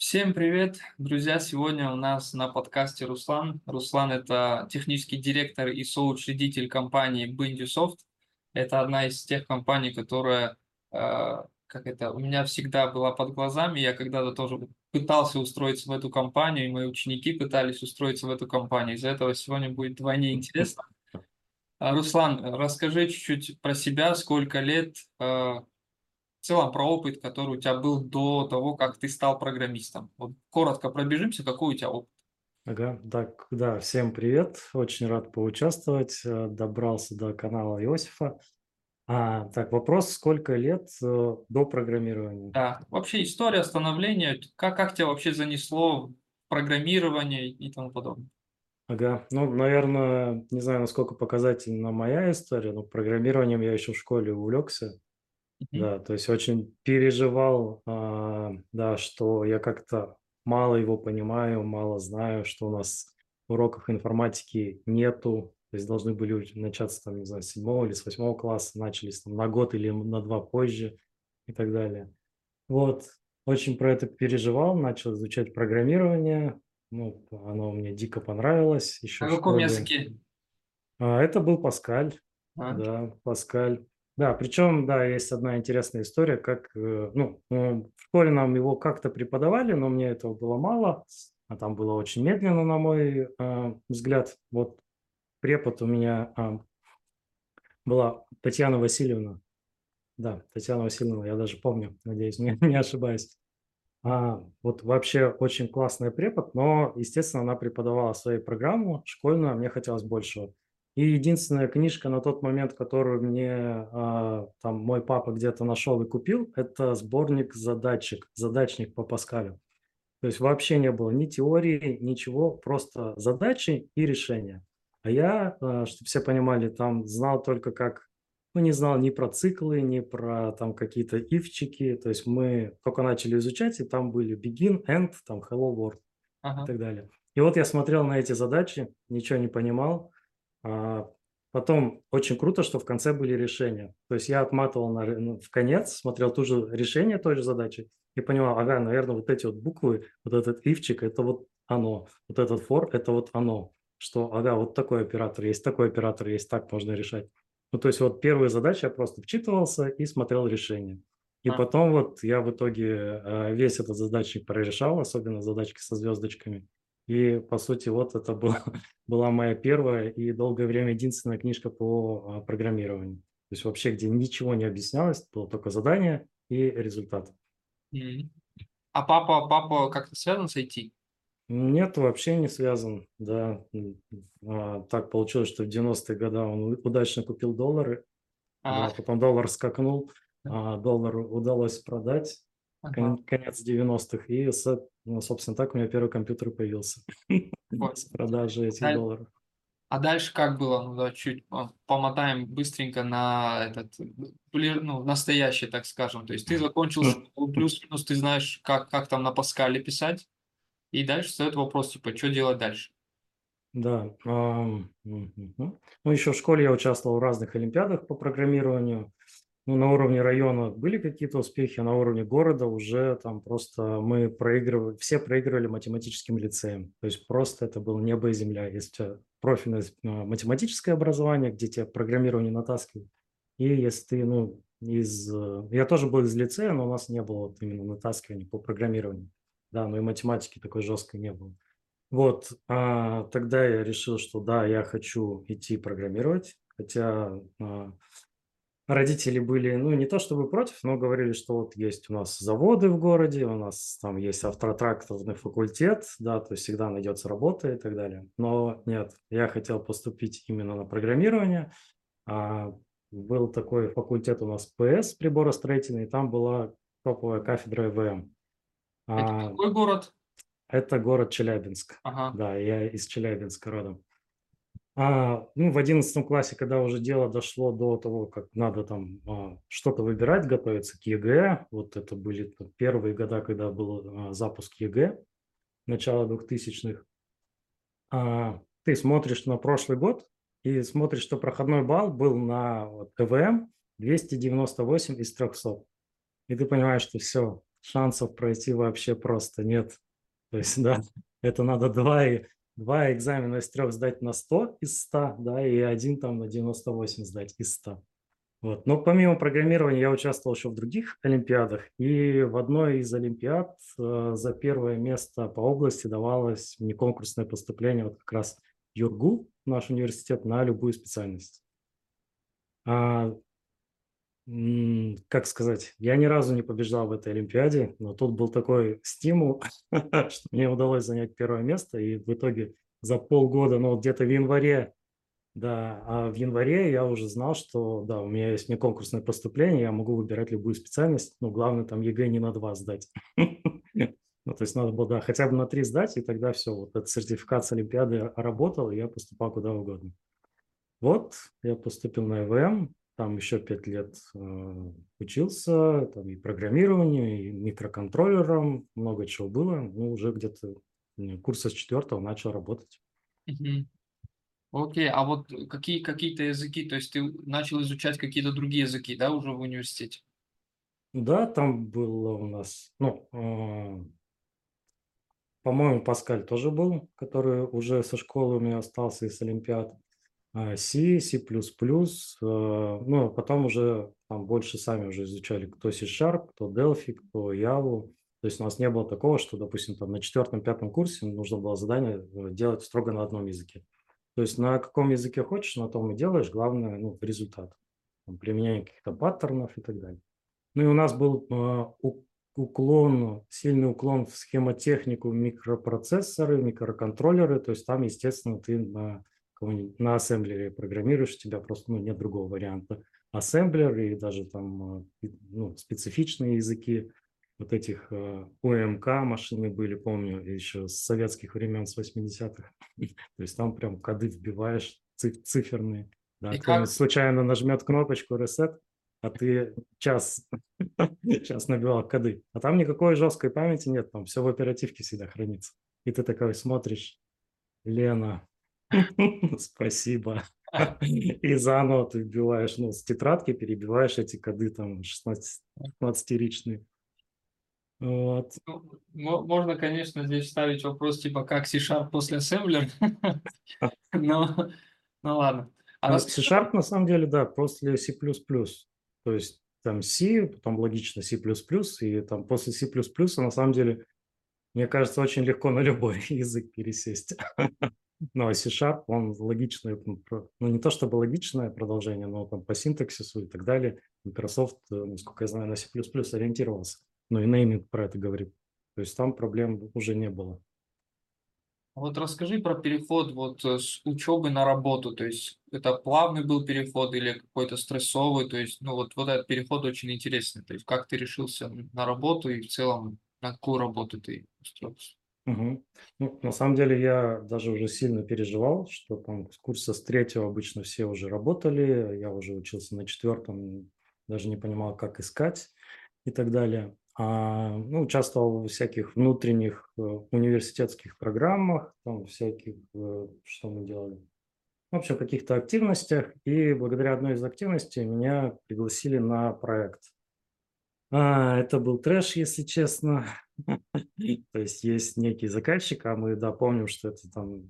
Всем привет, друзья! Сегодня у нас на подкасте Руслан. Руслан– это технический директор и соучредитель компании Bindusoft. Это одна из тех компаний, которая, э, как это, у меня всегда была под глазами. Я когда-то тоже пытался устроиться в эту компанию, и мои ученики пытались устроиться в эту компанию. Из-за этого сегодня будет вдвойне интересно. А, Руслан, расскажи чуть-чуть про себя, сколько лет, э, в целом про опыт, который у тебя был до того, как ты стал программистом. Вот коротко пробежимся, какой у тебя опыт? Ага, так, да, всем привет, очень рад поучаствовать, э, добрался до канала Иосифа. А, так, вопрос, сколько лет э, до программирования? Да, вообще история становления, как, как тебя вообще занесло в программирование и тому подобное. Ага, ну, наверное, не знаю, насколько показательна моя история, но программированием я еще в школе увлекся. Да, то есть очень переживал, а, да, что я как-то мало его понимаю, мало знаю, что у нас уроков информатики нету, то есть должны были начаться там, не знаю, с седьмого или с восьмого класса, начались там на год или на два позже и так далее. Вот, очень про это переживал, начал изучать программирование, ну, оно мне дико понравилось еще На каком языке? А, Это был Паскаль. А, Да, Паскаль. Да, причем, да, есть одна интересная история, как, э, ну, э, в школе нам его как-то преподавали, но мне этого было мало, а там было очень медленно, на мой э, взгляд. Вот препод у меня а, была Татьяна Васильевна. Да, Татьяна Васильевна, я даже помню, надеюсь, не, не ошибаюсь. А, вот вообще очень классный препод, но, естественно, она преподавала свою программу школьную, а мне хотелось большего. И единственная книжка на тот момент, которую мне а, там мой папа где-то нашел и купил, это сборник задачек, задачник по Паскалю. То есть вообще не было ни теории, ничего, просто задачи и решения. А я, чтобы все понимали, там знал только как, ну не знал ни про циклы, ни про там какие-то ивчики. То есть мы только начали изучать, и там были begin, end, там hello world и ага. так далее. И вот я смотрел на эти задачи, ничего не понимал. А потом очень круто, что в конце были решения. То есть я отматывал на, ну, в конец, смотрел ту же решение той же задачи и понимал, ага, наверное, вот эти вот буквы, вот этот ивчик, это вот оно, вот этот for, это вот оно, что, ага, вот такой оператор есть, такой оператор есть, так можно решать. Ну, то есть вот первые задачи я просто вчитывался и смотрел решение. И А. потом вот я в итоге э, весь этот задачник прорешал, особенно задачки со звездочками. И, по сути, вот это было, была моя первая и долгое время единственная книжка по а, программированию. То есть вообще, где ничего не объяснялось, было только задание и результат. А папа, папа как-то связан с IT? Нет, вообще не связан, да. А, Так получилось, что в 90-е годы он удачно купил доллары, А, да, потом доллар скакнул, а доллар удалось продать, ага. кон- конец 90-х, и, со- ну, собственно, так у меня первый компьютер появился с продажи этих долларов. А дальше как было? Ну, да, чуть по- помотаем быстренько на этот, ну, настоящий, так скажем. То есть ты закончил плюс-минус ты знаешь, как, как там на Паскале писать. И дальше встает вопрос, типа, что делать дальше? Да. Ну, еще в школе я участвовал в разных олимпиадах по программированию. Ну, на уровне района были какие-то успехи, а на уровне города уже там просто мы проигрывали, все проигрывали математическим лицеем. То есть просто это было небо и земля. Есть тебя профильное а, математическое образование, где тебя программирование натаскивают. И если ты, ну, из... э, Я тоже был из лицея, но у нас не было вот именно натаскивания по программированию. Да, но и математики такой жесткой не было. Вот, а, тогда я решил, что да, я хочу идти программировать, хотя а, родители были, ну, не то чтобы против, но говорили, что вот есть у нас заводы в городе, у нас там есть автотракторный факультет, да, то есть всегда найдется работа и так далее. Но нет, я хотел поступить именно на программирование. А, был такой факультет у нас ПС, приборостроительный, и там была топовая кафедра ЭВМ. Это А, какой город? это город Челябинск. Ага. Да, я из Челябинска родом. А, ну, в одиннадцатом классе, когда уже дело дошло до того, как надо там а, что-то выбирать, готовиться к ЕГЭ, вот это были первые года, когда был а, запуск ЕГЭ, начало 2000-х, а, ты смотришь на прошлый год и смотришь, что проходной балл был на вот, ЭВМ 298 из 300. И ты понимаешь, что все, шансов пройти вообще просто нет. То есть, да, это надо два, и- два экзамена из трех сдать на 100 из 100, да, и один там на 98 сдать из 100. Вот. Но помимо программирования я участвовал еще в других олимпиадах, и в одной из олимпиад э, за первое место по области давалось внеконкурсное поступление вот как раз ЮРГУ, наш университет, на любую специальность. А, как сказать, я ни разу не побеждал в этой олимпиаде, но тут был такой стимул, что мне удалось занять первое место, и в итоге за полгода, ну где-то в январе да, а в январе я уже знал, что да, у меня есть конкурсное поступление, я могу выбирать любую специальность, но главное там ЕГЭ не на два сдать. Ну, то есть надо было, да, хотя бы на три сдать, и тогда все, вот этот сертификат с Олимпиады работал, и я поступал куда угодно. Вот, я поступил на ЭВМ, там еще пять лет э, учился, там и программированию, и микроконтроллерам, много чего было. Ну, уже где-то м, курса с четвертого начал работать. Мгм. Окей, а вот какие какие-то языки, то есть ты начал изучать какие-то другие языки, да, уже в университете? Да, там было у нас, ну, э, по-моему, Паскаль тоже был, который уже со школы у меня остался из Олимпиад. А, C, C++, э, ну, а потом уже там больше сами уже изучали, кто C-Sharp, кто Delphi, кто Java. То есть у нас не было такого, что, допустим, там на четвертом-пятом курсе нужно было задание э, делать строго на одном языке. То есть на каком языке хочешь, на том и делаешь, главное, ну, результат. Там, применение каких-то паттернов и так далее. Ну и у нас был э, уклон, сильный уклон в схемотехнику, микропроцессоры, микроконтроллеры. То есть там, естественно, ты на, на ассемблере программируешь, у тебя просто ну, нет другого варианта. Ассемблер и даже там э, ну, специфичные языки вот этих э, УМК машины были, помню, еще с советских времен, с 80-х. То есть там прям коды вбиваешь циф- циферные. Да, как- случайно нажмет кнопочку reset, а ты час, час набивал коды. А там никакой жесткой памяти нет, там все в оперативке всегда хранится. И ты такой смотришь, Лена, спасибо. И заново ты вбиваешь, ну, с тетрадки перебиваешь эти коды там 16 16-ричные. Вот. Ну, мо- можно, конечно, здесь ставить вопрос, типа, как C-Sharp после ассемблера, но, ну ладно. А расскажи, C-Sharp на самом деле, да, после C++. То есть там C, потом логично C++, и там после C++ на самом деле, мне кажется, очень легко на любой язык пересесть. Ну, а C-Sharp, он ну, про- ну, не то чтобы логичное продолжение, но там по синтаксису и так далее. Microsoft, э, насколько я знаю, на C++ ориентировался. Ну, и нейминг про это говорит. То есть там проблем уже не было. вот расскажи про переход вот э, с учебы на работу, то есть это плавный был переход или какой-то стрессовый, то есть, ну, вот, вот этот переход очень интересный, то есть как ты решился на работу и в целом на какую работу ты устроился? Мгм. Ну, на самом деле я даже уже сильно переживал, что там с курса с третьего обычно все уже работали, я уже учился на четвертом, даже не понимал, как искать и так далее. А, ну, участвовал в всяких внутренних э, университетских программах, там всяких, э, что мы делали, в общем, каких-то активностях, и благодаря одной из активностей меня пригласили на проект. А, это был трэш, если честно. То есть есть некий заказчик, а мы, да, помним, что это там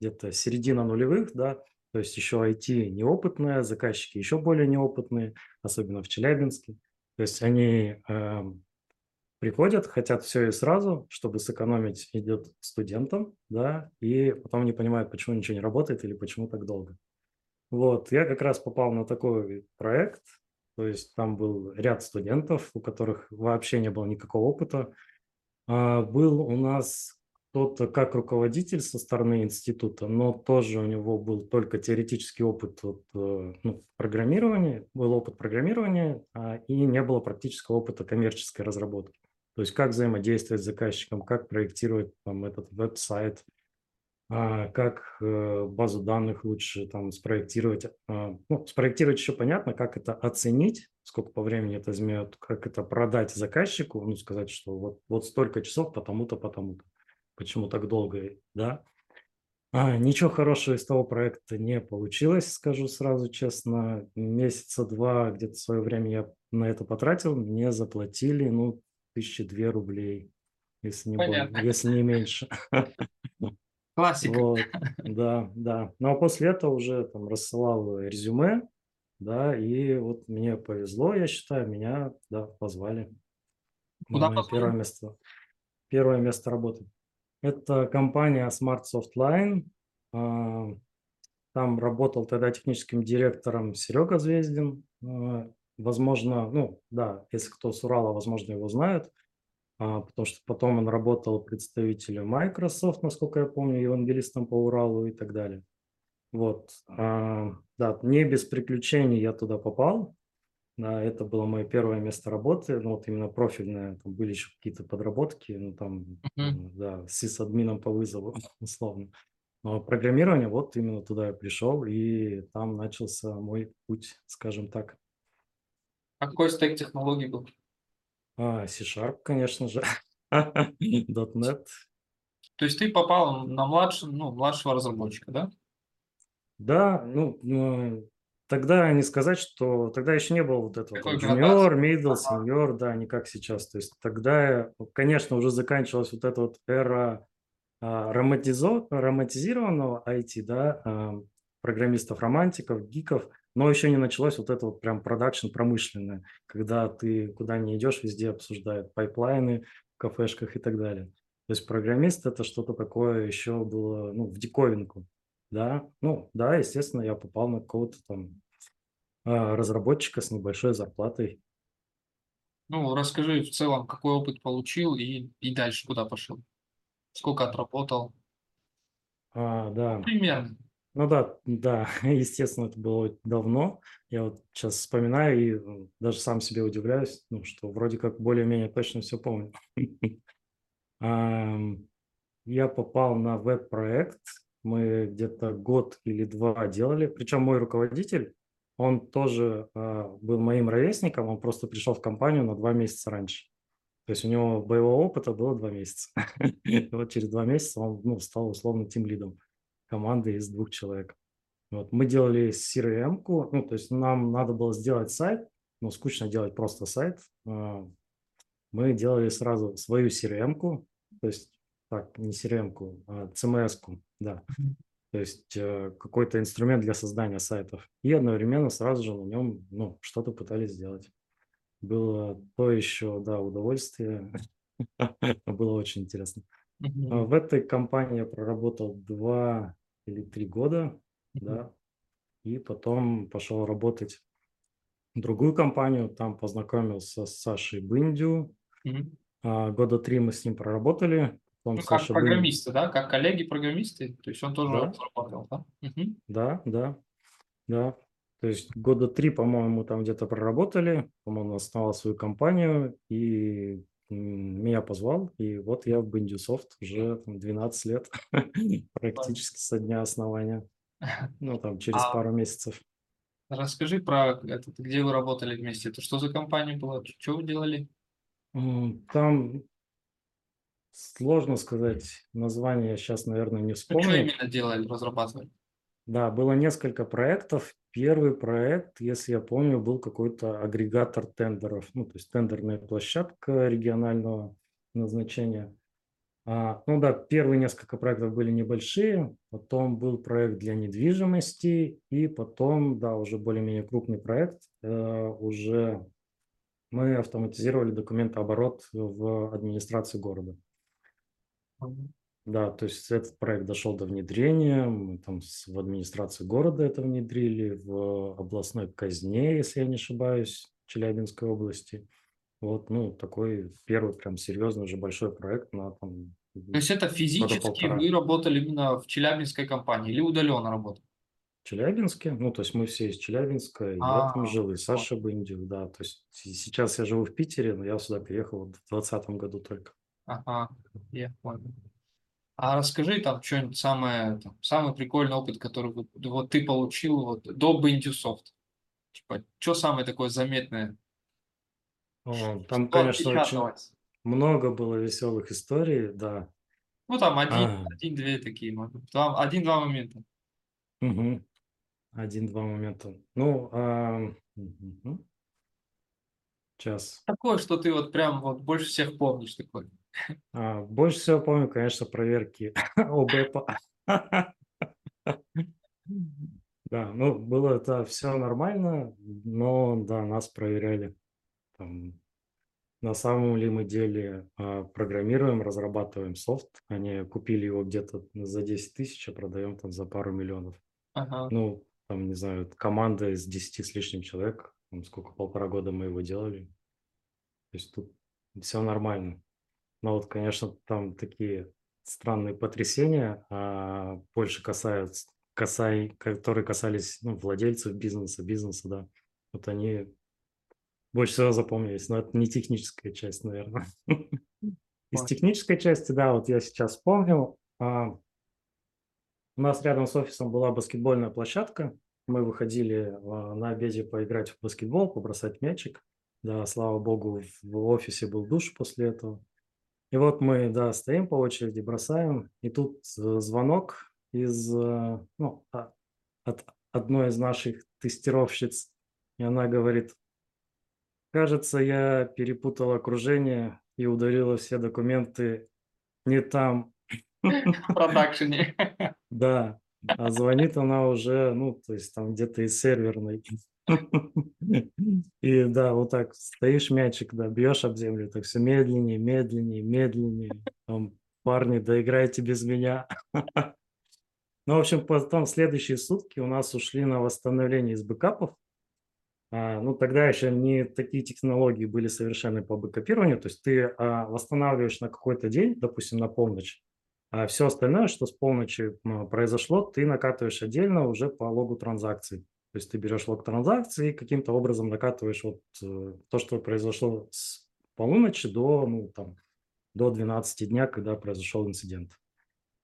где-то середина нулевых, да, то есть еще IT неопытные, заказчики еще более неопытные, особенно в Челябинске. То есть они эм, приходят, хотят все и сразу, чтобы сэкономить, идет студентам, да, и потом не понимают, почему ничего не работает или почему так долго. Вот, я как раз попал на такой проект, то есть там был ряд студентов, у которых вообще не было никакого опыта. А, Был у нас кто-то как руководитель со стороны института, но тоже у него был только теоретический опыт вот, э, ну, программирования, был опыт программирования, а, и не было практического опыта коммерческой разработки. То есть как взаимодействовать с заказчиком, как проектировать там, этот веб-сайт, а, как э, базу данных лучше там спроектировать. Ну, спроектировать еще понятно, как это оценить, сколько по времени это займет, как это продать заказчику, ну, сказать, что вот, вот столько часов потому-то, потому-то, почему так долго, да. А, ничего хорошего из того проекта не получилось, скажу сразу честно. Месяца два где-то свое время я на это потратил, мне заплатили, ну, тысячи две рублей, если не более, если не меньше. Классика. Вот, да, да. Ну, а после этого уже там рассылал резюме, да, и вот мне повезло, я считаю, меня, да, позвали на Куда позвали? первое место, первое место работы. Это компания Smart Softline. а, Там работал тогда техническим директором Серега Звездин. а, Возможно, ну да, если кто с Урала, возможно, его знают, а, потому что потом он работал представителем Microsoft, насколько я помню, евангелистом по Уралу и так далее. Вот, а, да, не без приключений я туда попал. Да, это было мое первое место работы, ну вот именно профильное, там были еще какие-то подработки, ну там, м, да, с админом по вызову, условно. Но программирование, вот именно туда я пришел, и там начался мой путь, скажем так. А какой стек технологий был? А, C-Sharp, конечно же, .NET, То есть ты попал на младшего, ну, младшего разработчика, да? Да, ну, ну, тогда не сказать, что тогда еще не было вот этого там middle, Ага. senior, да, не как сейчас. То есть тогда, конечно, уже заканчивалась вот эта вот эра а, романтизо- романтизированного IT, да, а, программистов, романтиков, гиков, но еще не началось вот это вот прям продакшн промышленное, когда ты куда не идешь, везде обсуждают пайплайны в кафешках и так далее. То есть программист это что-то такое еще было, ну, в диковинку. Да, ну, да, естественно, я попал на какого-то там а, разработчика с небольшой зарплатой. Ну, расскажи в целом, какой опыт получил и, и дальше куда пошел? Сколько отработал? А, да, Примерно. ну да, да, естественно, это было давно. Я вот сейчас вспоминаю и даже сам себе удивляюсь, ну, что вроде как более-менее точно все помню. Я попал на веб-проект, мы где-то год или два делали, причем мой руководитель, он тоже а, был моим ровесником, он просто пришел в компанию на два месяца раньше. То есть у него боевого опыта было два месяца. Вот через два месяца он ну, стал условно тим-лидом команды из двух человек. Вот. Мы делали CRM-ку, ну, то есть нам надо было сделать сайт, ну, скучно делать просто сайт. А, Мы делали сразу свою CRM-ку, то есть, так, не CRM-ку, а CMS-ку, да. То есть э, какой-то инструмент для создания сайтов. И одновременно сразу же на нем, ну, что-то пытались сделать. Было то еще, да, удовольствие. Было очень интересно. А. В этой компании я проработал два или три года, да, и потом пошел работать в другую компанию, там познакомился с Сашей Бындю. А, года три мы с ним проработали, потом Ну, как Саша программисты, да? Как коллеги-программисты? То есть он тоже да, разрабатывал, да? Да, да, да, то есть года три, по-моему, там где-то проработали, по-моему, он основал свою компанию и меня позвал, и вот я в Бындюсофт уже там 12 лет, практически со дня основания, ну, там через А пару месяцев. расскажи про этот, где вы работали вместе. Это что за компания была? Что вы делали? Там сложно сказать название, я сейчас, наверное, не Ну, что вспомню. именно делали, разрабатывали? Да, было несколько проектов. Первый проект, если я помню, был какой-то агрегатор тендеров, ну, то есть тендерная площадка регионального назначения. А, ну да, первые несколько проектов были небольшие, потом был проект для недвижимости, и потом, да, уже более-менее крупный проект, э, уже мы автоматизировали документооборот в администрации города. Да, то есть этот проект дошел до внедрения, мы там в администрации города это внедрили, в областной казне, если я не ошибаюсь, Челябинской области. Вот, ну, такой первый прям серьезный уже большой проект на там То есть это физически вы работали именно в Челябинской компании или удаленно работали? В Челябинске, ну, то есть мы все из Челябинска, и я там А, жил, и. Саша Бындев, да, то есть сейчас я живу в Питере, но я сюда переехал в двадцатом году только. Ага, я понял. А расскажи там что-нибудь самое, там, самый прикольный опыт, который вот, вот ты получил вот до Бендюсофт. Типа, что самое такое заметное? О, Там, Что конечно, очень отпечаталось? много было веселых историй, да. Ну, там один, А, один-две такие, может быть. Один-два момента. мгм. Один-два момента. Ну, а, мгм. Час. Такое, что ты вот прям вот больше всех помнишь такой. А, больше всего помню, конечно, проверки ОБЭПа. Да, ну, было это все нормально, но, да, нас проверяли. Там, на самом ли мы деле а, программируем, разрабатываем софт. Они купили его где-то за 10 тысяч, а продаем там за пару миллионов. Ага. Ну, там, не знаю, команда из 10 с лишним человек, сколько, полтора года мы его делали. То есть тут все нормально. Но вот, конечно, там такие странные потрясения а, больше касаются, касай, которые касались ну, владельцев бизнеса, бизнеса, да. Вот они больше всего запомнились, но это не техническая часть, наверное. Из Ой. технической части, да, вот я сейчас вспомнил, а, у нас рядом с офисом была баскетбольная площадка, мы выходили а, на обеде поиграть в баскетбол, побросать мячик, да, слава богу, в офисе был душ после этого. И вот мы, да, стоим по очереди, бросаем, и тут э, звонок из, э, ну, а- от одной из наших тестировщиц, и она говорит, кажется, я перепутала окружение и ударила все документы не там. В продакшене. Да, а звонит она уже, ну, то есть там где-то из серверной. И да, вот так стоишь мячик, да, бьешь об землю, так все медленнее, медленнее, медленнее. Там, парни, доиграйте без меня. Ну, в общем, потом следующие сутки у нас ушли на восстановление из бэкапов. А, ну, тогда еще не такие технологии были совершенны по бэкапированию. То есть ты а, восстанавливаешь на какой-то день, допустим, на полночь, а все остальное, что с полночи м, произошло, ты накатываешь отдельно уже по логу транзакций. То есть ты берешь лог транзакции и каким-то образом накатываешь вот э, то, что произошло с полуночи до, ну, там, до 12 дня, когда произошел инцидент.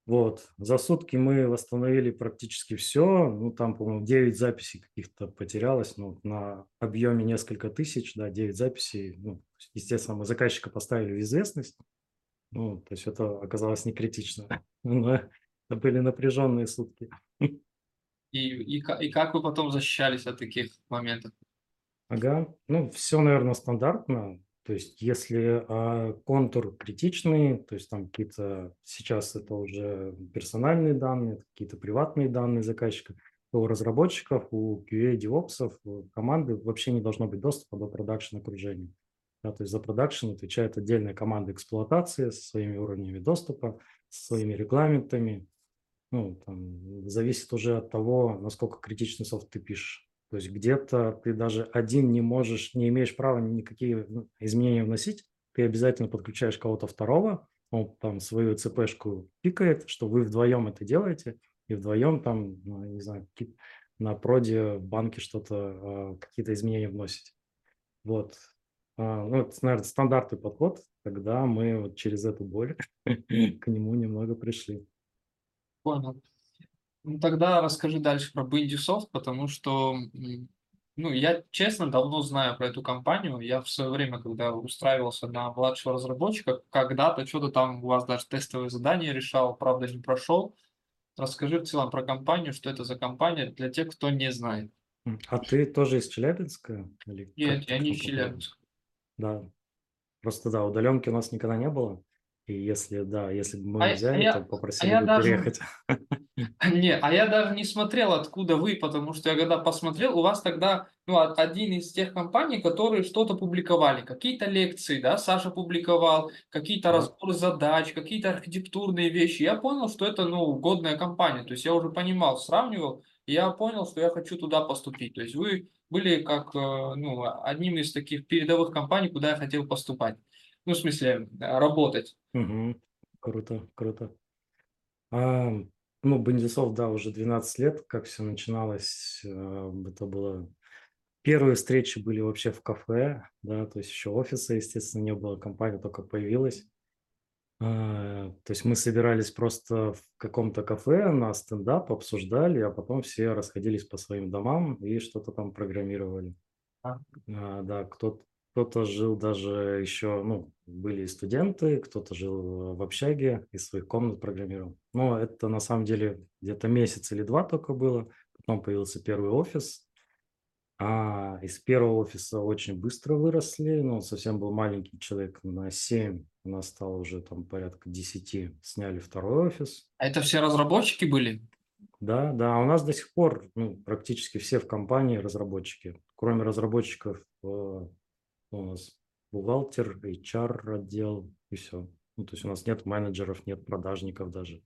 Вот, за сутки мы восстановили практически все, ну, там, по-моему, 9 записей каких-то потерялось, ну, на объеме несколько тысяч, да, 9 записей, ну, естественно, мы заказчика поставили в известность, ну, то есть это оказалось не критично, но это были напряженные сутки. И, и, и как вы потом защищались от таких моментов? Ага, ну, все, наверное, стандартно. То есть, если а, контур критичный, то есть там какие-то, сейчас это уже персональные данные, какие-то приватные данные заказчика, то у разработчиков, у QA, DevOps, у команды вообще не должно быть доступа до продакшн окружения. Да, то есть за продакшн отвечает отдельная команда эксплуатации со своими уровнями доступа, со своими регламентами. Ну, там, зависит уже от того, насколько критичный софт ты пишешь. То есть где-то ты даже один не можешь, не имеешь права никакие ну, изменения вносить, ты обязательно подключаешь кого-то второго, он там свою цпшку пикает, что вы вдвоем это делаете, и вдвоем там, ну, не знаю, на проде в банке что-то, а, какие-то изменения вносите. Вот. А, Ну, это, наверное, стандартный подход, тогда мы вот через эту боль к нему немного пришли. Понял. Ну, тогда расскажи дальше про Bindsoft, потому что, ну, я честно давно знаю про эту компанию. Я в свое время, когда устраивался на младшего разработчика, когда-то что-то там у вас даже тестовые задания решал, правда, не прошел. Расскажи в целом про компанию, что это за компания для тех, кто не знает. А ты тоже из Челябинска? Или Нет, я не из? Челябинска. Да, просто да, удаленки у нас никогда не было. И если, да, если бы А мы а взяли, я- то а попросили я бы даже- переехать. Не, а я даже не смотрел, откуда вы, потому что я когда посмотрел, у вас тогда ну, од- один из тех компаний, которые что-то публиковали, какие-то лекции, да, Саша публиковал, какие-то Да. разборы задач, какие-то архитектурные вещи. Я понял, что это, ну, годная компания, то есть я уже понимал, сравнивал, и я понял, что я хочу туда поступить. То есть вы были как, э, ну, одним из таких передовых компаний, куда я хотел поступать. Ну, в смысле, э, работать. Мгм. Круто, круто. А, ну, Бендисов, да, уже 12 лет, как все начиналось. э, Это было... Первые встречи были вообще в кафе, да, то есть еще офиса, естественно, не было, компания только появилась. А, То есть мы собирались просто в каком-то кафе на стендап, обсуждали, а потом все расходились по своим домам и что-то там программировали. А. А, Да, кто-то кто-то жил даже еще, ну, были и студенты, кто-то жил в общаге, из своих комнат программировал. Но это на самом деле где-то месяц или два только было. Потом появился первый офис. А из первого офиса очень быстро выросли, ну, совсем был маленький человек на 7, у нас стало уже там порядка 10, сняли второй офис. А это все разработчики были? Да, да, у нас до сих пор ну, практически все в компании разработчики. Кроме разработчиков э, у нас бухгалтер, HR отдел и все. Ну, то есть у нас нет менеджеров, нет продажников даже.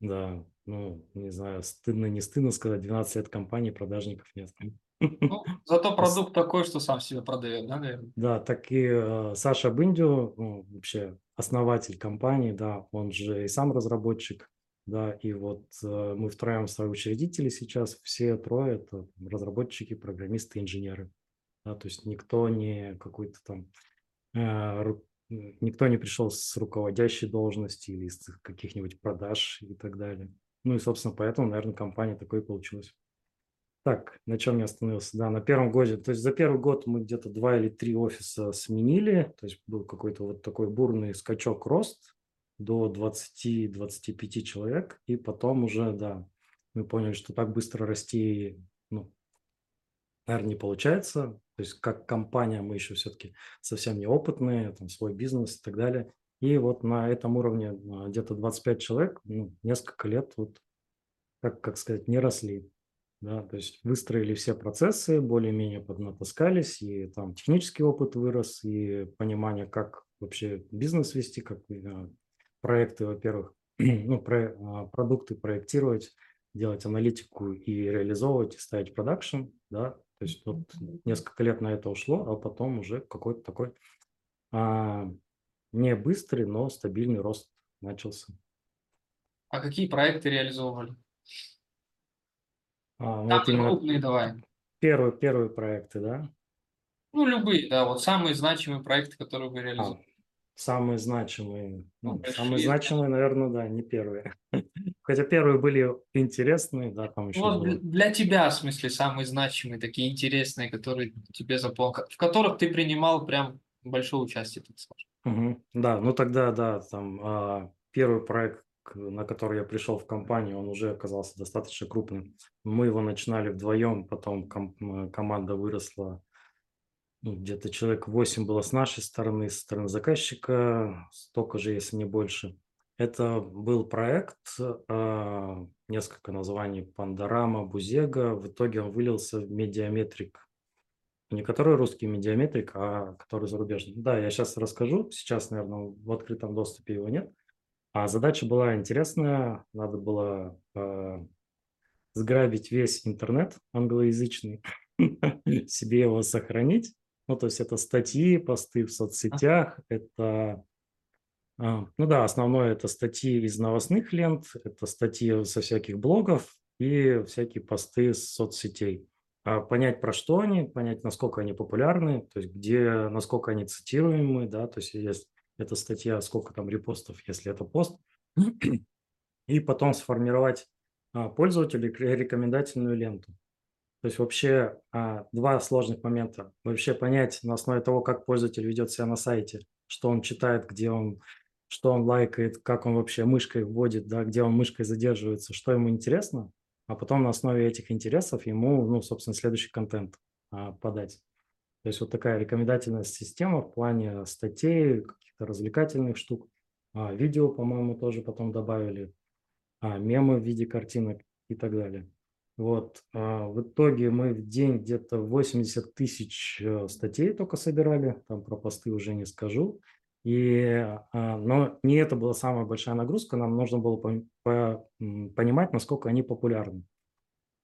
Да, ну, не знаю, стыдно, не стыдно сказать, 12 лет компании, продажников нет. Ну, зато продукт такой, что сам себя продает, да, наверное? Да, так и э, Саша Бындю, ну, вообще основатель компании, да, он же и сам разработчик, да, и вот э, мы втроем учредители сейчас, все трое это разработчики, программисты, инженеры, да, то есть никто не какой-то там, э, никто не пришел с руководящей должности или из каких-нибудь продаж и так далее. Ну и, собственно, поэтому, наверное, компания такой получилась. Так, на чем я остановился? Да, на первом годе. То есть за первый год мы где-то два или три офиса сменили. То есть был какой-то вот такой бурный скачок рост до 20-25 человек. И потом уже, да, мы поняли, что так быстро расти, ну, наверное, не получается. То есть как компания мы еще все-таки совсем неопытные, там свой бизнес и так далее. И вот на этом уровне а, где-то 25 человек, ну, несколько лет вот, как, как сказать, не росли да, то есть выстроили все процессы, более-менее поднатаскались, и там технический опыт вырос, и понимание, как вообще бизнес вести, как э, проекты, во-первых, ну, про, а, продукты проектировать, делать аналитику и реализовывать, и ставить продакшн, да, то есть вот несколько лет на это ушло, а потом уже какой-то такой а, не быстрый, но стабильный рост начался. А какие проекты реализовывали? А, ну, вот именно крупные давай. Первые, первые проекты, да? Ну, любые, да, вот самые значимые проекты, которые вы реализовали. А, самые значимые, ну, ну самые значимые, наверное, да, не первые. Хотя первые были интересные, да, там еще Вот было. для тебя, в смысле, самые значимые, такие интересные, которые тебе запомнил, в которых ты принимал прям большое участие, так скажем. Угу. Да, ну тогда, да, там а, первый проект на который я пришел в компанию, он уже оказался достаточно крупным. Мы его начинали вдвоем, потом ком команда выросла, ну, где-то человек 8 было с нашей стороны, с стороны заказчика, столько же, если не больше. Это был проект, э, несколько названий, Пандорама, Бузега. В итоге он вылился в медиаметрик. Не который русский медиаметрик, а который зарубежный. Да, я сейчас расскажу. Сейчас, наверное, в открытом доступе его нет. А задача была интересная, надо было э, сграбить весь интернет англоязычный, себе его сохранить. Ну, то есть это статьи, посты в соцсетях, это, э, ну да, основное это статьи из новостных лент, это статьи со всяких блогов и всякие посты с соцсетей. А понять, про что они, понять, насколько они популярны, то есть где, насколько они цитируемы, да, то есть есть эта статья, сколько там репостов, если это пост, и потом сформировать а, пользователю рекомендательную ленту. То есть вообще а, два сложных момента. Вообще понять на основе того, как пользователь ведет себя на сайте, что он читает, где он, что он лайкает, как он вообще мышкой вводит, да, где он мышкой задерживается, что ему интересно, а потом на основе этих интересов ему, ну, собственно, следующий контент а, подать. То есть вот такая рекомендательная система в плане статей, каких-то развлекательных штук. А, видео, по-моему, тоже потом добавили, а, мемы в виде картинок и так далее. Вот. А, в итоге мы в день где-то 80 тысяч э, статей только собирали, там про посты уже не скажу. И, но не это была самая большая нагрузка, нам нужно было по, по, понимать, насколько они популярны.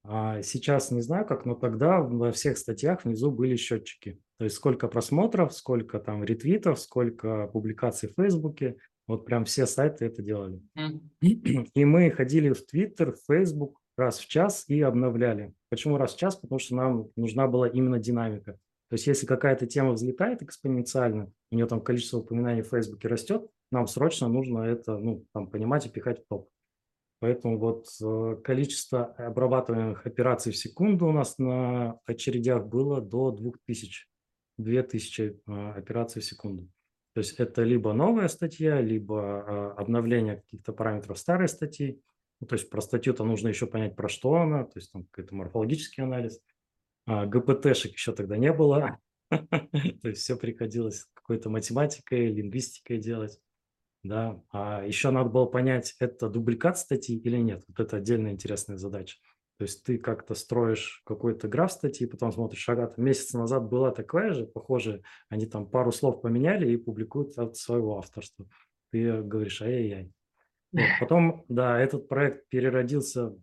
А сейчас не знаю как, но тогда во всех статьях внизу были счетчики. То есть сколько просмотров, сколько там ретвитов, сколько публикаций в Фейсбуке. Вот прям все сайты это делали. И мы ходили в Твиттер, в Фейсбук раз в час и обновляли. Почему раз в час? Потому что нам нужна была именно динамика. То есть если какая-то тема взлетает экспоненциально, у нее там количество упоминаний в Фейсбуке растет, нам срочно нужно это ну, там, понимать и пихать в топ. Поэтому вот э, количество обрабатываемых операций в секунду у нас на очередях было до 2000, 2000 э, операций в секунду. То есть это либо новая статья, либо э, обновление каких-то параметров старой статьи. Ну, то есть про статью-то нужно еще понять, про что она, то есть там какой-то морфологический анализ. А, ГПТшек еще тогда не было. То есть все приходилось какой-то математикой, лингвистикой делать. Да, а еще надо было понять, это дубликат статьи или нет. Вот это отдельная интересная задача. То есть ты как-то строишь какой-то граф статьи, потом смотришь, ага, там месяц назад была такая же, похоже, они там пару слов поменяли и публикуют от своего авторства. Ты говоришь, ай-яй-яй. Вот. Потом, да, этот проект переродился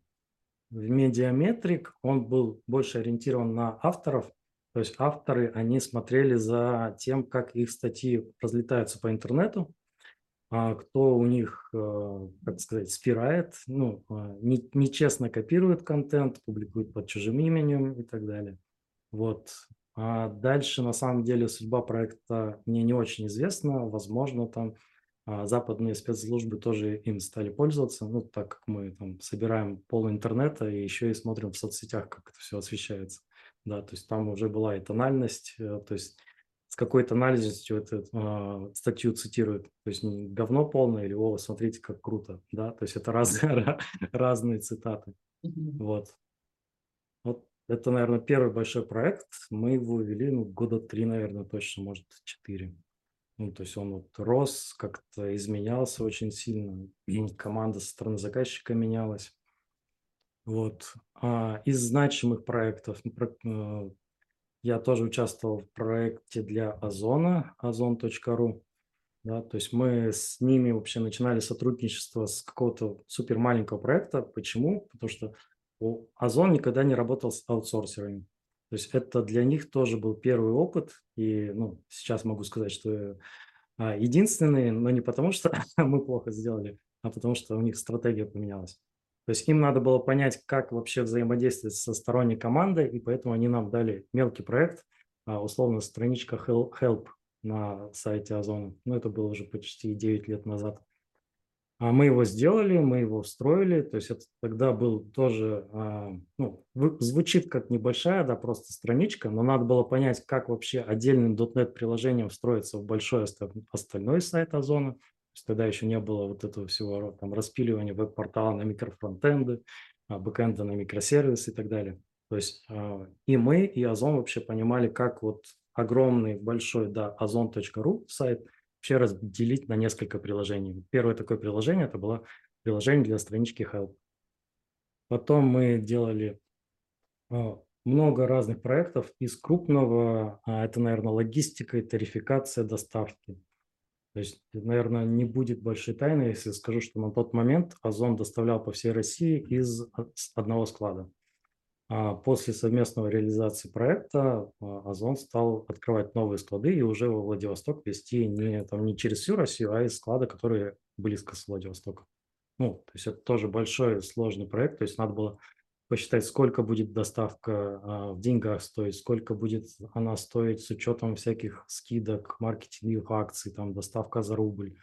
в медиаметрик, он был больше ориентирован на авторов, то есть авторы, они смотрели за тем, как их статьи разлетаются по интернету, кто у них, э, как сказать, спирает, ну, а, нечестно копирует контент, публикует под чужим именем и так далее. Вот. А дальше, на самом деле, судьба проекта мне не очень известна. Возможно, там а западные спецслужбы тоже им стали пользоваться, ну, так как мы там собираем пол интернета и еще и смотрим в соцсетях, как это все освещается. Да, то есть там уже была и тональность, э, то есть с какой тональностью эту э, статью цитируют. То есть не говно полное или «О, смотрите, как круто». Да, то есть это разные, разные цитаты. Вот. Вот это, наверное, первый большой проект. Мы его вели ну, года три, наверное, точно, может, четыре. Ну, то есть он вот рос, как-то изменялся очень сильно. Команда со стороны заказчика менялась. Вот. А из значимых проектов э, я тоже участвовал в проекте для Озона, ozon.ru. Да, то есть мы с ними вообще начинали сотрудничество с какого-то супер маленького проекта. Почему? Потому что Озон никогда не работал с аутсорсерами. То есть это для них тоже был первый опыт, и ну, сейчас могу сказать, что а, единственный, но не потому, что мы плохо сделали, а потому что у них стратегия поменялась. То есть им надо было понять, как вообще взаимодействовать со сторонней командой, и поэтому они нам дали мелкий проект, а, условно страничка Help на сайте Озона. Ну, это было уже почти 9 лет назад. А мы его сделали, мы его встроили, то есть это тогда был тоже, а, ну, звучит как небольшая, да, просто страничка, но надо было понять, как вообще отдельным .NET приложением встроиться в большой остальной сайт Озона. То тогда еще не было вот этого всего там распиливания веб-портала на микрофронтенды, а, бэкэнда на микросервисы и так далее. То есть и мы, и Озон вообще понимали, как вот огромный, большой, да, ozon.ru сайт – вообще разделить на несколько приложений. Первое такое приложение, это было приложение для странички Help. Потом мы делали а, много разных проектов. Из крупного, а, это, наверное, логистика и тарификация доставки. То есть, наверное, не будет большой тайны, если скажу, что на тот момент Озон доставлял по всей России из одного склада. А после совместного реализации проекта а, Озон стал открывать новые склады и уже во Владивосток вести не, там, не через всю Россию, а из склада, которые близко с Владивостока. Ну, то есть это тоже большой сложный проект, то есть надо было посчитать, сколько будет доставка а, в деньгах стоить, сколько будет она стоить с учетом всяких скидок, маркетинговых акций, там доставка за рубль,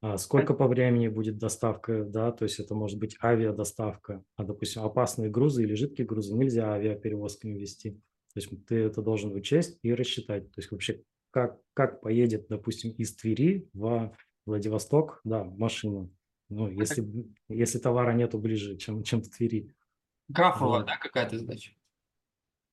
а сколько по времени будет доставка, да, то есть это может быть авиадоставка, а, допустим, опасные грузы или жидкие грузы нельзя авиаперевозками вести. То есть ты это должен учесть и рассчитать. То есть вообще как, как поедет, допустим, из Твери в Владивосток, да, машина. Ну, если, если товара нету ближе, чем, чем в Твери. Графовая, вот. да, какая-то задача?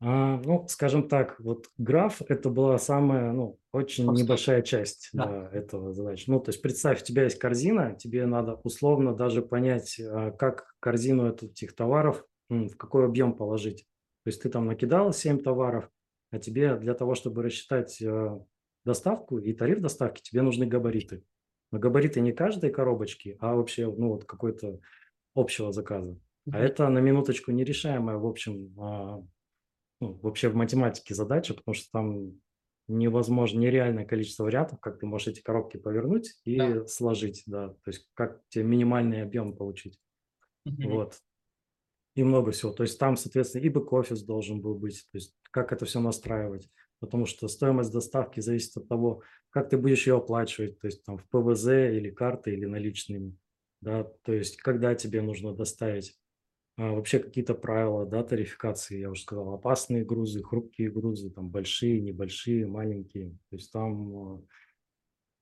А, ну, скажем так, вот граф – это была самая, ну, очень Просто. небольшая часть да. Да, этого задачи. Ну, то есть представь, у тебя есть корзина, тебе надо условно даже понять, а, как корзину этих товаров, в какой объем положить. То есть ты там накидал 7 товаров, а тебе для того, чтобы рассчитать а, доставку и тариф доставки, тебе нужны габариты. Но габариты не каждой коробочки, а вообще, ну, вот какой-то общего заказа. А это на минуточку нерешаемая, в общем, ну, вообще в математике задача, потому что там невозможно, нереальное количество вариантов, как ты можешь эти коробки повернуть и да. сложить, да, то есть как тебе минимальный объем получить, mm-hmm. вот. И много всего. То есть там, соответственно, и бэк-офис должен был быть, то есть как это все настраивать, потому что стоимость доставки зависит от того, как ты будешь ее оплачивать, то есть там в ПВЗ или карты или наличными, да, то есть когда тебе нужно доставить а, вообще какие-то правила, да, тарификации, я уже сказал, опасные грузы, хрупкие грузы, там большие, небольшие, маленькие. То есть там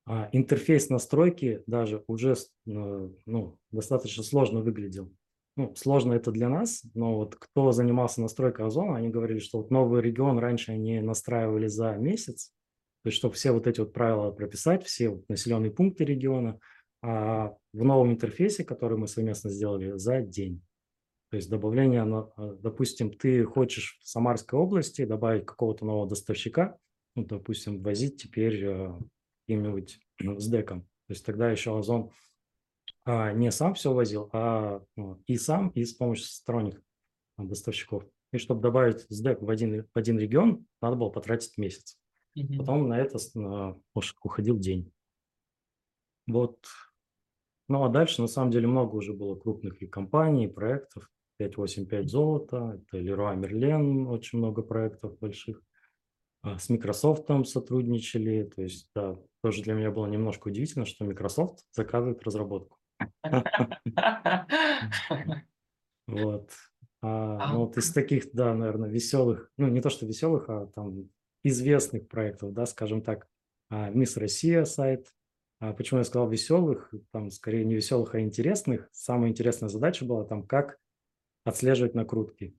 а, интерфейс настройки даже уже ну, достаточно сложно выглядел. ну, сложно это для нас, но вот кто занимался настройкой озона, они говорили, что вот новый регион раньше они настраивали за месяц, то есть чтобы все вот эти вот правила прописать, все вот населенные пункты региона, а в новом интерфейсе, который мы совместно сделали, за день. То есть добавление, а, допустим, ты хочешь в Самарской области добавить какого-то нового доставщика, ну, допустим, возить теперь э, каким-нибудь ну, с деком. То есть тогда еще Озон а, не сам все возил, а ну, и сам, и с помощью сторонних а, доставщиков. И чтобы добавить SDEC в один, в один регион, надо было потратить месяц. Mm-hmm. Потом на это а, уходил день. Вот. Ну а дальше на самом деле много уже было крупных и компаний, и проектов. 585 золото, это Leroy Merlin, очень много проектов больших. А, с Microsoft сотрудничали, то есть, да, тоже для меня было немножко удивительно, что Microsoft заказывает разработку. Вот. А, ну, вот из таких, да, наверное, веселых, ну, не то что веселых, а там известных проектов, да, скажем так, а, Мисс Россия сайт. А почему я сказал веселых? Там скорее не веселых, а интересных. Самая интересная задача была там, как отслеживать накрутки.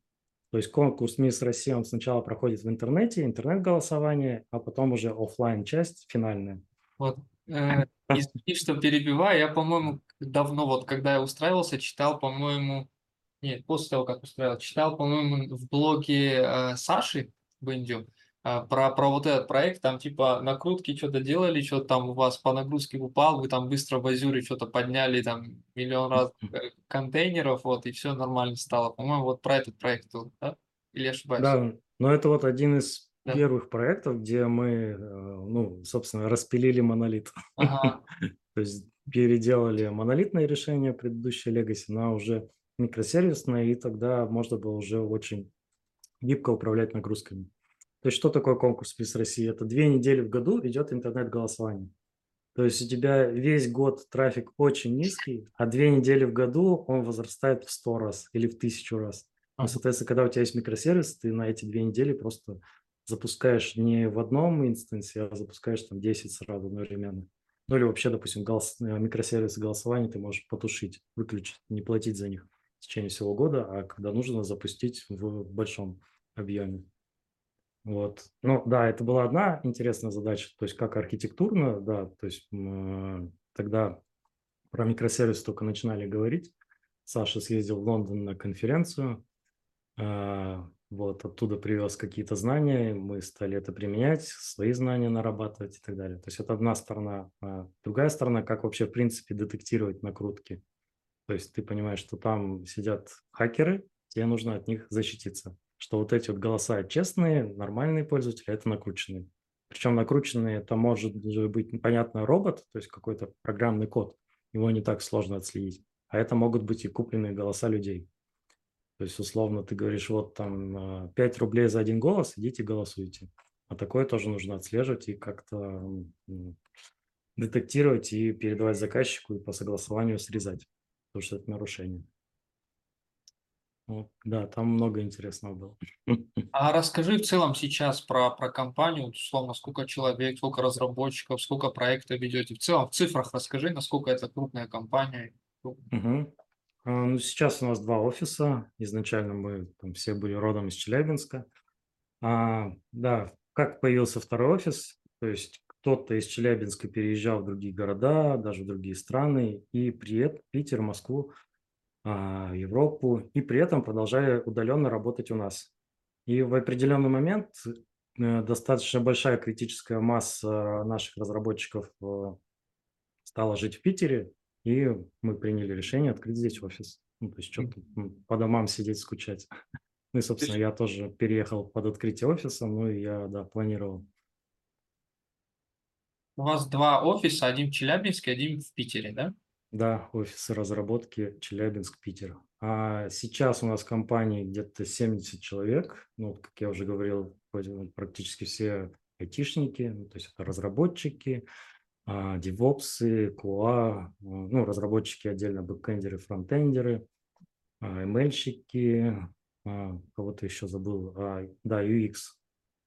То есть конкурс Мисс Россия, он сначала проходит в интернете, интернет-голосование, а потом уже офлайн часть финальная. Вот, э, извини, что перебиваю, я, по-моему, давно, вот когда я устраивался, читал, по-моему, нет, после того, как устраивал, читал, по-моему, в блоге э, Саши Бендю про, про вот этот проект, там типа накрутки что-то делали, что-то там у вас по нагрузке упал, вы там быстро в Азюре что-то подняли, там миллион раз э, контейнеров, вот, и все нормально стало. По-моему, вот про этот проект, да? Или ошибаюсь? Да, но это вот один из да. первых проектов, где мы, э, ну, собственно, распилили монолит. Ага. То есть переделали монолитное решение предыдущей Legacy на уже микросервисное, и тогда можно было уже очень гибко управлять нагрузками. То есть что такое конкурс Мисс России? Это две недели в году идет интернет-голосование. То есть у тебя весь год трафик очень низкий, а две недели в году он возрастает в сто раз или в тысячу раз. Ну, соответственно, когда у тебя есть микросервис, ты на эти две недели просто запускаешь не в одном инстансе, а запускаешь там 10 сразу одновременно. Ну или вообще, допустим, голос, э, микросервисы голосования ты можешь потушить, выключить, не платить за них в течение всего года, а когда нужно запустить в большом объеме. Вот. Ну да, это была одна интересная задача, то есть как архитектурно, да, то есть тогда про микросервис только начинали говорить. Саша съездил в Лондон на конференцию, э, вот, оттуда привез какие-то знания, мы стали это применять, свои знания нарабатывать и так далее. То есть это одна сторона. А другая сторона, как вообще, в принципе, детектировать накрутки. То есть ты понимаешь, что там сидят хакеры, тебе нужно от них защититься. Что вот эти вот голоса честные, нормальные пользователи, это накрученные. Причем накрученные, это может быть, понятно, робот, то есть какой-то программный код. Его не так сложно отследить. А это могут быть и купленные голоса людей. То есть, условно, ты говоришь, вот там 5 а, рублей за один голос, идите голосуйте. А такое тоже нужно отслеживать и как-то детектировать и передавать заказчику и по согласованию срезать, потому что это нарушение. Да, там много интересного было. А расскажи в целом сейчас про, про компанию, условно, сколько человек, сколько разработчиков, сколько проектов ведете. В целом, в цифрах расскажи, насколько это крупная компания. Угу. Ну, сейчас у нас два офиса. Изначально мы там все были родом из Челябинска. А, да, как появился второй офис, то есть кто-то из Челябинска переезжал в другие города, даже в другие страны, и при Питер, Москву, Европу, и при этом продолжая удаленно работать у нас. И в определенный момент э, достаточно большая критическая масса наших разработчиков э, стала жить в Питере, и мы приняли решение открыть здесь офис. Ну, то есть что-то по домам сидеть, скучать. Ну и, собственно, я тоже переехал под открытие офиса, ну и я, да, планировал. У вас два офиса, один в Челябинске, один в Питере, да? Да, офисы разработки Челябинск, Питер. А сейчас у нас в компании где-то 70 человек. Ну, как я уже говорил, практически все айтишники, ну, то есть это разработчики, а, девопсы, QA, а, ну, разработчики отдельно, бэкэндеры, фронтендеры, ML-щики, а, кого-то еще забыл, да, UX,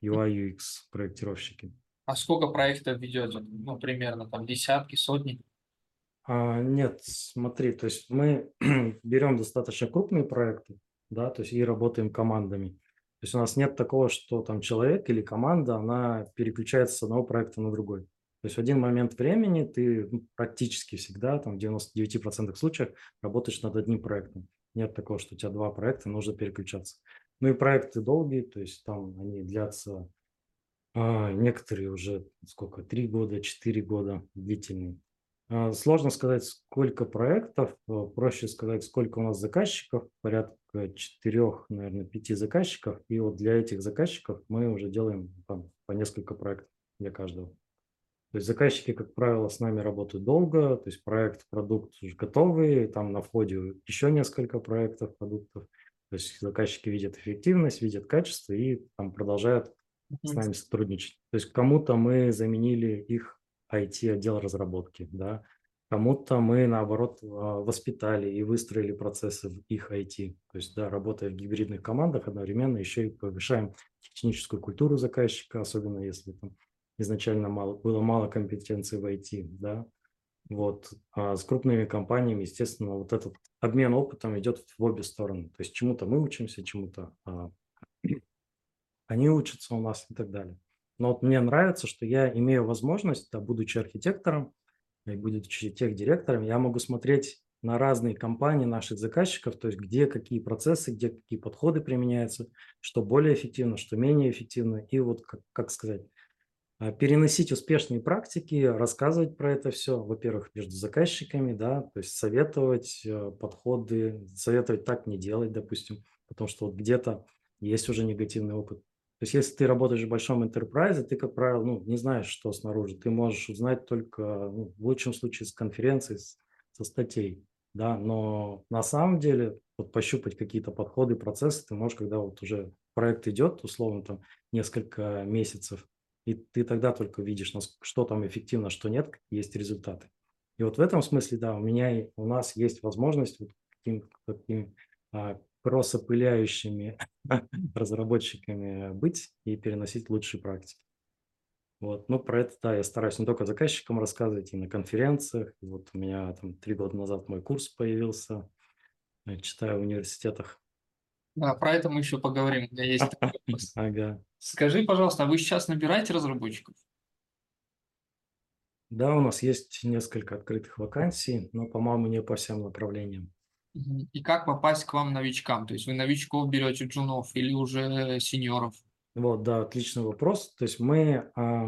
UI, UX проектировщики. А сколько проектов ведете? Ну, примерно там десятки, сотни? А, нет, смотри, то есть мы берем достаточно крупные проекты, да, то есть и работаем командами. То есть у нас нет такого, что там человек или команда, она переключается с одного проекта на другой. То есть в один момент времени ты ну, практически всегда, там в 99% случаев работаешь над одним проектом. Нет такого, что у тебя два проекта, нужно переключаться. Ну и проекты долгие, то есть там они длятся, а, некоторые уже сколько, три года, четыре года длительные. А, сложно сказать, сколько проектов, э, проще сказать, сколько у нас заказчиков, порядка четырех, наверное, пяти заказчиков. И вот для этих заказчиков мы уже делаем там, по несколько проектов для каждого. То есть заказчики, как правило, с нами работают долго, то есть проект, продукт уже готовый, там на входе еще несколько проектов, продуктов. То есть заказчики видят эффективность, видят качество и там продолжают с нами сотрудничать. То есть кому-то мы заменили их IT-отдел разработки, да, кому-то мы, наоборот, а, воспитали и выстроили процессы в их IT. То есть, да, работая в гибридных командах, одновременно еще и повышаем техническую культуру заказчика, особенно если там изначально мало, было мало компетенций в IT, да. Вот. А с крупными компаниями, естественно, вот этот обмен опытом идет в обе стороны. То есть чему-то мы учимся, чему-то а, они учатся у нас и так далее. Но вот мне нравится, что я имею возможность, да, будучи архитектором и будучи техдиректором, я могу смотреть на разные компании наших заказчиков, то есть где какие процессы, где какие подходы применяются, что более эффективно, что менее эффективно. И вот, как, как сказать, а, переносить успешные практики, рассказывать про это все, во-первых, между заказчиками, да, то есть советовать э, подходы, советовать так не делать, допустим, потому что вот где-то есть уже негативный опыт, то есть, если ты работаешь в большом enterprise, ты, как правило, ну, не знаешь, что снаружи. Ты можешь узнать только, ну, в лучшем случае, с конференций, со статей. Да? Но на самом деле вот пощупать какие-то подходы, процессы ты можешь, когда вот уже проект идет, условно, там несколько месяцев, и ты тогда только видишь, что там эффективно, что нет, есть результаты. И вот в этом смысле, да, у меня, у нас есть возможность вот таким, таким а, кроссопыляющими разработчиками быть и переносить лучшие практики. Вот. Ну, про это, да, я стараюсь не только заказчикам рассказывать, и на конференциях. Вот у меня там три года назад мой курс появился, я читаю в университетах. Да, про это мы еще поговорим. У меня есть Ага. Скажи, пожалуйста, а вы сейчас набираете разработчиков? Да, у нас есть несколько открытых вакансий, но, по-моему, не по всем направлениям. И как попасть к вам новичкам? То есть вы новичков берете, джунов или уже сеньоров? Вот, да, отличный вопрос. То есть мы а,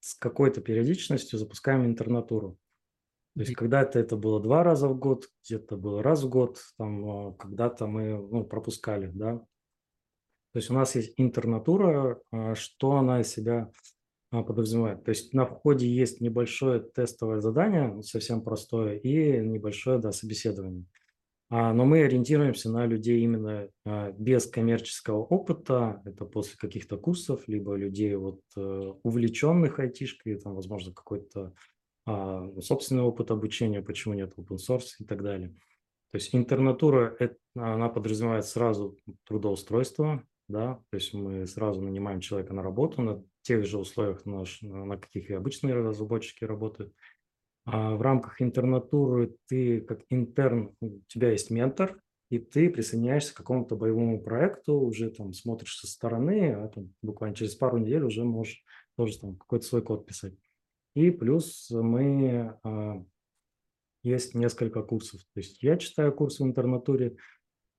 с какой-то периодичностью запускаем интернатуру. То есть когда-то это было два раза в год, где-то было раз в год, там а, когда-то мы ну, пропускали, да. То есть у нас есть интернатура, а, что она из себя а, подразумевает. То есть на входе есть небольшое тестовое задание, совсем простое, и небольшое да, собеседование. А, но мы ориентируемся на людей именно а, без коммерческого опыта, это после каких-то курсов, либо людей вот э, увлеченных айтишкой, там, возможно, какой-то а, собственный опыт обучения, почему нет open source и так далее. То есть интернатура, она подразумевает сразу трудоустройство, да, то есть мы сразу нанимаем человека на работу на тех же условиях, на, на каких и обычные разработчики работают. А в рамках интернатуры ты как интерн, у тебя есть ментор, и ты присоединяешься к какому-то боевому проекту, уже там смотришь со стороны, а там буквально через пару недель уже можешь тоже там какой-то свой код писать. И плюс мы, а, есть несколько курсов. То есть я читаю курсы в интернатуре,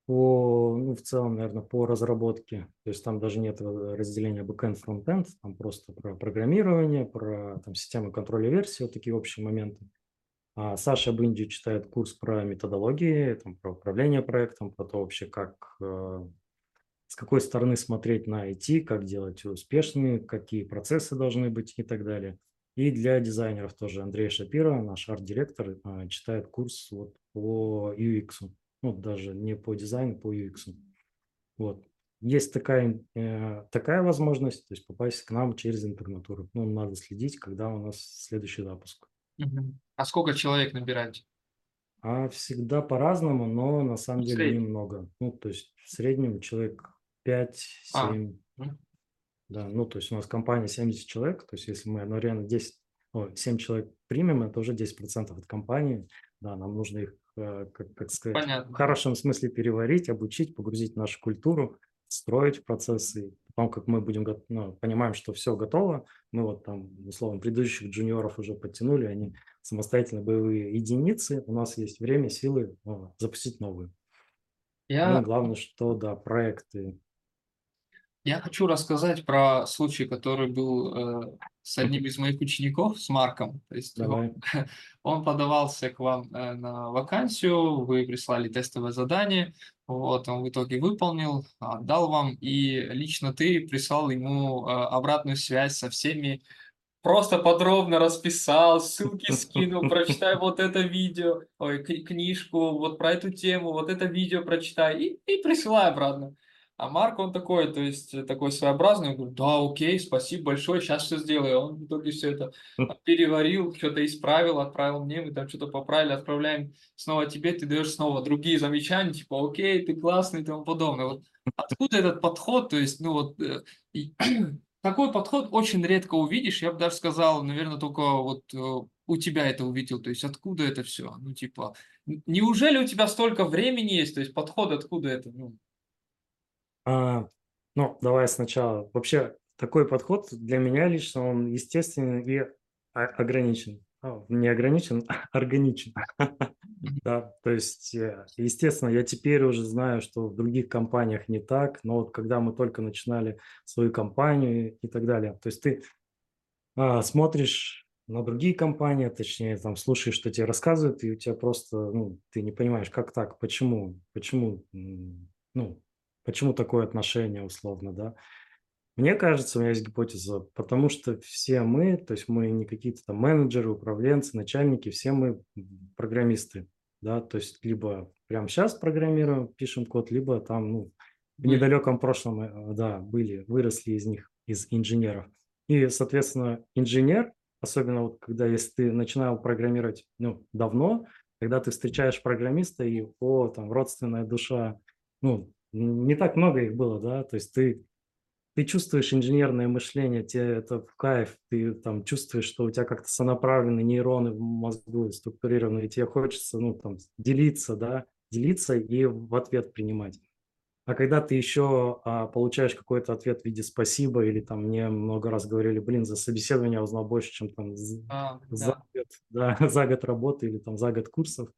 по, ну, в целом, наверное, по разработке. То есть там даже нет разделения backend, frontend, там просто про программирование, про там, систему контроля версии, вот такие общие моменты. А Саша Бынди читает курс про методологии, там, про управление проектом, про то вообще, как, э, с какой стороны смотреть на IT, как делать успешными, какие процессы должны быть и так далее. И для дизайнеров тоже Андрей Шапира, наш арт-директор, э, читает курс вот по UX ну, даже не по дизайну, по UX. Вот. Есть такая, э, такая возможность, то есть попасть к нам через интернатуру. Ну, надо следить, когда у нас следующий запуск. Угу. А сколько человек набираете? А всегда по-разному, но на самом деле немного. Ну, то есть в среднем человек 5-7. А. Да, ну, то есть у нас компания 70 человек, то есть если мы одновременно 10 ой, 7 человек примем, это уже 10% от компании. Да, нам нужно их, э, как, как сказать, в Понятно. хорошем смысле переварить, обучить, погрузить в нашу культуру, строить в процессы. Потом, как мы будем, ну, понимаем, что все готово, мы вот там, условно, предыдущих джуниоров уже подтянули, они самостоятельно боевые единицы, у нас есть время, силы э, запустить новые. Ну, Я главное, что, да, проекты. Я хочу рассказать про случай, который был э, с одним из моих учеников, с Марком. То есть он, он подавался к вам э, на вакансию, вы прислали тестовое задание, вот, он в итоге выполнил, отдал вам, и лично ты прислал ему э, обратную связь со всеми, просто подробно расписал, ссылки скинул, прочитай вот это видео, ой, кни- книжку, вот про эту тему, вот это видео прочитай, и, и присылай обратно. А Марк, он такой, то есть э, такой своеобразный, он говорит, да, окей, спасибо большое, сейчас все сделаю. Он в итоге все это переварил, что-то исправил, отправил мне, мы там что-то поправили, отправляем снова тебе, ты даешь снова другие замечания, типа, окей, ты классный и тому подобное. Вот откуда этот подход, то есть, ну вот, э, и такой подход очень редко увидишь, я бы даже сказал, наверное, только вот э, у тебя это увидел, то есть откуда это все, ну типа, неужели у тебя столько времени есть, то есть подход откуда это, ну, А, ну, давай сначала. Вообще, такой подход для меня лично, он естественен и ограничен. А, Не ограничен, а органичен. Да, то есть, э, естественно, я теперь уже знаю, что в других компаниях не так, но вот когда мы только начинали свою компанию и так далее, то есть ты а, смотришь на другие компании, точнее, там слушаешь, что тебе рассказывают, и у тебя просто, ну, ты не понимаешь, как так, почему, почему, ну, почему такое отношение условно, да. Мне кажется, у меня есть гипотеза, потому что все мы, то есть мы не какие-то там менеджеры, управленцы, начальники, все мы программисты, да, то есть либо прямо сейчас программируем, пишем код, либо там, ну, в недалеком прошлом, э, да, были, выросли из них, из инженеров. И, соответственно, инженер, особенно вот когда если ты начинал программировать ну, давно, когда ты встречаешь программиста и, о, там, родственная душа, ну, не так много их было, да, то есть ты, ты чувствуешь инженерное мышление, тебе это в кайф, ты там чувствуешь, что у тебя как-то сонаправлены нейроны в мозгу, структурированы, и тебе хочется, ну, там, делиться, да, делиться и в ответ принимать. А когда ты еще а, получаешь какой-то ответ в виде спасибо, или там мне много раз говорили, блин, за собеседование я узнал больше, чем там А, за да. год, да, за год работы или там за год курсов.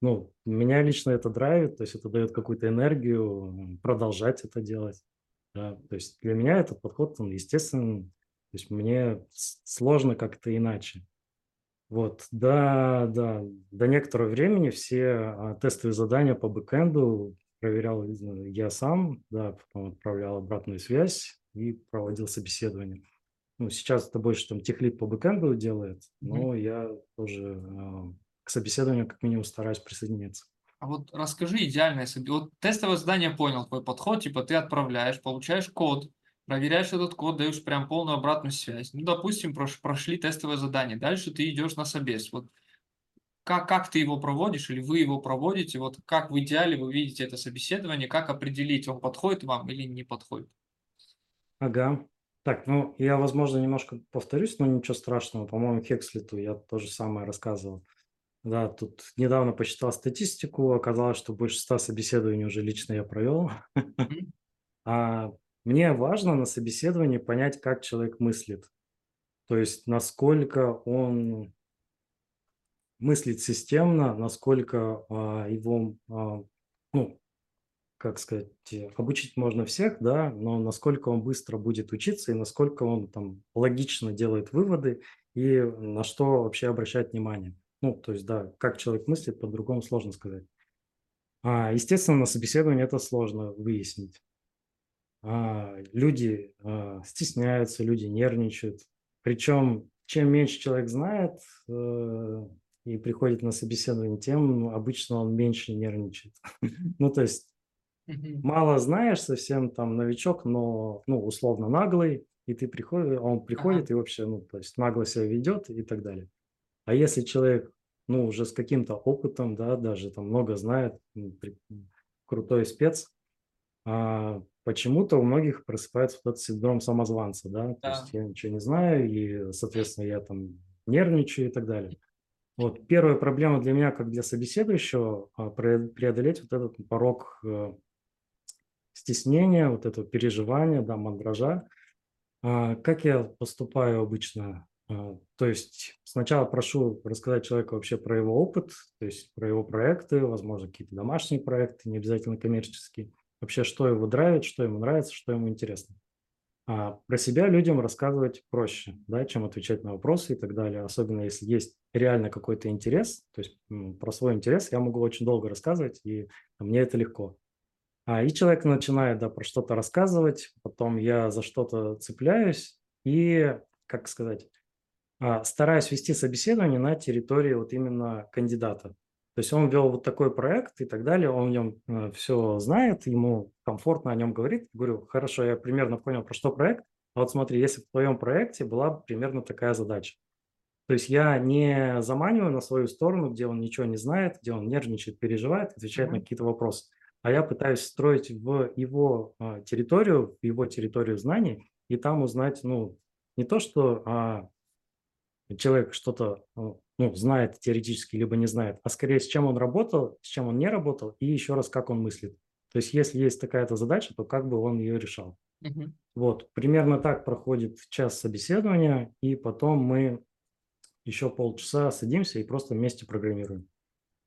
Ну, меня лично это драйвит, то есть это дает какую-то энергию продолжать это делать. Да. То есть для меня этот подход, он естественно, то есть мне сложно как-то иначе. Вот, да, да, до некоторого времени все а, тестовые задания по бэкэнду проверял э, я сам, да, потом отправлял обратную связь и проводил собеседование. Ну, сейчас это больше там техлит по бэкэнду делает, но я тоже а, к собеседованию как минимум стараюсь присоединиться. А вот расскажи идеальное себе. Вот тестовое задание понял твой подход, типа ты отправляешь, получаешь код, проверяешь этот код, даешь прям полную обратную связь. Ну, допустим, прош- прошли тестовое задание, дальше ты идешь на собес. Вот как, как ты его проводишь или вы его проводите, вот как в идеале вы видите это собеседование, как определить, он подходит вам или не подходит? Ага. Так, ну, я, возможно, немножко повторюсь, но ничего страшного. По-моему, Хекслиту я то же самое рассказывал. Да, тут недавно посчитал статистику, оказалось, что больше ста собеседований уже лично я провел. А мне важно на собеседовании понять, как человек мыслит. То есть, насколько он мыслит системно, насколько а, его, а, ну, как сказать, обучить можно всех, да, но насколько он быстро будет учиться и насколько он там логично делает выводы и на что вообще обращать внимание. Ну, то есть, да, как человек мыслит, по-другому сложно сказать. А, естественно, на собеседовании это сложно выяснить. А, люди а, стесняются, люди нервничают. Причем, чем меньше человек знает э, и приходит на собеседование, тем обычно он меньше нервничает. Ну, то есть мало знаешь, совсем там новичок, но, ну, условно наглый, и ты приходишь, он Ага. приходит и вообще, ну, то есть нагло себя ведет и так далее. А если человек, ну, уже с каким-то опытом, да, даже там много знает, крутой спец, а, почему-то у многих просыпается вот этот синдром самозванца, да, то Да. есть я ничего не знаю, и, соответственно, я там нервничаю и так далее. Вот первая проблема для меня, как для собеседующего, а, преодолеть вот этот порог э, стеснения, вот этого переживания, да, мандража. А, как я поступаю обычно? А, то есть сначала прошу рассказать человеку вообще про его опыт, то есть про его проекты, возможно, какие-то домашние проекты, не обязательно коммерческие. Вообще, что его драйвит, что ему нравится, что ему интересно. А про себя людям рассказывать проще, да, чем отвечать на вопросы и так далее. Особенно если есть реально какой-то интерес, то есть про свой интерес я могу очень долго рассказывать, и мне это легко. А, и человек начинает да, про что-то рассказывать, потом я за что-то цепляюсь и, как сказать, стараюсь вести собеседование на территории вот именно кандидата. То есть он вел вот такой проект и так далее, он в нем э, все знает, ему комфортно о нем говорит. Говорю, хорошо, я примерно понял, про что проект. А вот смотри, если в твоем проекте была примерно такая задача. То есть я не заманиваю на свою сторону, где он ничего не знает, где он нервничает, переживает, отвечает mm-hmm. на какие-то вопросы. А я пытаюсь строить в его а, территорию, в его территорию знаний, и там узнать, ну, не то, что а, человек что-то э, ну, знает теоретически, либо не знает, а скорее с чем он работал, с чем он не работал, и еще раз, как он мыслит. То есть, если есть такая-то задача, то как бы он ее решал. Угу. Вот, примерно так проходит час собеседования, и потом мы еще полчаса садимся и просто вместе программируем.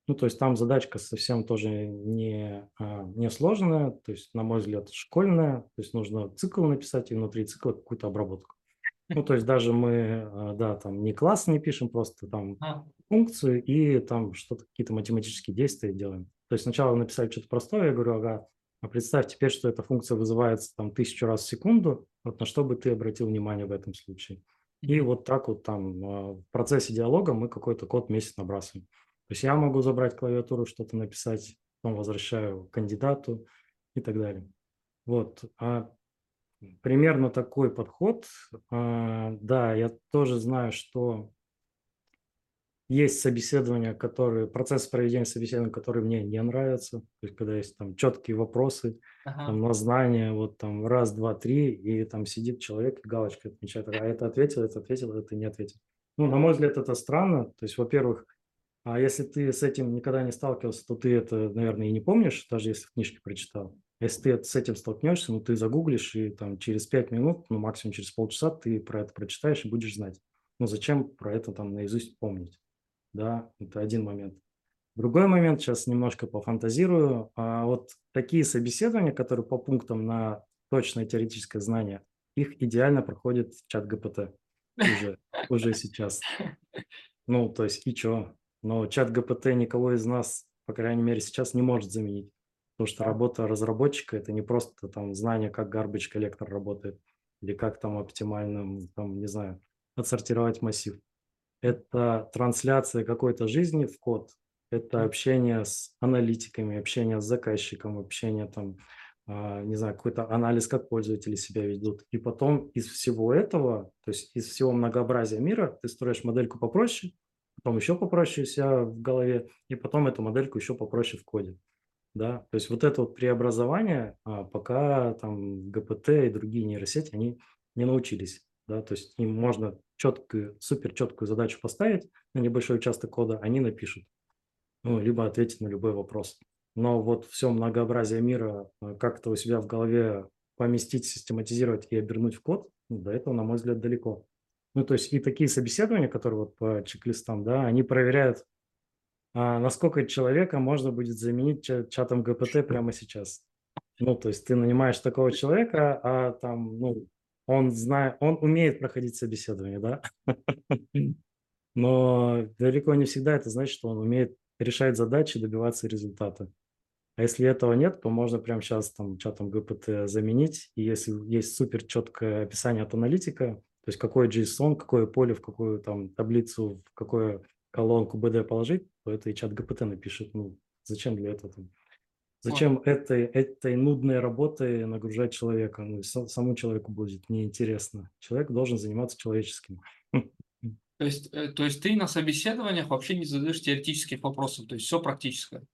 Ну, то есть там задачка совсем тоже не, а, не сложная, то есть, на мой взгляд, школьная, то есть нужно цикл написать и внутри цикла какую-то обработку. Ну, то есть даже мы, а, да, там не класс не пишем, просто там а. функцию и там что-то, какие-то математические действия делаем. То есть сначала написать что-то простое, я говорю, ага, а представь теперь, что эта функция вызывается там тысячу раз в секунду, вот на что бы ты обратил внимание в этом случае. И вот так вот там а, в процессе диалога мы какой-то код месяц набрасываем. То есть я могу забрать клавиатуру, что-то написать, потом возвращаю кандидату и так далее. Вот. А примерно такой подход. А, да, я тоже знаю, что есть собеседования, которые, процесс проведения собеседования, которые мне не нравятся. То есть, когда есть там четкие вопросы, ага. там на знание, вот там раз, два, три, и там сидит человек и галочкой отмечает, а это ответил, это ответил, это не ответил. Ну, на мой взгляд, это странно. То есть, во-первых, а если ты с этим никогда не сталкивался, то ты это, наверное, и не помнишь, даже если в книжке прочитал. Если ты с этим столкнешься, ну, ты загуглишь, и там через 5 минут, ну, максимум через полчаса ты про это прочитаешь и будешь знать. Ну, зачем про это там наизусть помнить? Да, это один момент. Другой момент, сейчас немножко пофантазирую. А вот такие собеседования, которые по пунктам на точное теоретическое знание, их идеально проходит чат ГПТ уже, уже сейчас. Ну, то есть и что? Но чат ГПТ никого из нас, по крайней мере, сейчас не может заменить. Потому что работа разработчика – это не просто там знание, как garbage коллектор работает, или как там оптимально, там, не знаю, отсортировать массив. Это трансляция какой-то жизни в код, это общение с аналитиками, общение с заказчиком, общение там, а, не знаю, какой-то анализ, как пользователи себя ведут. И потом из всего этого, то есть из всего многообразия мира, ты строишь модельку попроще, потом еще попроще у себя в голове, и потом эту модельку еще попроще в коде да, то есть вот это вот преобразование, а, пока там ГПТ и другие нейросети, они не научились, да, то есть им можно четкую, супер четкую задачу поставить на небольшой участок кода, они напишут, ну, либо ответить на любой вопрос. Но вот все многообразие мира а, как-то у себя в голове поместить, систематизировать и обернуть в код, ну, до этого, на мой взгляд, далеко. Ну, то есть и такие собеседования, которые вот по чек-листам, да, они проверяют насколько человека можно будет заменить чатом ГПТ прямо сейчас. Ну, то есть ты нанимаешь такого человека, а там, ну, он знает, он умеет проходить собеседование, да? Но далеко не всегда это значит, что он умеет решать задачи, добиваться результата. А если этого нет, то можно прямо сейчас там чатом ГПТ заменить. И если есть супер четкое описание от аналитика, то есть какой JSON, какое поле, в какую там таблицу, в какое колонку BD положить, то это и чат ГПТ напишет. Ну, зачем для этого? Зачем этой, этой нудной работой нагружать человека? Ну, самому человеку будет неинтересно. Человек должен заниматься человеческим. То есть, э, то есть ты на собеседованиях вообще не задаешь теоретических вопросов, то есть все практическое?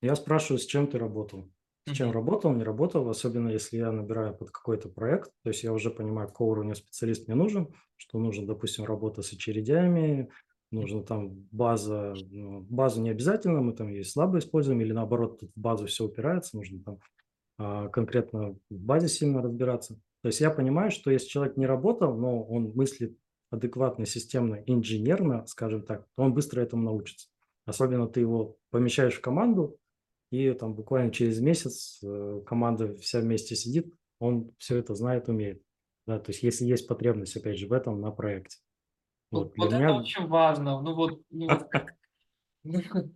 Я спрашиваю, с чем ты работал. С чем работал, не работал, особенно если я набираю под какой-то проект, то есть я уже понимаю, какого уровня специалист мне нужен, что нужно, допустим, работа с очередями, нужно там база, ну, базу не обязательно, мы там ее слабо используем, или наоборот, тут в базу все упирается, нужно там а, конкретно в базе сильно разбираться. То есть я понимаю, что если человек не работал, но он мыслит адекватно, системно, инженерно, скажем так, то он быстро этому научится. Особенно ты его помещаешь в команду, и там буквально через месяц э, команда вся вместе сидит, он все это знает, умеет. Да, то есть если есть потребность, опять же, в этом на проекте. Вот, вот, вот это очень важно. Ну вот, ну, вот ну,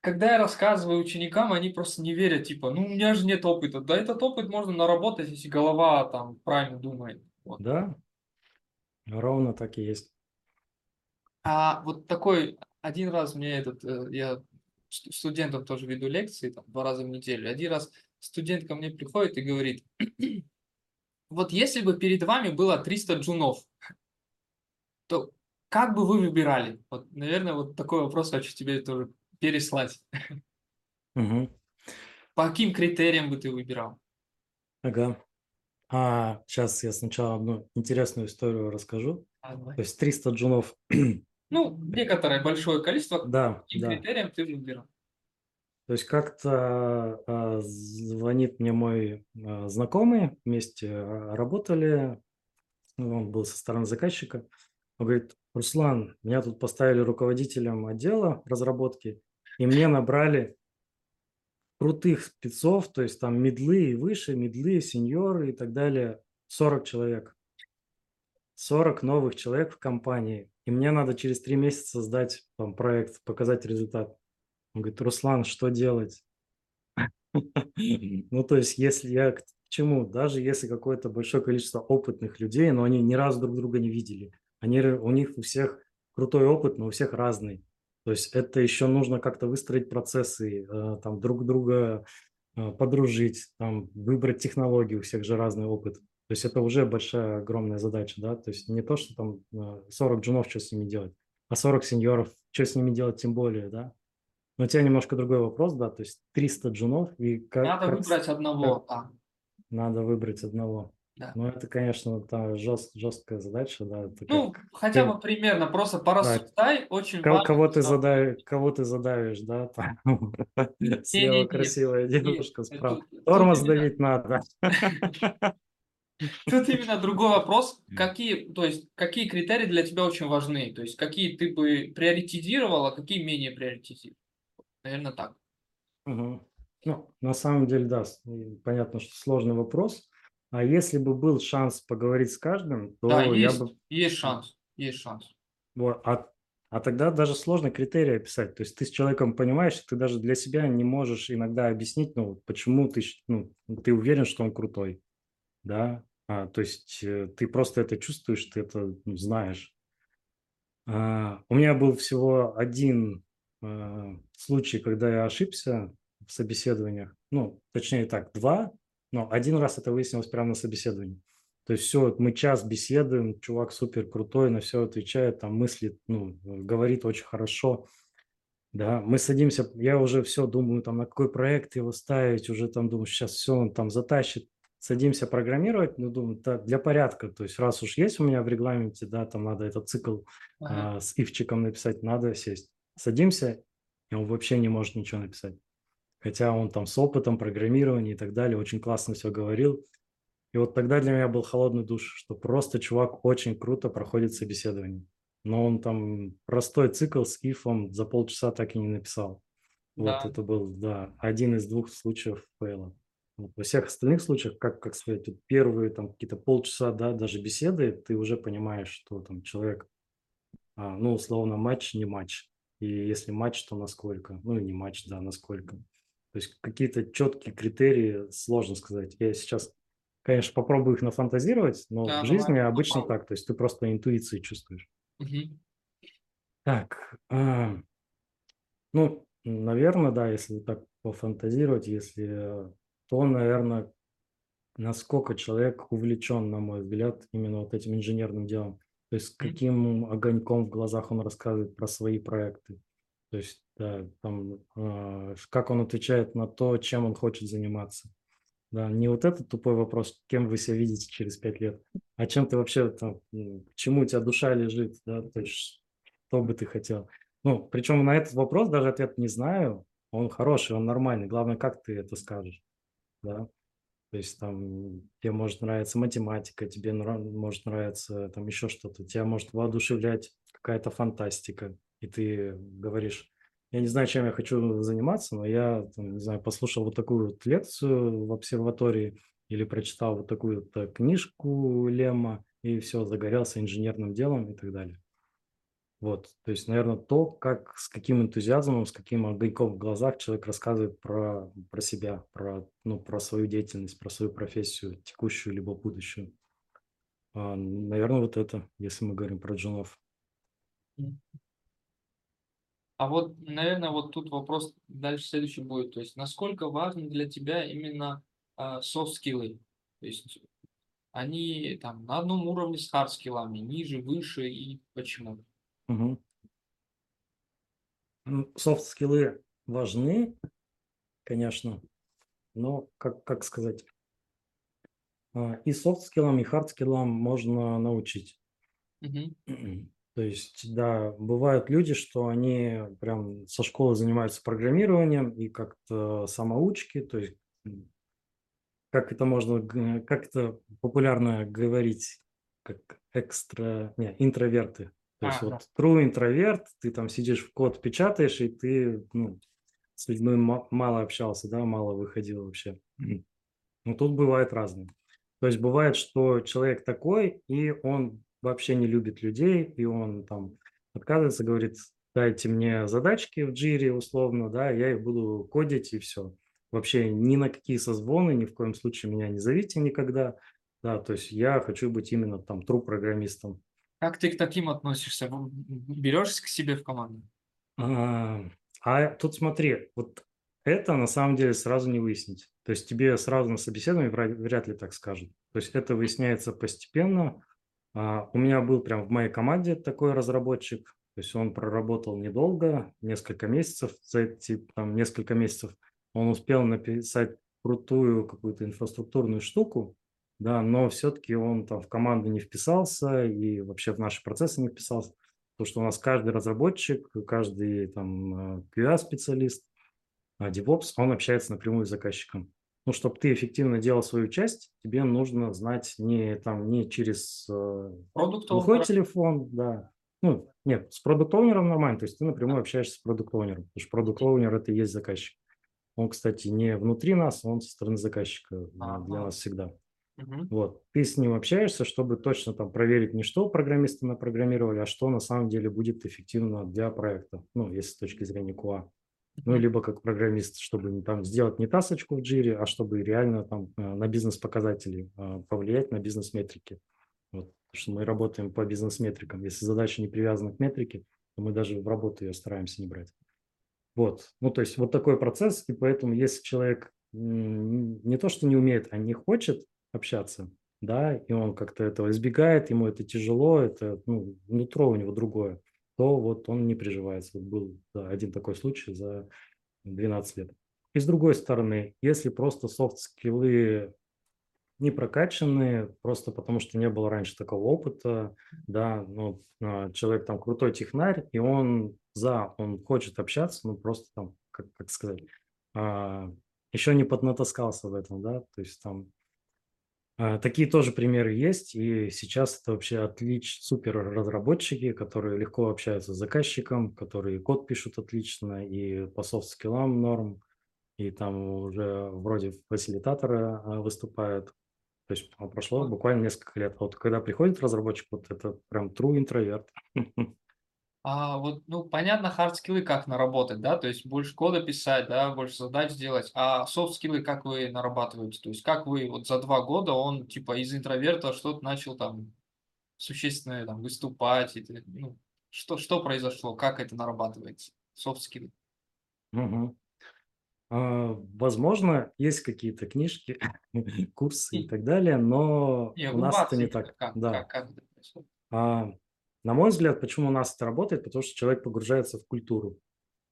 когда я рассказываю ученикам, они просто не верят, типа, ну у меня же нет опыта. Да этот опыт можно наработать, если голова там правильно думает. Вот. Да, ровно так и есть. А вот такой, один раз мне этот, э, я студентам тоже веду лекции, там, два раза в неделю. Один раз студент ко мне приходит и говорит, вот если бы перед вами было 300 джунов, то как бы вы выбирали? Вот, наверное, вот такой вопрос хочу тебе тоже переслать. Угу. По каким критериям бы ты выбирал? Ага. А сейчас я сначала одну интересную историю расскажу. А, То есть 300 джунов. Ну, некоторое большое количество. Да, по каким да. критериям ты выбирал? То есть как-то а, звонит мне мой а, знакомый, вместе а, работали, он был со стороны заказчика. Он говорит, Руслан, меня тут поставили руководителем отдела разработки, и мне набрали крутых спецов, то есть там медлы и выше, медлы, сеньоры и так далее, 40 человек. 40 новых человек в компании. И мне надо через три месяца сдать там, проект, показать результат. Он говорит, Руслан, что делать? Ну, то есть, если я к чему, даже если какое-то большое количество опытных людей, но они ни разу друг друга не видели, они, у них у всех крутой опыт, но у всех разный. То есть это еще нужно как-то выстроить процессы, э, там друг друга э, подружить, там выбрать технологии, у всех же разный опыт. То есть это уже большая, огромная задача, да, то есть не то, что там 40 э, джунов, что с ними делать, а 40 сеньоров, что с ними делать тем более, да. Но у тебя немножко другой вопрос, да, то есть 300 джунов и как... Надо как, выбрать одного. Как, а. Надо выбрать одного. Да. Ну, это, конечно, та жест, жесткая задача, да. Это ну, как, хотя ты, бы примерно, просто порассуждай, да, очень кого, важно. Кого ты, задави, кого ты задавишь, да, там, слева красивая девушка, справа. Тормоз давить надо. Тут именно другой вопрос. Какие, то есть, какие критерии для тебя очень важны? То есть, какие ты бы приоритизировал, а какие менее приоритизировал? Наверное, так. Угу. Ну, на самом деле, да, понятно, что сложный вопрос. А если бы был шанс поговорить с каждым, то да, я есть, бы... есть шанс, есть шанс. Вот, а, а тогда даже сложно критерии описать. То есть ты с человеком понимаешь, ты даже для себя не можешь иногда объяснить, ну, почему ты, ну, ты уверен, что он крутой, да? А, то есть э, ты просто это чувствуешь, ты это ну, знаешь. А, у меня был всего один а, случай, когда я ошибся в собеседованиях. Ну, точнее так, два, но один раз это выяснилось прямо на собеседовании. То есть все, мы час беседуем, чувак супер крутой, на все отвечает, там мыслит, ну, говорит очень хорошо. Да, мы садимся, я уже все думаю, там, на какой проект его ставить, уже там думаю, сейчас все он там затащит. Садимся программировать, ну, думаю, да, для порядка, то есть раз уж есть у меня в регламенте, да, там надо этот цикл ага. а, с ивчиком написать, надо сесть. Садимся, и он вообще не может ничего написать хотя он там с опытом программирования и так далее, очень классно все говорил. И вот тогда для меня был холодный душ, что просто чувак очень круто проходит собеседование. Но он там простой цикл с ифом за полчаса так и не написал. Да. Вот это был, да, один из двух случаев фейла. Вот. Во всех остальных случаях, как, как сказать, вот первые там какие-то полчаса, да, даже беседы, ты уже понимаешь, что там человек, а, ну, условно, матч, не матч. И если матч, то насколько? Ну, и не матч, да, насколько. То есть какие-то четкие критерии сложно сказать. Я сейчас, конечно, попробую их нафантазировать, но да, в жизни давай, обычно так. То есть ты просто интуицией чувствуешь. Угу. Так, а, ну, наверное, да, если так пофантазировать, если, то, наверное, насколько человек увлечен, на мой взгляд, именно вот этим инженерным делом. То есть каким огоньком в глазах он рассказывает про свои проекты. То есть, да, там, э, как он отвечает на то, чем он хочет заниматься. Да, не вот этот тупой вопрос, кем вы себя видите через пять лет, а чем ты вообще там, к чему у тебя душа лежит, да, то есть что бы ты хотел. Ну, причем на этот вопрос даже ответ не знаю, он хороший, он нормальный, главное, как ты это скажешь, да. То есть там тебе может нравиться математика, тебе нра- может нравиться там еще что-то, тебя может воодушевлять какая-то фантастика, и ты говоришь, я не знаю, чем я хочу заниматься, но я, там, не знаю, послушал вот такую вот лекцию в обсерватории или прочитал вот такую вот э, книжку Лема, и все, загорелся инженерным делом и так далее. Вот, то есть, наверное, то, как, с каким энтузиазмом, с каким огоньком в глазах человек рассказывает про, про себя, про, ну, про свою деятельность, про свою профессию, текущую либо будущую. А, наверное, вот это, если мы говорим про джунов. А вот, наверное, вот тут вопрос дальше следующий будет. То есть, насколько важны для тебя именно а, софт-скиллы? То есть, они там на одном уровне с хард-скиллами, ниже, выше и почему? Угу. Софт-скиллы важны, конечно, но, как, как сказать, а, и софт-скиллам, и хард-скиллам можно научить. Мгм. То есть, да, бывают люди, что они прям со школы занимаются программированием и как-то самоучки, то есть, как это можно, как это популярно говорить, как экстра, не, интроверты. То есть А, да. вот true интроверт, ты там сидишь в код печатаешь, и ты ну, с людьми ма- мало общался, да, мало выходил вообще. Мгм. Ну, тут бывает разное. То есть бывает, что человек такой, и он вообще не любит людей, и он там отказывается, говорит, дайте мне задачки в джире условно, да, я их буду кодить, и все. Вообще ни на какие созвоны, ни в коем случае меня не зовите никогда. Да, то есть я хочу быть именно там true программистом. Как ты к таким относишься? В- Берешь к себе в команду? А, а тут смотри, вот это на самом деле сразу не выяснить. То есть тебе сразу на собеседовании вряд ли так скажут. То есть это выясняется постепенно. А, у меня был прям в моей команде такой разработчик. То есть он проработал недолго, несколько месяцев. За эти там, несколько месяцев он успел написать крутую какую-то инфраструктурную штуку, да, но все-таки он там в команду не вписался и вообще в наши процессы не вписался. Потому что у нас каждый разработчик, каждый там QA-специалист, DevOps, он общается напрямую с заказчиком. Ну, чтобы ты эффективно делал свою часть, тебе нужно знать не, там, не через э, глухой телефон, да. Ну, нет, с продукт нормально, то есть ты напрямую общаешься с продукт потому что продукт это и есть заказчик. Он, кстати, не внутри нас, он со стороны заказчика э, для нас всегда. Мгм. Вот, ты с ним общаешься, чтобы точно там проверить не что программисты напрограммировали, а что на самом деле будет эффективно для проекта, ну, если с точки зрения QA. Ну, либо как программист, чтобы там сделать не тасочку в джире, а чтобы реально там э, на бизнес-показатели э, повлиять на бизнес-метрики. Вот, потому что мы работаем по бизнес-метрикам. Если задача не привязана к метрике, то мы даже в работу ее стараемся не брать. Вот, ну, то есть вот такой процесс, и поэтому если человек не то, что не умеет, а не хочет общаться, да, и он как-то этого избегает, ему это тяжело, это, ну, нутро у него другое, то вот он не приживается. Был да, один такой случай за 12 лет. И с другой стороны, если просто софт-скиллы не прокачанные, просто потому что не было раньше такого опыта, да, ну, а, человек там крутой технарь, и он за, он хочет общаться, ну, просто там, как, как сказать, а, еще не поднатаскался в этом, да, то есть там Такие тоже примеры есть, и сейчас это вообще отлич, супер разработчики, которые легко общаются с заказчиком, которые код пишут отлично, и по софт-скиллам норм, и там уже вроде фасилитаторы а, выступают. То есть а, прошло буквально несколько лет. А Вот когда приходит разработчик, вот это прям true интроверт. А вот, ну, понятно, хард-скиллы как наработать, да, то есть больше кода писать, да, больше задач делать, а софт-скиллы как вы нарабатываете, то есть как вы вот за два года он типа из интроверта что-то начал там существенно там выступать, ты, ну, что, что произошло, как это нарабатывается, софт-скиллы? Мгм. А, Возможно, есть какие-то книжки, курсы и так далее, но Не, у нас это не так. как, Да. как, как это происходит? На мой взгляд, почему у нас это работает, потому что человек погружается в культуру.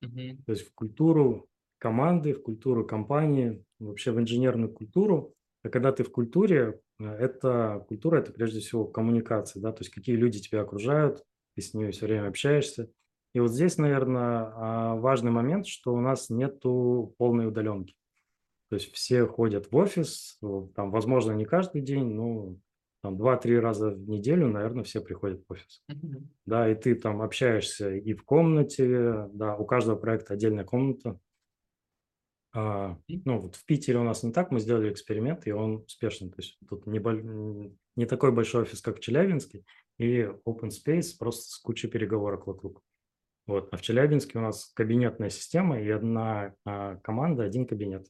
Мгм. То есть в культуру команды, в культуру компании, вообще в инженерную культуру. А когда ты в культуре, э, это культура, это прежде всего коммуникация, да, то есть какие люди тебя окружают, ты с ними все время общаешься. И вот здесь, наверное, а, важный момент, что у нас нету полной удаленки. То есть все ходят в офис, там, возможно, не каждый день, но там два-три раза в неделю, наверное, все приходят в офис. Мгм. Да, и ты там общаешься и в комнате, да, у каждого проекта отдельная комната. А, ну, вот в Питере у нас не так, мы сделали эксперимент, и он успешный. То есть тут не, не такой большой офис, как в Челябинске, и open space просто с кучей переговорок вокруг. Вот. А в Челябинске у нас кабинетная система, и одна а, команда, один кабинет.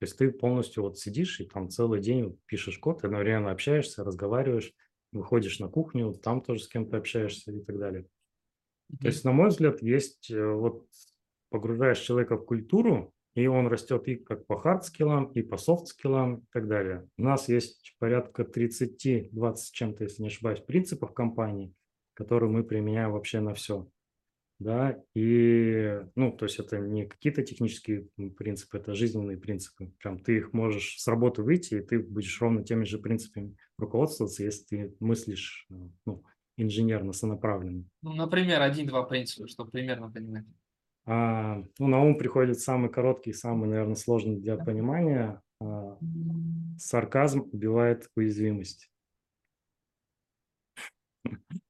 То есть ты полностью вот сидишь и там целый день пишешь код, одновременно общаешься, разговариваешь, выходишь на кухню, там тоже с кем-то общаешься и так далее. То Мгм. есть, на мой взгляд, есть э, вот погружаешь человека в культуру, и он растет и как по хард-скиллам, и по софт-скиллам и так далее. У нас есть порядка 30-20 с чем-то, если не ошибаюсь, принципов компании, которые мы применяем вообще на все. Да, и, ну, то есть это не какие-то технические принципы, это жизненные принципы. Прям ты их можешь с работы выйти, и ты будешь ровно теми же принципами руководствоваться, если ты мыслишь, э, ну, инженерно, сонаправленно. Ну, например, один-два принципа, чтобы примерно понимать. А, ну, на ум приходит самый короткий, самый, наверное, сложный для понимания. А, сарказм убивает уязвимость.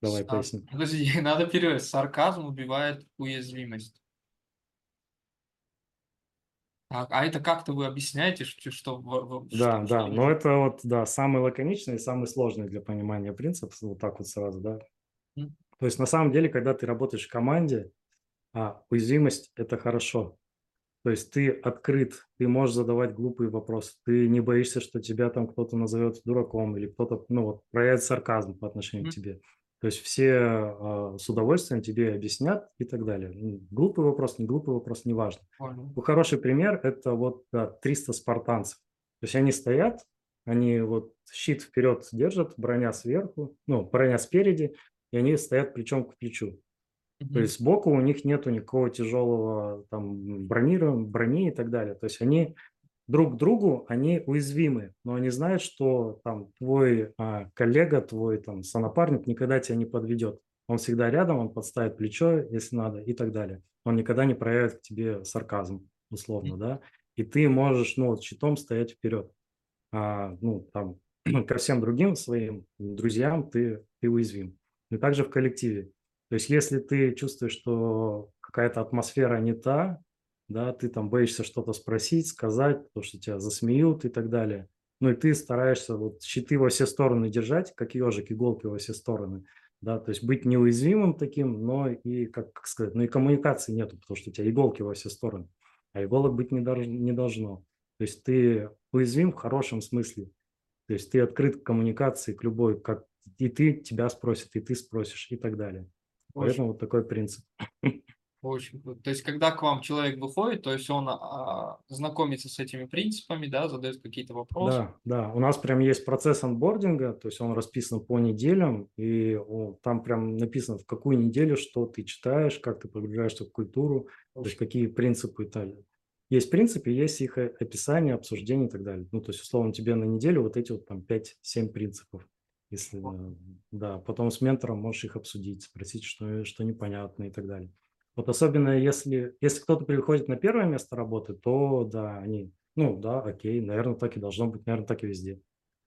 Давай Сар- поясню. Подожди, надо перевести. Сарказм убивает уязвимость. Так, а это как-то вы объясняете, что, что, в- в- Да, что- да, что но это вот, да, самый лаконичный и самый сложный для понимания принцип, вот так вот сразу, да. М. То есть на самом деле, когда ты работаешь в команде, а, уязвимость – это хорошо. То есть ты открыт, ты можешь задавать глупые вопросы, ты не боишься, что тебя там кто-то назовет дураком или кто-то, ну вот, проявит сарказм по отношению Мгм. к тебе. То есть все а, с удовольствием тебе объяснят и так далее. Ну, Глупый вопрос, не глупый вопрос, неважно. Ну, Хороший пример – это вот да, 300 спартанцев. То есть они стоят, они вот щит вперед держат, броня сверху, ну, броня спереди, и они стоят плечом к плечу. То есть сбоку у них нету никакого тяжелого там бронирования, брони и так далее. То есть они друг к другу, они уязвимы, но они знают, что там твой а, коллега, твой там сонапарник никогда тебя не подведет. Он всегда рядом, он подставит плечо, если надо, и так далее. Он никогда не проявит к тебе сарказм, условно, да. И ты можешь, ну, щитом стоять вперед. А, ну, там, ко всем другим своим друзьям ты, ты уязвим. И также в коллективе. То есть, если ты чувствуешь, что какая-то атмосфера не та, да, ты там боишься что-то спросить, сказать, потому что тебя засмеют и так далее. Ну и ты стараешься вот щиты во все стороны держать, как ежик, иголки во все стороны, да, то есть быть неуязвимым таким, но и, как, как сказать, ну и коммуникации нету, потому что у тебя иголки во все стороны, а иголок быть не, долж- не должно. То есть ты уязвим в хорошем смысле, то есть ты открыт к коммуникации, к любой, как и ты тебя спросит, и ты спросишь, и так далее. Очень, Поэтому вот такой принцип. очень круто. То есть, когда к вам человек выходит, то есть он а, знакомится с этими принципами, да, задает какие-то вопросы. Да, да, у нас прям есть процесс онбординга, то есть он расписан по неделям, и о, там прям написано, в какую неделю что ты читаешь, как ты погружаешься в культуру, то есть какие принципы и так далее. Есть принципы, есть их э, описание, обсуждение и так далее. Ну, то есть, условно, тебе на неделю вот эти вот там 5-7 принципов. Если, да, потом с ментором можешь их обсудить, спросить, что, что непонятно и так далее. Вот особенно если, если кто-то приходит на первое место работы, то да, они, ну да, окей, наверное, так и должно быть, наверное, так и везде.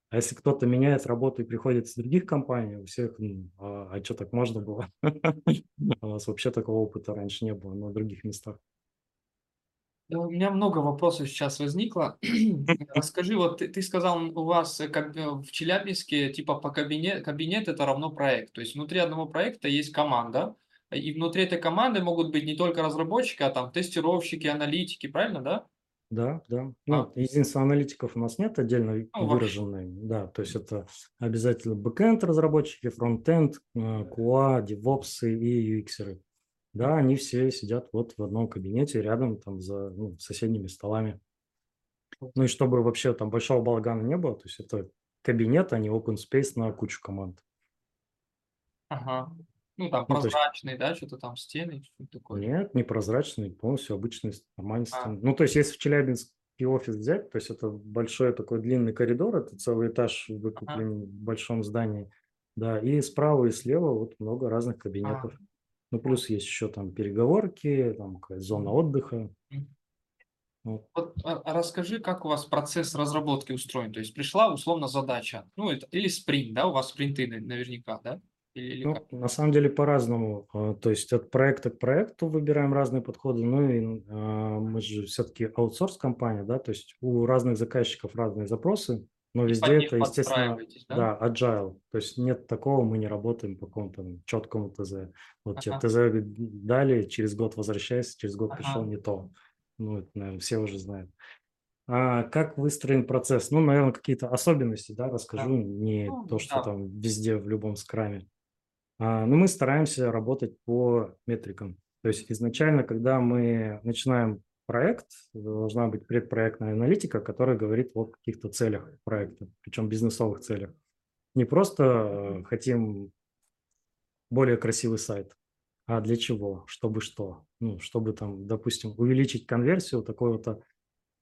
А если кто-то меняет работу и приходит из других компаний, у всех, «М, а, а что так можно было? У нас вообще такого опыта раньше не было на других местах. У меня много вопросов сейчас возникло. Расскажи, вот ты, ты сказал, у вас э, как, э, в Челябинске типа по кабинет, кабинет это равно проект. То есть внутри одного проекта есть команда, и внутри этой команды могут быть не только разработчики, а там тестировщики, аналитики, правильно, да? Да, да. А. Ну, единственное, аналитиков у нас нет отдельно Ну, выраженной. Да, то есть это обязательно бэкэнд разработчики, фронтенд, э, QA, DevOps и UX. Да, они все сидят вот в одном кабинете рядом там за ну, соседними столами. Ну и чтобы вообще там большого балагана не было, то есть это кабинет, а не open space на кучу команд. Ага. Ну, там Ну, то есть прозрачный, да, что-то там стены, что-то такое. нет, непрозрачный, полностью обычный, нормальный А, стены. Ну, то есть если в Челябинске офис взять, то есть это большой такой длинный коридор, это целый этаж ага, выкуплен в большом здании, да, и справа и слева вот много разных а, кабинетов. Ну, плюс есть еще там переговорки, там какая-то зона отдыха. Вот. Вот, а, а расскажи, как у вас процесс разработки устроен? То есть пришла условно задача, ну, это, или спринт, да, у вас спринты на- наверняка, да? Или, или как? Ну, на самом деле по-разному. А, То есть от проекта к проекту выбираем разные подходы. Ну и а, мы же все-таки аутсорс-компания, да, то есть у разных заказчиков разные запросы, но И везде это, естественно, да? да, agile. То есть нет такого, мы не работаем по какому-то четкому ТЗ. Вот тебе Ага, ТЗ дали, через год возвращайся, через год пришел ага, не то. Ну, это, наверное, все уже знают. А как выстроен процесс? Ну, наверное, какие-то особенности, да, да. расскажу, не Ну, то, что да, там везде в любом скраме. А, Ну, мы стараемся работать по метрикам. То есть изначально, когда мы начинаем проект, должна быть предпроектная аналитика, которая говорит о каких-то целях проекта, причем бизнесовых целях. Не просто э, хотим более красивый сайт, а для чего, чтобы что. Ну, чтобы там, допустим, увеличить конверсию такого-то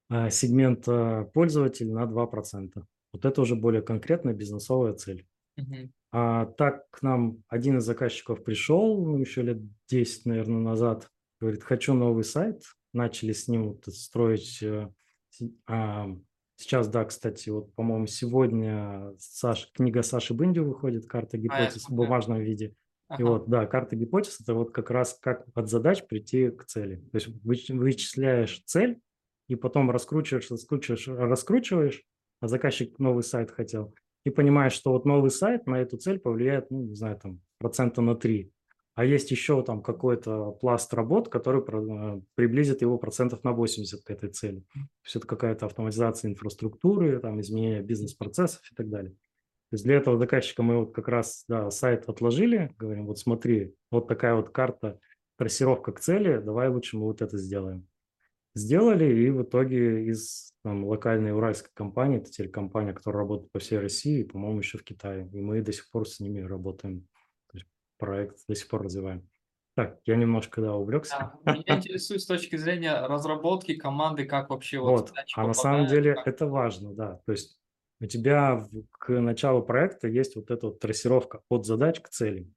а, сегмента пользователей на 2%. Вот это уже более конкретная бизнесовая цель. мгм, А так к нам один из заказчиков пришел, ну, еще лет 10, наверное, назад, говорит, хочу новый сайт. Начали с ним вот строить. э, а, Сейчас, да, кстати, вот, по-моему, сегодня Саш, книга Саши Бынди выходит, карта а гипотез в смотрел, бумажном виде. И ага, вот, да, карта гипотез– это вот как раз как от задач прийти к цели. То есть выч- вычисляешь цель, и потом раскручиваешь, раскручиваешь, раскручиваешь, а заказчик новый сайт хотел, и понимаешь, что вот новый сайт на эту цель повлияет, ну, не знаю, там, процента на 3. А есть еще там какой-то пласт работ, который э, приблизит его процентов на 80 к этой цели. То есть это какая-то автоматизация инфраструктуры, там, изменение бизнес-процессов и так далее. То есть для этого заказчика мы вот как раз да, сайт отложили, говорим, вот смотри, вот такая вот карта, трассировка к цели, давай лучше мы вот это сделаем. Сделали, и в итоге из там, локальной уральской компании, это телекомпания, которая работает по всей России, по-моему, еще в Китае. И мы до сих пор с ними работаем. Проект до сих пор развиваем. Так, я немножко, да, увлекся. да. Меня интересует с точки зрения разработки команды, как вообще вот а на самом деле как... это важно, да. То есть у тебя к началу проекта есть вот эта вот трассировка от задач к цели.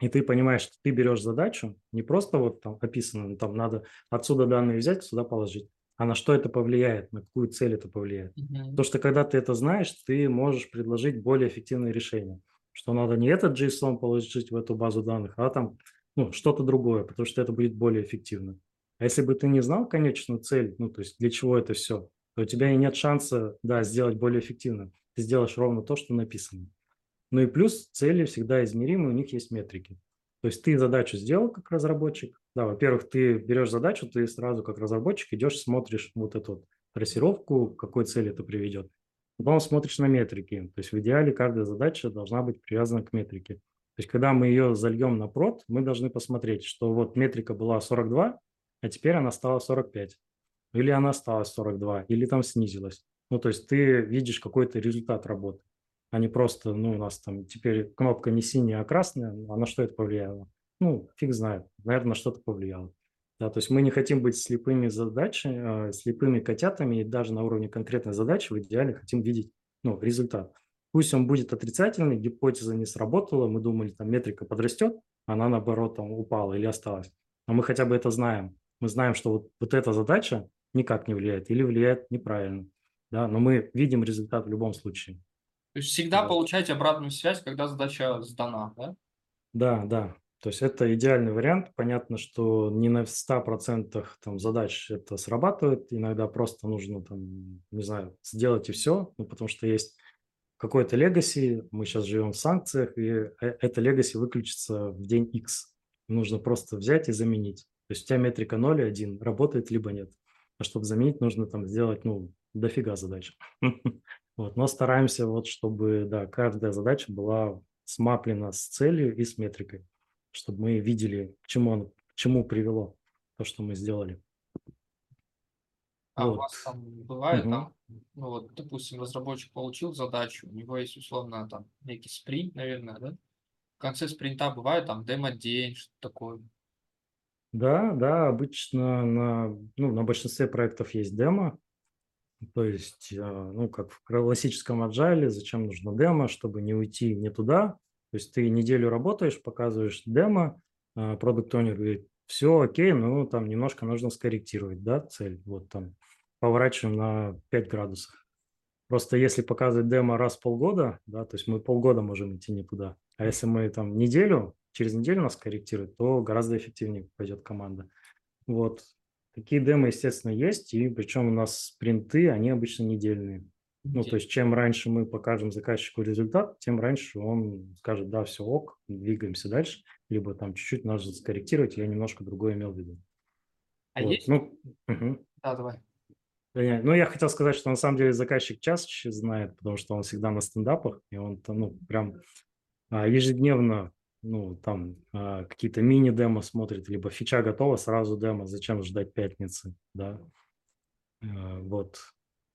И ты понимаешь, что ты берешь задачу, не просто вот там описано, ну, там надо отсюда данные взять, сюда положить, а на что это повлияет, на какую цель это повлияет. мгм, То, что когда ты это знаешь, ты можешь предложить более эффективное решение, что надо не этот JSON положить в эту базу данных, а там ну, что-то другое, потому что это будет более эффективно. А если бы ты не знал конечную цель, ну, то есть для чего это все, то у тебя и нет шанса, да, сделать более эффективно. Ты сделаешь ровно то, что написано. Ну и плюс цели всегда измеримы, у них есть метрики. То есть ты задачу сделал как разработчик. Да, во-первых, ты берешь задачу, ты сразу как разработчик идешь, смотришь вот эту вот трассировку, к какой цели это приведет. Потом смотришь на метрики. То есть в идеале каждая задача должна быть привязана к метрике. То есть когда мы ее зальем на прод, мы должны посмотреть, что вот метрика была 42, а теперь она стала 45. Или она стала 42, или там снизилась. Ну, то есть ты видишь какой-то результат работы а не просто, ну, у нас там теперь кнопка не синяя, а красная, а на что это повлияло? Ну, фиг знает, наверное, на что-то повлияло. Да, то есть мы не хотим быть слепыми задачами, э, слепыми котятами, и даже на уровне конкретной задачи в идеале хотим видеть ну, результат. Пусть он будет отрицательный, гипотеза не сработала, мы думали, там метрика подрастет, она наоборот там упала или осталась. Но мы хотя бы это знаем. Мы знаем, что вот, вот эта задача никак не влияет или влияет неправильно. Да, но мы видим результат в любом случае. То есть всегда Да. получаете обратную связь, когда задача сдана, да? Да, да. То есть это идеальный вариант. Понятно, что не на 100% там задач это срабатывает. Иногда просто нужно там, не знаю, сделать и все. Ну, потому что есть какой-то легаси. Мы сейчас живем в санкциях, и э- это легаси выключится в день X. Нужно просто взять и заменить. То есть у тебя метрика 0 и 1 работает либо нет. А чтобы заменить, нужно там сделать, ну, дофига задач. Вот, но стараемся вот, чтобы, да, каждая задача была смаплена с целью и с метрикой, чтобы мы видели, к чему, оно- к чему привело то, что мы сделали. А у Вот. вас там бывает Мгм. там, ну вот, допустим, разработчик получил задачу, у него есть условно там некий спринт, наверное, да? конце спринта бывает там демо-день, что такое? Да, да, обычно на, ну, на большинстве проектов есть демо. То есть, э, ну, как в классическом agile, зачем нужно демо, чтобы не уйти не туда. То есть ты неделю работаешь, показываешь демо, а продукт онер говорит, все окей, ну, там немножко нужно скорректировать, да, цель. Вот там поворачиваем на 5 градусов. Просто если показывать демо раз в полгода, да, то есть мы полгода можем идти не туда. А если мы там неделю, через неделю нас корректируют, то гораздо эффективнее пойдет команда. Вот. Такие демо, естественно, есть, и причем у нас спринты, они обычно недельные. Ну, то есть чем раньше мы покажем заказчику результат, тем раньше он скажет, да, все ок, двигаемся дальше, либо там чуть-чуть нужно скорректировать, я немножко другое имел в виду. А Вот. есть? Ну, мгм. Да, давай. Понятно. Ну, я хотел сказать, что на самом деле заказчик чаще знает, потому что он всегда на стендапах, и он там, ну, прям а, ежедневно, ну, там а, какие-то мини-демо смотрит, либо фича готова, сразу демо, зачем ждать пятницы, да. А, Вот.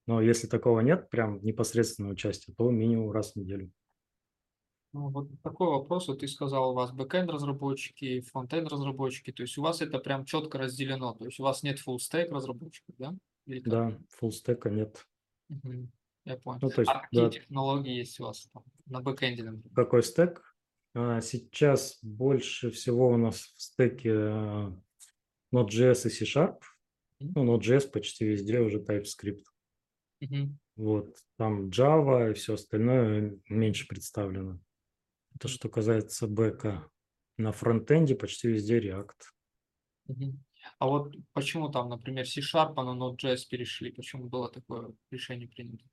Но если такого нет, прям непосредственного участия, то минимум раз в неделю. Ну, вот такой вопрос. Вот ты сказал, у вас бэкэнд разработчики, фронтенд разработчики, то есть у вас это прям четко разделено, то есть у вас нет full stack разработчиков, да? Или как? Да, full stack а нет. Мгм. Я понял. Ну, то есть, А какие да, технологии есть у вас там на бэкэнде, например? какой стек? А, Сейчас больше всего у нас в стеке а, Node.js и C-Sharp. Ну, Node.js почти везде уже TypeScript. Мгм. Вот, там Java и все остальное меньше представлено. Это Мгм. что касается бэка. На фронтенде почти везде React. Мгм. А вот почему там, например, C-Sharp на Node.js перешли? Почему было такое решение принято?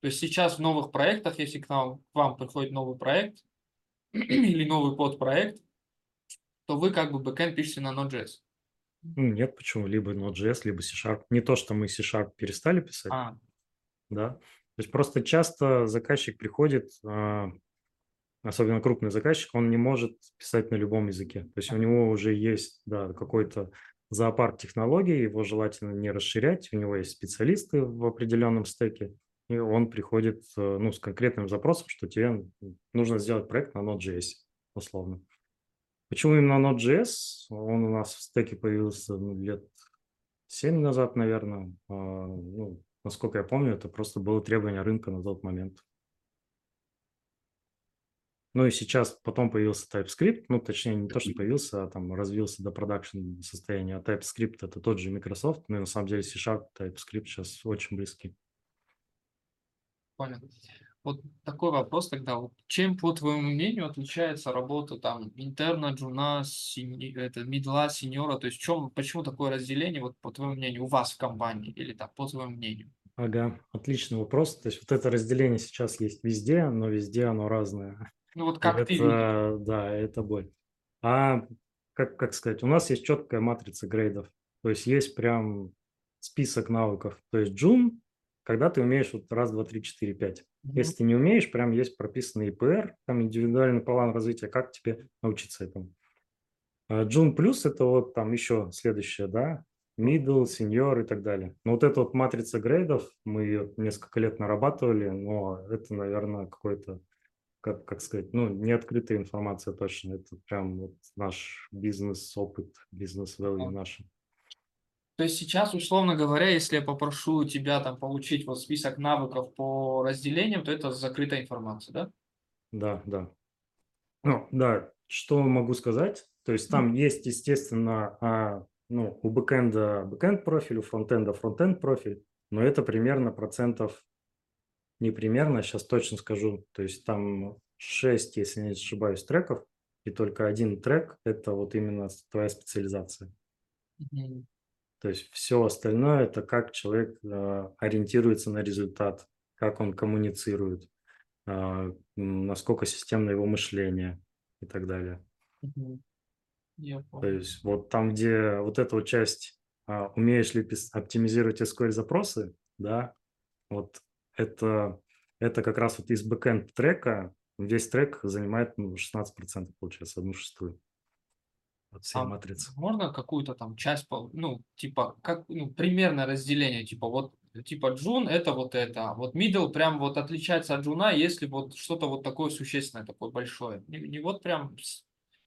То есть сейчас в новых проектах, если к нам, к вам приходит новый проект или новый подпроект, то вы как бы бэкэнд пишете на Node.js. Нет, почему? Либо Node.js, либо C-Sharp. Не то, что мы C-Sharp перестали писать, А, да. То есть просто часто заказчик приходит, а, особенно крупный заказчик, он не может писать на любом языке. То есть у него уже есть да, какой-то зоопарк технологий, его желательно не расширять, у него есть специалисты в определенном стеке, и он приходит э, ну, с конкретным запросом, что тебе нужно сделать проект на Node.js, условно. Почему именно Node.js? Он у нас в стеке появился ну, лет 7 назад, наверное. А, ну, насколько я помню, это просто было требование рынка на тот момент. Ну и сейчас потом появился TypeScript, ну точнее не то, что появился, а там развился до продакшн состояния. А TypeScript это тот же Microsoft, но и на самом деле C-Sharp, TypeScript сейчас очень близки. понял. Вот такой вопрос тогда. Вот чем, по твоему мнению, отличается работа там интерна, джуна, сини- это, мидла, сеньора? То есть чем, почему такое разделение, вот по твоему мнению, у вас в компании или так, по твоему мнению? Ага, отличный вопрос. То есть вот это разделение сейчас есть везде, но везде оно разное. Ну вот как ты видишь? это, да, это боль. А как, как сказать, у нас есть четкая матрица грейдов. То есть есть прям список навыков. То есть джун, когда ты умеешь вот раз, два, три, четыре, пять. Мгм. Если ты не умеешь, прям есть прописанный ИПР, там индивидуальный план развития, как тебе научиться этому. Джун плюс это вот там еще следующее, да, middle, senior и так далее. Но вот эта вот матрица грейдов, мы ее несколько лет нарабатывали, но это, наверное, какой-то, как, как сказать, ну, не открытая информация точно, это прям вот наш бизнес-опыт, бизнес-value А. наши. То есть сейчас, условно говоря, если я попрошу тебя там получить вот список навыков по разделениям, то это закрытая информация, да? Да, да. Ну, да, что могу сказать? То есть там есть, естественно, а, ну, у бэкэнда бэкэнд профиль, у фронтенда фронтенд профиль, но это примерно процентов, не примерно, сейчас точно скажу, то есть там 6, если не ошибаюсь, треков, и только один трек – это вот именно твоя специализация. Мгм. То есть все остальное – это как человек а, ориентируется на результат, как он коммуницирует, а, насколько системно его мышление и так далее. Я То есть вот там, где вот эта вот часть, а, умеешь ли оптимизировать SQL запросы, да, вот это, это как раз вот из бэкэнд трека, весь трек занимает ну, 16% получается, одну шестую от всей А матрицы. можно какую-то там часть, ну, типа, как, ну, примерное разделение, типа, вот типа джун это вот это, а вот middle прям вот отличается от джуна, если вот что-то вот такое существенное, такое большое. Не, не вот прям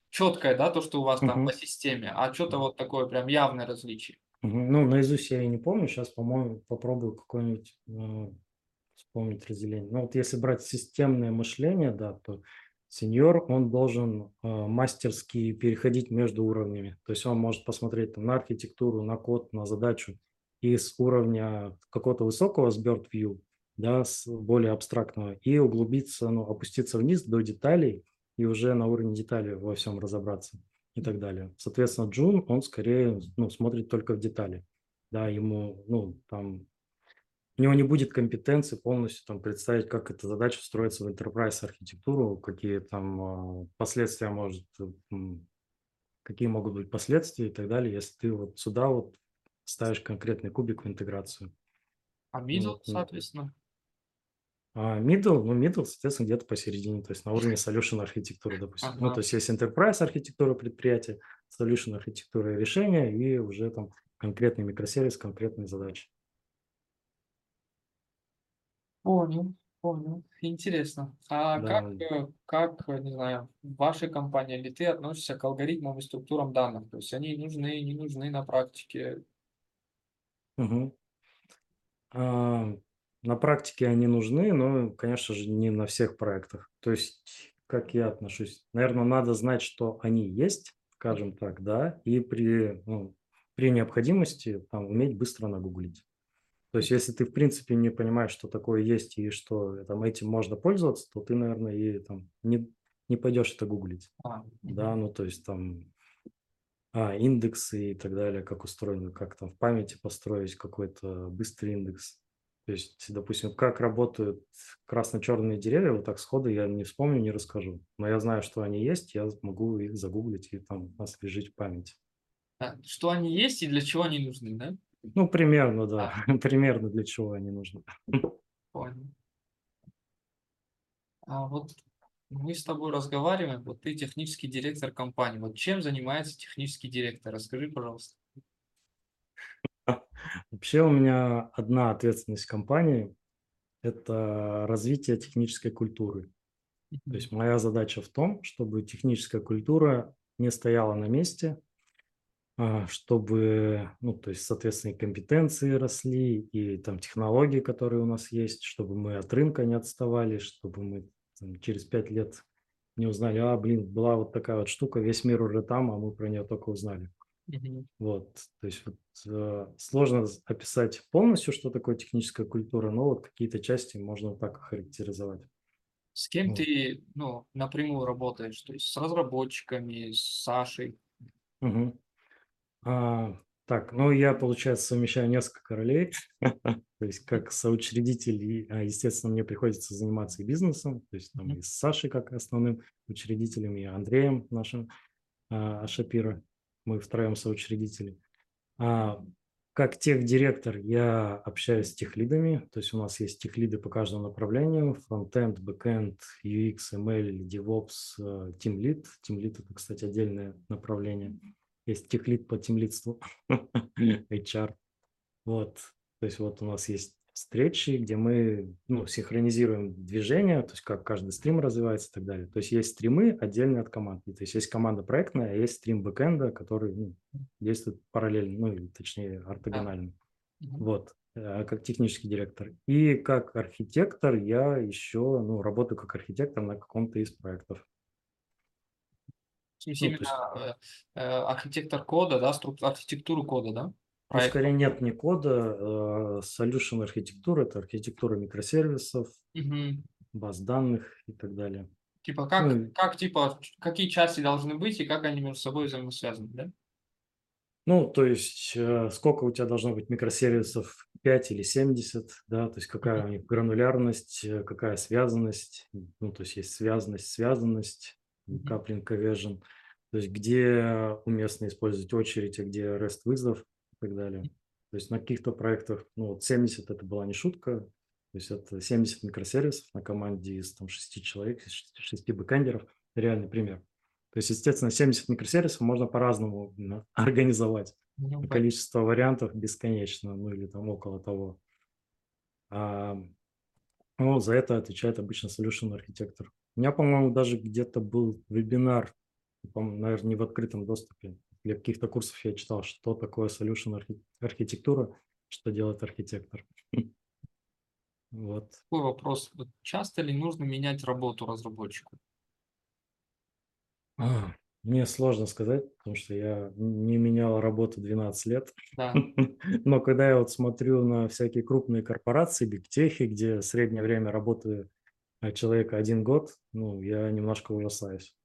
четкое, да, то, что у вас там Мгм. по системе, а что-то вот такое прям явное различие. Ну, наизусть я и не помню. Сейчас, по-моему, попробую какое-нибудь э, вспомнить разделение. Ну, вот если брать системное мышление, да, то сеньор, он должен э, мастерски переходить между уровнями. То есть он может посмотреть там, на архитектуру, на код, на задачу и с уровня какого-то высокого с bird view, да, с более абстрактного, и углубиться, ну, опуститься вниз до деталей и уже на уровне деталей во всем разобраться и так далее. Соответственно, Джун, он скорее ну, смотрит только в детали. Да, ему, ну, там, у него не будет компетенции полностью там представить, как эта задача встроится в enterprise архитектуру, какие там а, последствия может, какие могут быть последствия и так далее, если ты вот сюда вот ставишь конкретный кубик в интеграцию. А middle, Вот, ну, соответственно. А middle, ну, middle, соответственно, где-то посередине, то есть на уровне solution архитектуры, допустим. Ну, Ага. то есть есть enterprise архитектура предприятия, solution архитектура решения и уже там конкретный микросервис, конкретные задачи. Понял, понял. Интересно. А Да. как, э, как, э, не знаю, в вашей компании или ты относишься к алгоритмам и структурам данных? То есть они нужны, не нужны на практике? Мгм. А, на практике они нужны, но, конечно же, не на всех проектах. То есть, как я отношусь? Наверное, надо знать, что они есть, скажем так, да, и при, ну, при необходимости там, уметь быстро нагуглить. То есть, если ты, в принципе, не понимаешь, что такое есть и что там, этим можно пользоваться, то ты, наверное, и там не, не пойдешь это гуглить. А, Да, ну то есть там а, индексы и так далее, как устроены, как там в памяти построить какой-то быстрый индекс. То есть, допустим, как работают красно-черные деревья, вот так сходу я не вспомню, не расскажу. Но я знаю, что они есть, я могу их загуглить и там освежить в памяти. А, Что они есть и для чего они нужны, да? Ну, примерно, да. Примерно для чего они нужны. Понял. А вот мы с тобой разговариваем, вот ты технический директор компании. Вот чем занимается технический директор? Расскажи, пожалуйста. Вообще у меня одна ответственность компании – это развитие технической культуры. То есть моя задача в том, чтобы техническая культура не стояла на месте, а, чтобы, ну, то есть, соответственно, и компетенции росли, и там технологии, которые у нас есть, чтобы мы от рынка не отставали, чтобы мы там, через пять лет не узнали, а, блин, была вот такая вот штука, весь мир уже там, а мы про нее только узнали. Мгм. Вот, то есть вот, э, сложно описать полностью, что такое техническая культура, но вот какие-то части можно вот так охарактеризовать. С кем Вот. ты, ну, напрямую работаешь? То есть с разработчиками, с Сашей? Мгм. А, так, ну я, получается, совмещаю несколько ролей. То есть как соучредитель, а, естественно, мне приходится заниматься и бизнесом, то есть там и с Сашей как основным учредителем, и Андреем нашим Шапиро. Мы втроем соучредители. А, как техдиректор я общаюсь с техлидами, то есть у нас есть техлиды по каждому направлению, фронтенд, бэкенд, UX, ML, DevOps, Team Lead. Team Lead это, кстати, отдельное направление. Есть техлид по тимлидству, HR. Вот, то есть вот у нас есть встречи, где мы ну, синхронизируем движение, то есть как каждый стрим развивается и так далее. То есть есть стримы отдельные от команд. То есть есть команда проектная, а есть стрим бэкэнда, который ну, действует параллельно, ну или точнее ортогонально. Мгм. Вот, э, как технический директор. И как архитектор я еще ну, работаю как архитектор на каком-то из проектов. То есть Ну, то именно э, э, архитектор кода, да, струк- архитектуру кода, да? Ну, скорее нет не кода, э, solution архитектура, это архитектура микросервисов, Мгм. баз данных и так далее. Типа как, Ну, как типа, какие части должны быть и как они между собой взаимосвязаны, да? Ну, то есть, э, сколько у тебя должно быть микросервисов, 5 или 70, да, то есть какая у них гранулярность, какая связанность, ну, то есть есть связанность, связанность, coupling cohesion, то есть где уместно использовать очередь, а где REST вызов и так далее. То есть на каких-то проектах, ну, вот 70 это была не шутка, то есть это 70 микросервисов на команде из там, 6 человек, из 6 бэкэндеров, реальный пример. То есть, естественно, 70 микросервисов можно по-разному организовать. Ну. Количество вариантов бесконечно, ну или там около того. А, ну, за это отвечает обычно solution архитектор. У меня, по-моему, даже где-то был вебинар, наверное, не в открытом доступе. Для каких-то курсов я читал, что такое solution архитектура, что делает архитектор. Вот. Такой вопрос. Часто ли нужно менять работу разработчику? А, мне сложно сказать, потому что я не менял работу 12 лет. Да. Но когда я вот смотрю на всякие крупные корпорации, бигтехи, где среднее время работы человека один год, ну, я немножко ужасаюсь.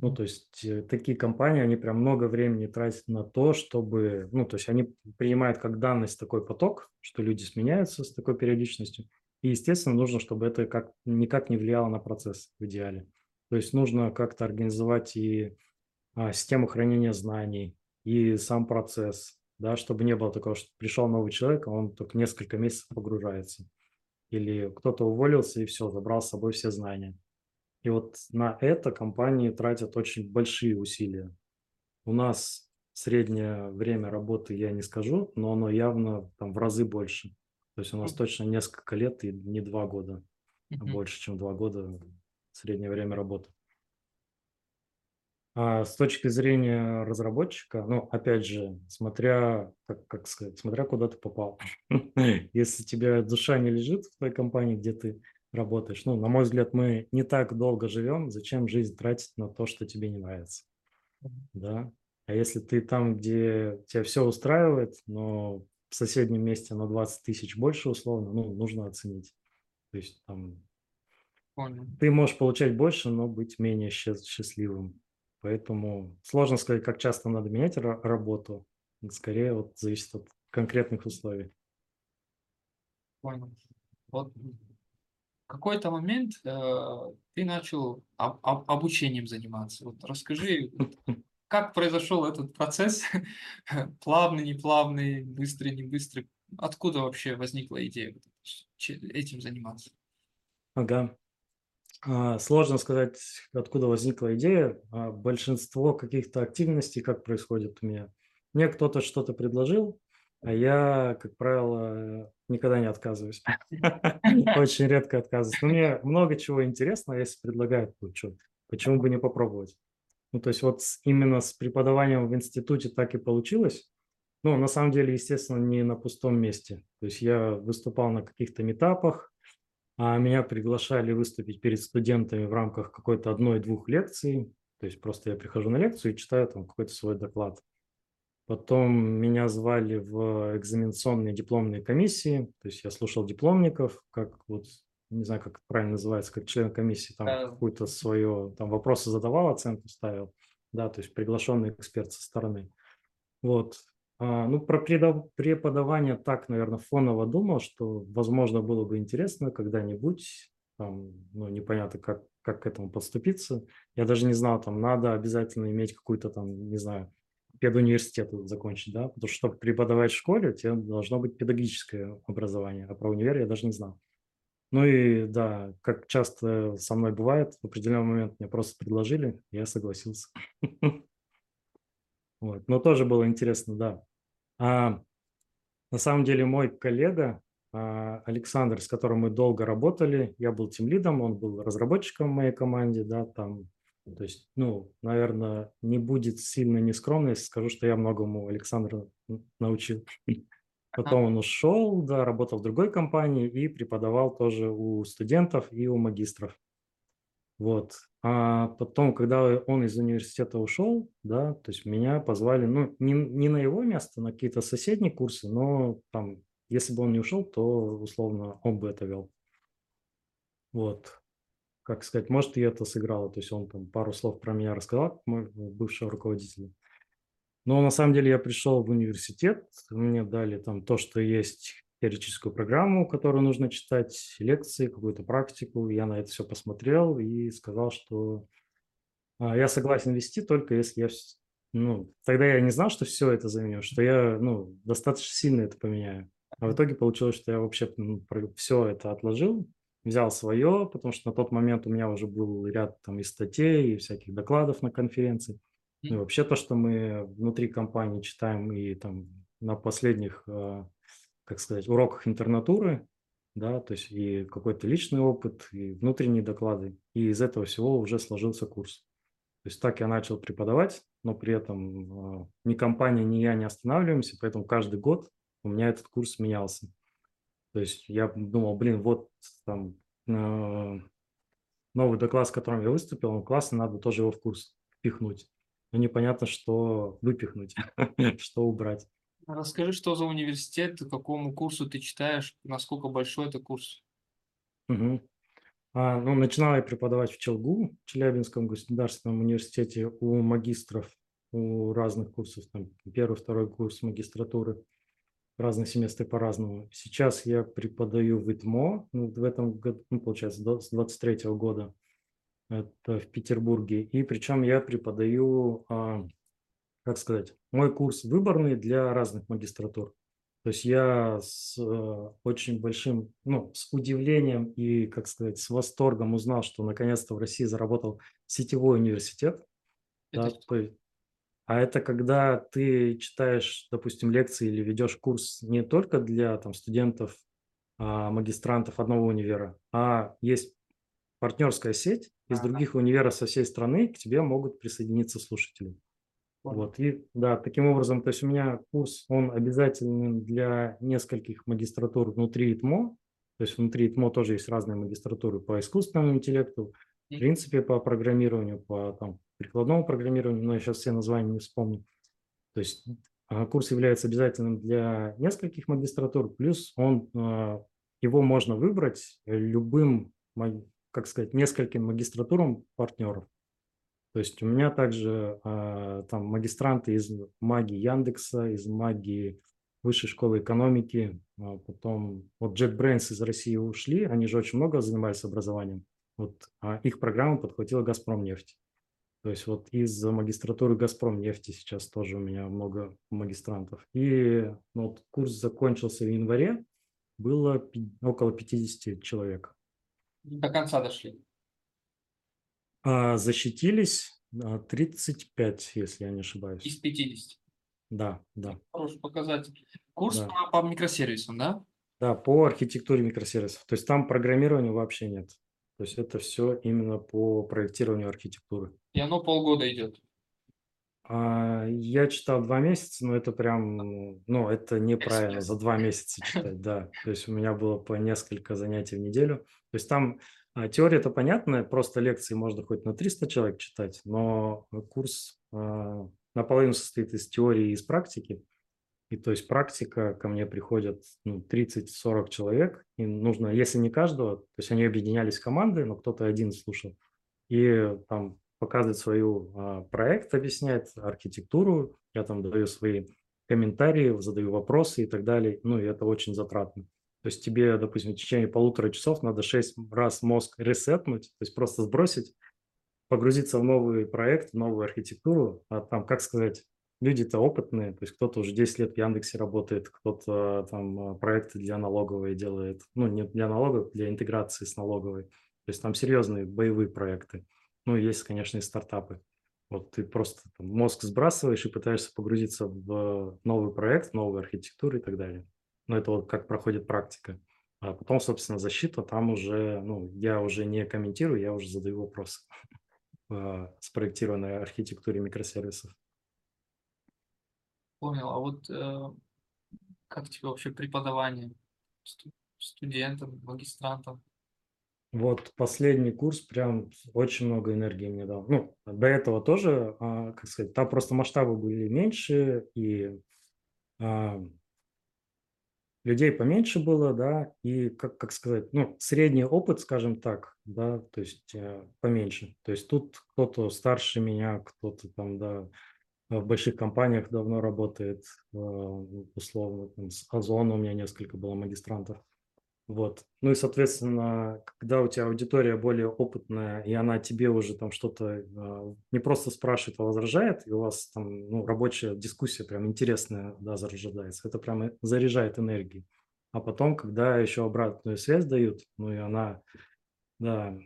Ну, то есть э, такие компании, они прям много времени тратят на то, чтобы, ну, то есть они принимают как данность такой поток, что люди сменяются с такой периодичностью. И, естественно, нужно, чтобы это как, никак не влияло на процесс в идеале. То есть нужно как-то организовать и а, систему хранения знаний, и сам процесс, да, чтобы не было такого, что пришел новый человек, а он только несколько месяцев погружается. Или кто-то уволился и все, забрал с собой все знания. И вот на это компании тратят очень большие усилия. У нас среднее время работы я не скажу, но оно явно там в разы больше. То есть у нас точно несколько лет и не два года, а больше, чем два года среднее время работы. А с точки зрения разработчика, ну, опять же, смотря, как, как сказать, смотря куда ты попал. Если тебе душа не лежит в той компании, где ты работаешь, ну, на мой взгляд, мы не так долго живем, зачем жизнь тратить на то, что тебе не нравится, да? А если ты там, где тебя все устраивает, но в соседнем месте на 20 тысяч больше условно, ну, нужно оценить. То есть там Понял. ты можешь получать больше, но быть менее счастливым. Поэтому сложно сказать, как часто надо менять работу. Скорее, вот зависит от конкретных условий. Понял. Вот какой-то момент э, ты начал об, об, обучением заниматься. Вот расскажи, как произошел этот процесс? плавный, неплавный, быстрый, не быстрый? Откуда вообще возникла идея этим заниматься? Ага. А, сложно сказать, откуда возникла идея. А, большинство каких-то активностей, как происходит у меня. Мне кто-то что-то предложил, а я, как правило, никогда не отказываюсь. Очень редко отказываюсь. Но мне много чего интересного, если предлагают, то что, почему бы не попробовать? Ну, то есть вот именно с преподаванием в институте так и получилось. Ну, на самом деле, естественно, не на пустом месте. То есть я выступал на каких-то метапах, а меня приглашали выступить перед студентами в рамках какой-то одной-двух лекций. То есть просто я прихожу на лекцию и читаю там какой-то свой доклад. Потом меня звали в экзаменационные дипломные комиссии, то есть я слушал дипломников, как вот, не знаю, как это правильно называется, как член комиссии, там да. какую-то свое, там вопросы задавал, оценку ставил, да, то есть приглашенный эксперт со стороны. Вот, а, ну, про преподавание так, наверное, фоново думал, что, возможно, было бы интересно когда-нибудь, там, ну, непонятно, как, как к этому подступиться. Я даже не знал, там, надо обязательно иметь какую-то там, не знаю, педуниверситет закончить, да, потому что, чтобы преподавать в школе, у тебя должно быть педагогическое образование, а про универ я даже не знал. Ну и да, как часто со мной бывает, в определенный момент мне просто предложили, я согласился. Вот. Но тоже было интересно, да. А, на самом деле мой коллега а, Александр, с которым мы долго работали, я был тем лидом, он был разработчиком в моей команде, да, там, то есть, ну, наверное, не будет сильно нескромно, если скажу, что я многому Александра научил. Потом он ушел, да, работал в другой компании и преподавал тоже у студентов и у магистров. Вот. А потом, когда он из университета ушел, да, то есть меня позвали, ну, не, не на его место, на какие-то соседние курсы, но там, если бы он не ушел, то, условно, он бы это вел. Вот. Как сказать, может, и это сыграло. То есть он там пару слов про меня рассказал, мой бывший руководитель. Но на самом деле я пришел в университет, мне дали там то, что есть теоретическую программу, которую нужно читать, лекции, какую-то практику. Я на это все посмотрел и сказал, что а, я согласен вести, только если я... Ну, тогда я не знал, что все это заменю, что я ну, достаточно сильно это поменяю. А в итоге получилось, что я вообще ну, все это отложил, взял свое, потому что на тот момент у меня уже был ряд там и статей, и всяких докладов на конференции. Ну, и вообще то, что мы внутри компании читаем и там на последних а, как сказать, уроках интернатуры, да, то есть и какой-то личный опыт, и внутренние доклады, и из этого всего уже сложился курс. То есть так я начал преподавать, но при этом э, ни компания, ни я не останавливаемся, поэтому каждый год у меня этот курс менялся. То есть я думал, блин, вот там э, новый доклад, с которым я выступил, он классный, надо тоже его в курс впихнуть. Но непонятно, что выпихнуть, что убрать. Расскажи, что за университет, какому курсу ты читаешь, насколько большой это курс? Угу. А, ну, начинал я преподавать в Челгу, Челябинском государственном университете у магистров, у разных курсов, там первый, второй курс магистратуры, разные семестры по-разному. Сейчас я преподаю в ИТМО, ну, в этом году, ну, получается, с 23 -го года, это в Петербурге, и причем я преподаю а, как сказать, мой курс выборный для разных магистратур. То есть я с э, очень большим, ну, с удивлением и, как сказать, с восторгом узнал, что наконец-то в России заработал сетевой университет. Да, то есть, а это когда ты читаешь, допустим, лекции или ведешь курс не только для там, студентов, а, магистрантов одного универа, а есть партнерская сеть из других универов со всей страны, к тебе могут присоединиться слушатели. Вот, и да, таким образом, то есть у меня курс, он обязательный для нескольких магистратур внутри ИТМО, то есть внутри ИТМО тоже есть разные магистратуры по искусственному интеллекту, в принципе, по программированию, по там, прикладному программированию, но я сейчас все названия не вспомню. То есть а, курс является обязательным для нескольких магистратур, плюс он, а, его можно выбрать любым, как сказать, нескольким магистратурам партнеров. То есть у меня также э, там магистранты из магии Яндекса, из магии Высшей школы экономики, а потом вот JetBrains из России ушли, они же очень много занимались образованием. Вот а их программу подхватила Газпром нефть. То есть вот из магистратуры Газпром нефти сейчас тоже у меня много магистрантов. И ну, вот курс закончился в январе, было около 50 человек. До конца дошли. А, защитились 35, а, если я не ошибаюсь. Из 50. Да, да. Хороший показатель. Курс Да. по, по микросервисам, да? Да, по архитектуре микросервисов. То есть там программирования вообще нет. То есть это все именно по проектированию архитектуры. И оно полгода идет. А, Я читал два месяца, но это прям, ну, это неправильно за два месяца читать, да. То есть у меня было по несколько занятий в неделю. То есть там а, теория это понятная, просто лекции можно хоть на 300 человек читать, но курс а, наполовину состоит из теории и из практики. И то есть практика, ко мне приходят ну, 30-40 человек, и нужно, если не каждого, то есть они объединялись в команды, но кто-то один слушал, и там показывает свою а, проект, объясняет архитектуру, я там даю свои комментарии, задаю вопросы и так далее, ну и это очень затратно. То есть тебе, допустим, в течение полутора часов надо шесть раз мозг ресетнуть, то есть просто сбросить, погрузиться в новый проект, в новую архитектуру, а там, как сказать, люди-то опытные, то есть кто-то уже 10 лет в Яндексе работает, кто-то там проекты для налоговой делает, ну, не для налоговой, для интеграции с налоговой. То есть там серьезные боевые проекты. Ну, есть, конечно, и стартапы. Вот ты просто там, мозг сбрасываешь и пытаешься погрузиться в новый проект, новую архитектуру и так далее. Но это вот как проходит практика. А потом, собственно, защита, там уже, ну, я уже не комментирую, я уже задаю вопросы в спроектированной архитектуре микросервисов. Понял. А вот э, как тебе вообще преподавание студентам, магистрантам? Вот последний курс прям очень много энергии мне дал. Ну, до этого тоже, а, как сказать, там просто масштабы были меньше, и а, людей поменьше было, да, и, как, как сказать, ну, средний опыт, скажем так, да, то есть э, поменьше. То есть тут кто-то старше меня, кто-то там, да, в больших компаниях давно работает, э, условно, там, с Озона у меня несколько было магистрантов. Вот. Ну и, соответственно, когда у тебя аудитория более опытная, и она тебе уже там что-то э, не просто спрашивает, а возражает, и у вас там ну, рабочая дискуссия прям интересная, да, зарождается, это прям заряжает энергией. А потом, когда еще обратную связь дают, ну и она, да,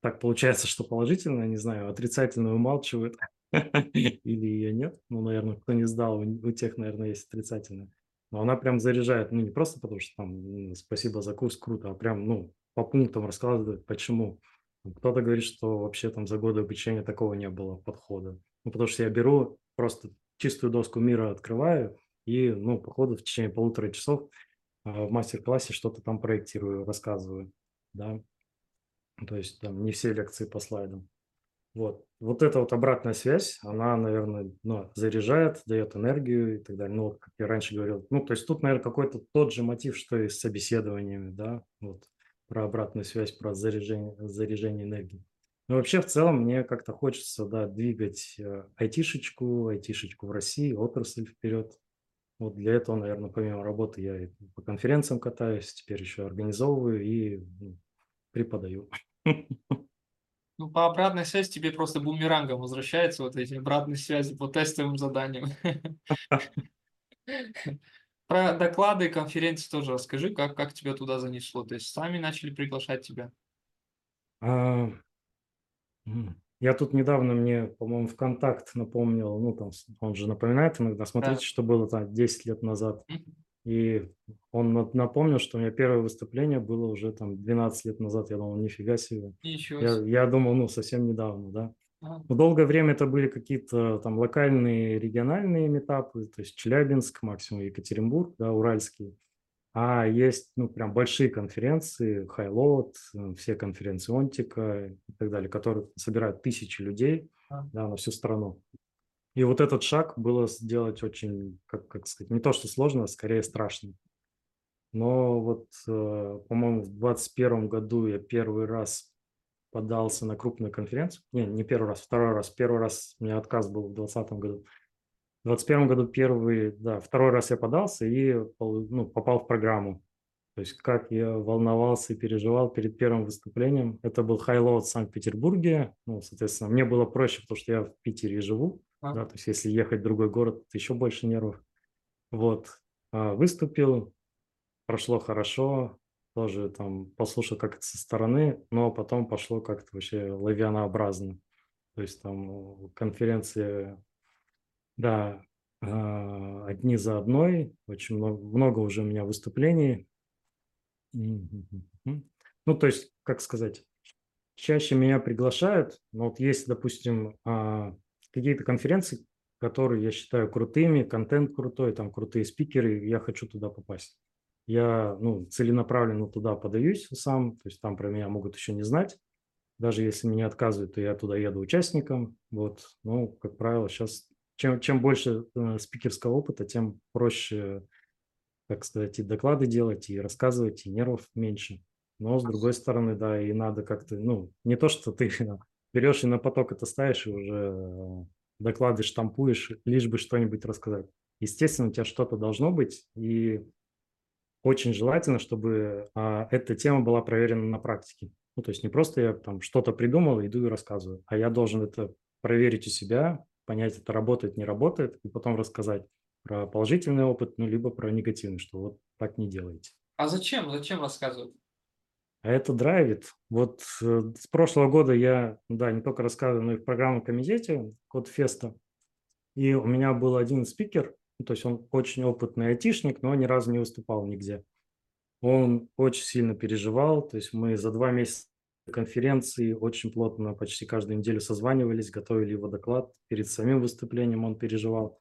так получается, что положительно, не знаю, отрицательно умалчивают или ее нет. Ну, наверное, кто не сдал, у тех, наверное, есть отрицательное. но она прям заряжает, ну, не просто потому, что там спасибо за курс, круто, а прям, ну, по пунктам рассказывает, почему. Кто-то говорит, что вообще там за годы обучения такого не было подхода. Ну, потому что я беру просто чистую доску мира открываю и, ну, по ходу в течение полутора часов а, в мастер-классе что-то там проектирую, рассказываю, да. То есть там не все лекции по слайдам. Вот. Вот эта вот обратная связь, она, наверное, ну, заряжает, дает энергию и так далее. Ну, как я раньше говорил. Ну, то есть тут, наверное, какой-то тот же мотив, что и с собеседованиями, да, вот, про обратную связь, про заряжение, заряжение энергии. Но вообще в целом мне как-то хочется, да, двигать э, айтишечку, айтишечку в России, отрасль вперед. Вот для этого, наверное, помимо работы я и по конференциям катаюсь, теперь еще организовываю и ну, преподаю. Ну, по обратной связи тебе просто бумерангом возвращается вот эти обратные связи по тестовым заданиям. Про доклады, конференции тоже расскажи, как, как тебя туда занесло. То есть сами начали приглашать тебя? А, я тут недавно мне, по-моему, ВКонтакт напомнил, ну, там, он же напоминает иногда, смотрите, да. что было там 10 лет назад. И он напомнил, что у меня первое выступление было уже там 12 лет назад. Я думал, нифига себе. Ничего я, я думал, ну, совсем недавно, да. Ага. Но долгое время это были какие-то там локальные, региональные метапы, то есть Челябинск, максимум Екатеринбург, да, Уральский. А есть, ну, прям большие конференции, Highload, э, все конференции Онтика и так далее, которые собирают тысячи людей, да, на всю страну. И вот этот шаг было сделать очень, как, как сказать, не то что сложно, а скорее страшно. Но вот, э, по-моему, в 2021 году я первый раз подался на крупную конференцию. Не, не первый раз, второй раз. Первый раз у меня отказ был в 2020 году. В 2021 году первый, да, второй раз я подался и ну, попал в программу. То есть как я волновался и переживал перед первым выступлением. Это был Highload в Санкт-Петербурге. Ну, соответственно, мне было проще, потому что я в Питере живу. А. Да, то есть если ехать в другой город, еще больше нервов. Вот. А, выступил, прошло хорошо, тоже там послушал как это со стороны, но потом пошло как-то вообще лавианообразно. То есть там конференции, да, а, одни за одной, очень много, много уже у меня выступлений. Ну, то есть, как сказать, чаще меня приглашают, но вот есть, допустим, какие-то конференции, которые я считаю крутыми, контент крутой, там крутые спикеры, я хочу туда попасть. Я ну, целенаправленно туда подаюсь сам, то есть там про меня могут еще не знать. Даже если меня отказывают, то я туда еду участником. Вот, ну, как правило, сейчас чем, чем больше э, спикерского опыта, тем проще, так сказать, и доклады делать, и рассказывать, и нервов меньше. Но с другой стороны, да, и надо как-то, ну, не то, что ты берешь и на поток это ставишь, и уже э, доклады штампуешь, лишь бы что-нибудь рассказать. Естественно, у тебя что-то должно быть, и очень желательно, чтобы а, эта тема была проверена на практике. Ну, то есть не просто я там что-то придумал, иду и рассказываю, а я должен это проверить у себя, понять, это работает, не работает, и потом рассказать про положительный опыт, ну, либо про негативный, что вот так не делайте. А зачем? Зачем рассказывать? А это драйвит. Вот э, с прошлого года я, да, не только рассказываю, но и в программном комитете Код Феста. И у меня был один спикер, ну, то есть он очень опытный айтишник, но ни разу не выступал нигде. Он очень сильно переживал, то есть мы за два месяца конференции очень плотно почти каждую неделю созванивались, готовили его доклад. Перед самим выступлением он переживал.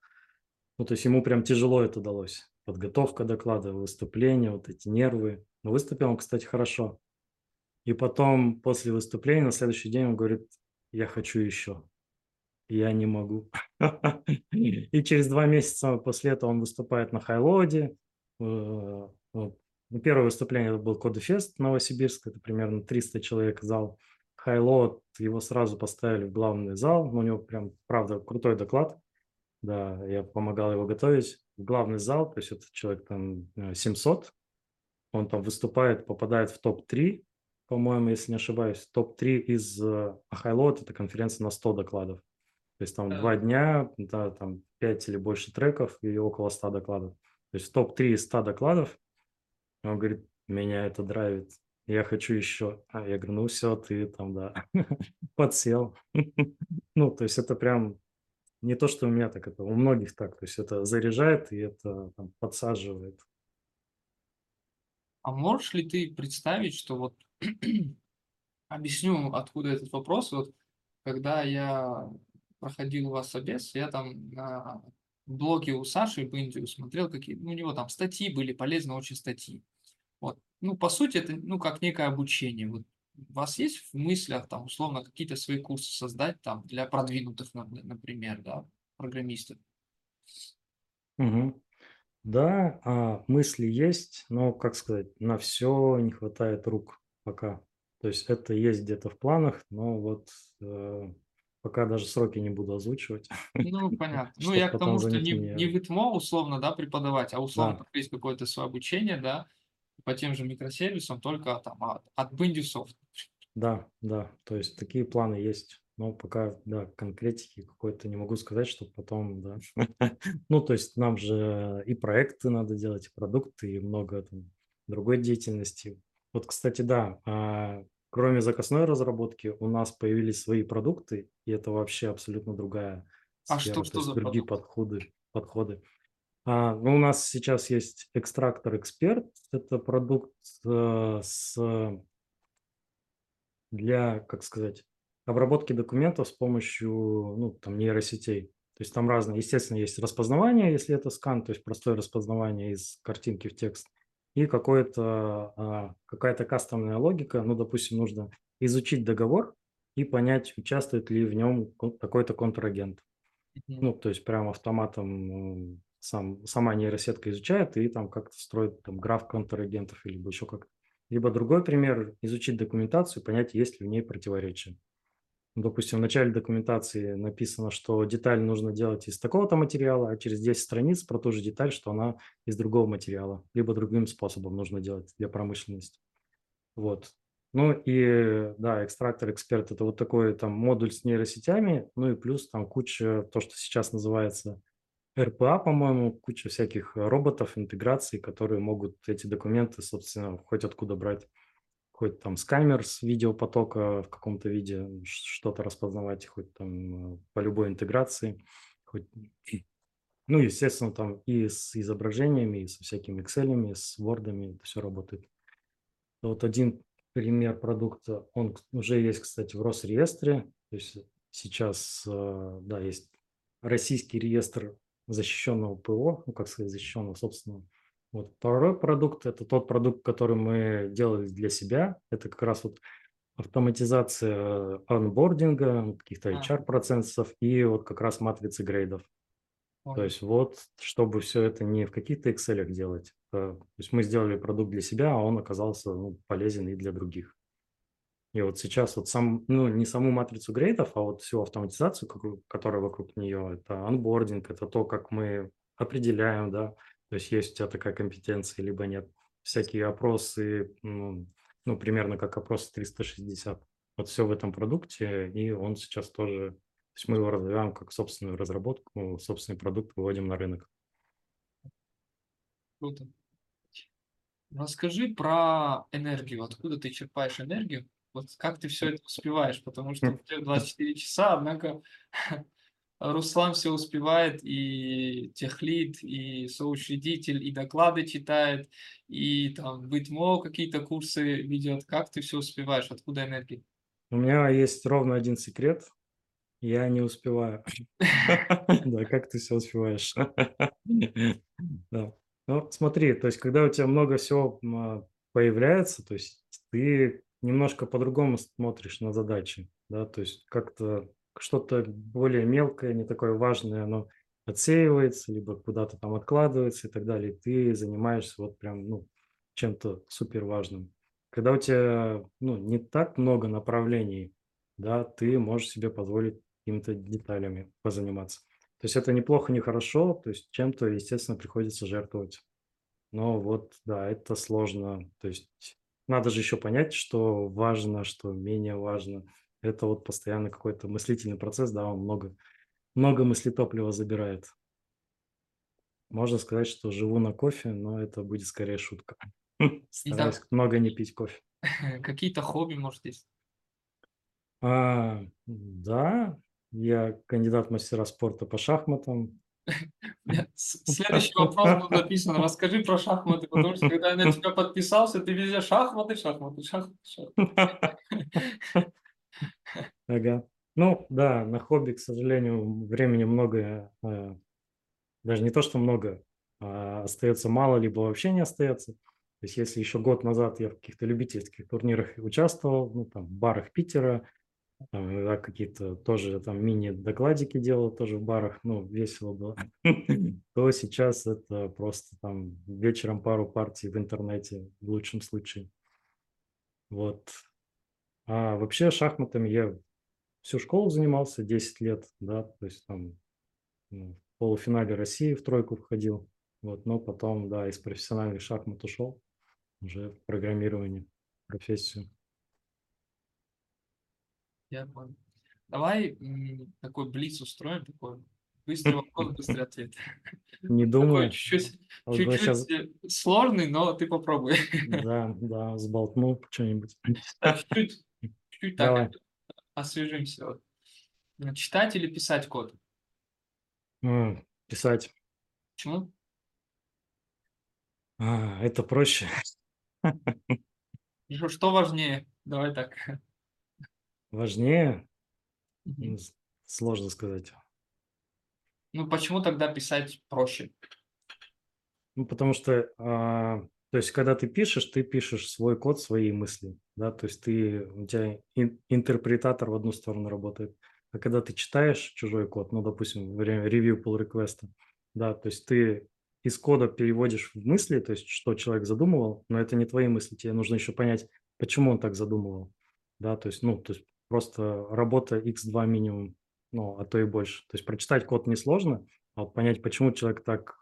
Ну, то есть ему прям тяжело это далось. Подготовка доклада, выступление, вот эти нервы. Но выступил он, кстати, хорошо. И потом после выступления на следующий день он говорит, я хочу еще. Я не могу. И через два месяца после этого он выступает на Хайлоде. Э, ну, первое выступление это был Кодефест Новосибирск, это примерно 300 человек зал. Хайлот, его сразу поставили в главный зал, но у него прям, правда, крутой доклад. Да, я помогал его готовить. В главный зал, то есть это человек там 700, э, он там выступает, попадает в топ-3 по-моему, если не ошибаюсь, топ-3 из Highload, это конференция на 100 докладов. То есть там два дня, да, там 5 или больше треков и около 100 докладов. То есть топ-3 из 100 докладов. Он говорит, меня это драйвит, я хочу еще. А я говорю, ну все, ты там, да, подсел. Ну, то есть это прям не то, что у меня так, это у многих так. То есть это заряжает и это там, подсаживает. А можешь ли ты представить, что вот объясню, откуда этот вопрос. Вот когда я проходил у вас собес, я там на блоге у Саши в смотрел, какие ну, у него там статьи были, полезные очень статьи. Вот. Ну, по сути, это ну, как некое обучение. Вот у вас есть в мыслях там условно какие-то свои курсы создать там для продвинутых, например, да, программистов? Угу. Да, а, мысли есть, но, как сказать, на все не хватает рук пока. То есть это есть где-то в планах, но вот э, пока даже сроки не буду озвучивать. Ну, понятно. Ну, я к тому, что не, не в ИТМО условно, да, преподавать, а условно да. есть какое-то свое обучение, да, по тем же микросервисам, только там от, от Bindussoft. Да, да, то есть такие планы есть, но пока, да, конкретики какой-то не могу сказать, что потом, да. Ну, то есть нам же и проекты надо делать, и продукты, и много там другой деятельности. Вот, кстати, да, а, кроме заказной разработки у нас появились свои продукты, и это вообще абсолютно другая а сфера, что, что другие подходы. подходы. А, ну, у нас сейчас есть экстрактор Эксперт. Это продукт э, с для, как сказать, обработки документов с помощью ну, там, нейросетей. То есть там разные, естественно, есть распознавание, если это скан, то есть простое распознавание из картинки в текст, и какое-то, а, какая-то кастомная логика, ну, допустим, нужно изучить договор и понять, участвует ли в нем какой-то контрагент. Ну, то есть прямо автоматом сам, сама нейросетка изучает и там как-то строит там граф контрагентов или еще как-то. Либо другой пример – изучить документацию, понять, есть ли в ней противоречие. Ну, допустим, в начале документации написано, что деталь нужно делать из такого-то материала, а через 10 страниц про ту же деталь, что она из другого материала, либо другим способом нужно делать для промышленности. Вот. Ну и да, экстрактор эксперт это вот такой там модуль с нейросетями, ну и плюс там куча, то, что сейчас называется РПА, по-моему, куча всяких роботов, интеграций, которые могут эти документы, собственно, хоть откуда брать хоть там с камер, с видеопотока в каком-то виде что-то распознавать, хоть там э, по любой интеграции, хоть... ну, естественно, там и с изображениями, и со всякими Excel, с Word, это все работает. Вот один пример продукта, он уже есть, кстати, в Росреестре, то есть сейчас, э, да, есть российский реестр защищенного ПО, ну, как сказать, защищенного собственного вот второй продукт – это тот продукт, который мы делали для себя. Это как раз вот автоматизация анбординга, каких-то HR-процессов и вот как раз матрицы грейдов. Ой. То есть вот, чтобы все это не в каких-то Excel делать. А, то есть мы сделали продукт для себя, а он оказался ну, полезен и для других. И вот сейчас вот сам, ну, не саму матрицу грейдов, а вот всю автоматизацию, которая вокруг нее, это анбординг, это то, как мы определяем, да, то есть есть у тебя такая компетенция, либо нет. Всякие опросы, ну, ну примерно как опрос 360. Вот все в этом продукте, и он сейчас тоже, то есть мы его развиваем как собственную разработку, собственный продукт выводим на рынок. Круто. Расскажи про энергию. Откуда ты черпаешь энергию? Вот как ты все это успеваешь? Потому что в 24 часа, однако Руслан все успевает, и техлит, и соучредитель, и доклады читает, и там быть мо какие-то курсы ведет. Как ты все успеваешь? Откуда энергия? У меня есть ровно один секрет. Я не успеваю. Да, как ты все успеваешь? Да. Ну, смотри, то есть, когда у тебя много всего а, появляется, то есть ты немножко по-другому смотришь на задачи, да, то есть как-то что-то более мелкое, не такое важное, оно отсеивается, либо куда-то там откладывается и так далее. ты занимаешься вот прям ну, чем-то супер важным. Когда у тебя ну, не так много направлений, да, ты можешь себе позволить какими-то деталями позаниматься. То есть это неплохо, не хорошо, то есть чем-то, естественно, приходится жертвовать. Но вот, да, это сложно. То есть надо же еще понять, что важно, что менее важно это вот постоянно какой-то мыслительный процесс, да, он много, много мыслетоплива забирает. Можно сказать, что живу на кофе, но это будет скорее шутка. Стараюсь много не пить кофе. Какие-то хобби, может, есть? А, да, Я кандидат в мастера спорта по шахматам. Следующий вопрос был написан. Расскажи про шахматы, потому что когда я на тебя подписался, ты везде шахматы, шахматы, шахматы, шахматы. Ага. Ну, да, на хобби, к сожалению, времени много, э, даже не то, что много, а остается мало, либо вообще не остается. То есть если еще год назад я в каких-то любительских турнирах участвовал, ну, там, в барах Питера, там, иногда какие-то тоже там мини-докладики делал тоже в барах, ну, весело было, то сейчас это просто там вечером пару партий в интернете в лучшем случае. Вот. А вообще шахматами я всю школу занимался, 10 лет, да, то есть там ну, в полуфинале России в тройку входил, вот, но потом, да, из профессиональных шахмат ушел уже в программирование, профессию. Я понял. Давай такой блиц устроим, такой быстрый вопрос, быстрый ответ. Не думаю, чуть-чуть сейчас, э, сложный, но ты попробуй. да, да, сболтну что-нибудь. Чуть-чуть чуть так. Освежимся. вот. Читать или писать код? М, Писать. Почему? А, это проще. Что что важнее? Давай так. Важнее, Мгм. М, с- сложно сказать. Ну, почему тогда писать проще? Ну, потому что, а, то есть, когда ты пишешь, ты пишешь свой код, свои мысли, да, то есть ты, у тебя ин- интерпретатор в одну сторону работает. А когда ты читаешь чужой код, ну, допустим, время ревью pull реквеста да, то есть ты из кода переводишь в мысли, то есть что человек задумывал, но это не твои мысли, тебе нужно еще понять, почему он так задумывал, да, то есть, ну, то есть просто работа x2 минимум, ну, а то и больше. То есть прочитать код несложно, а вот понять, почему человек так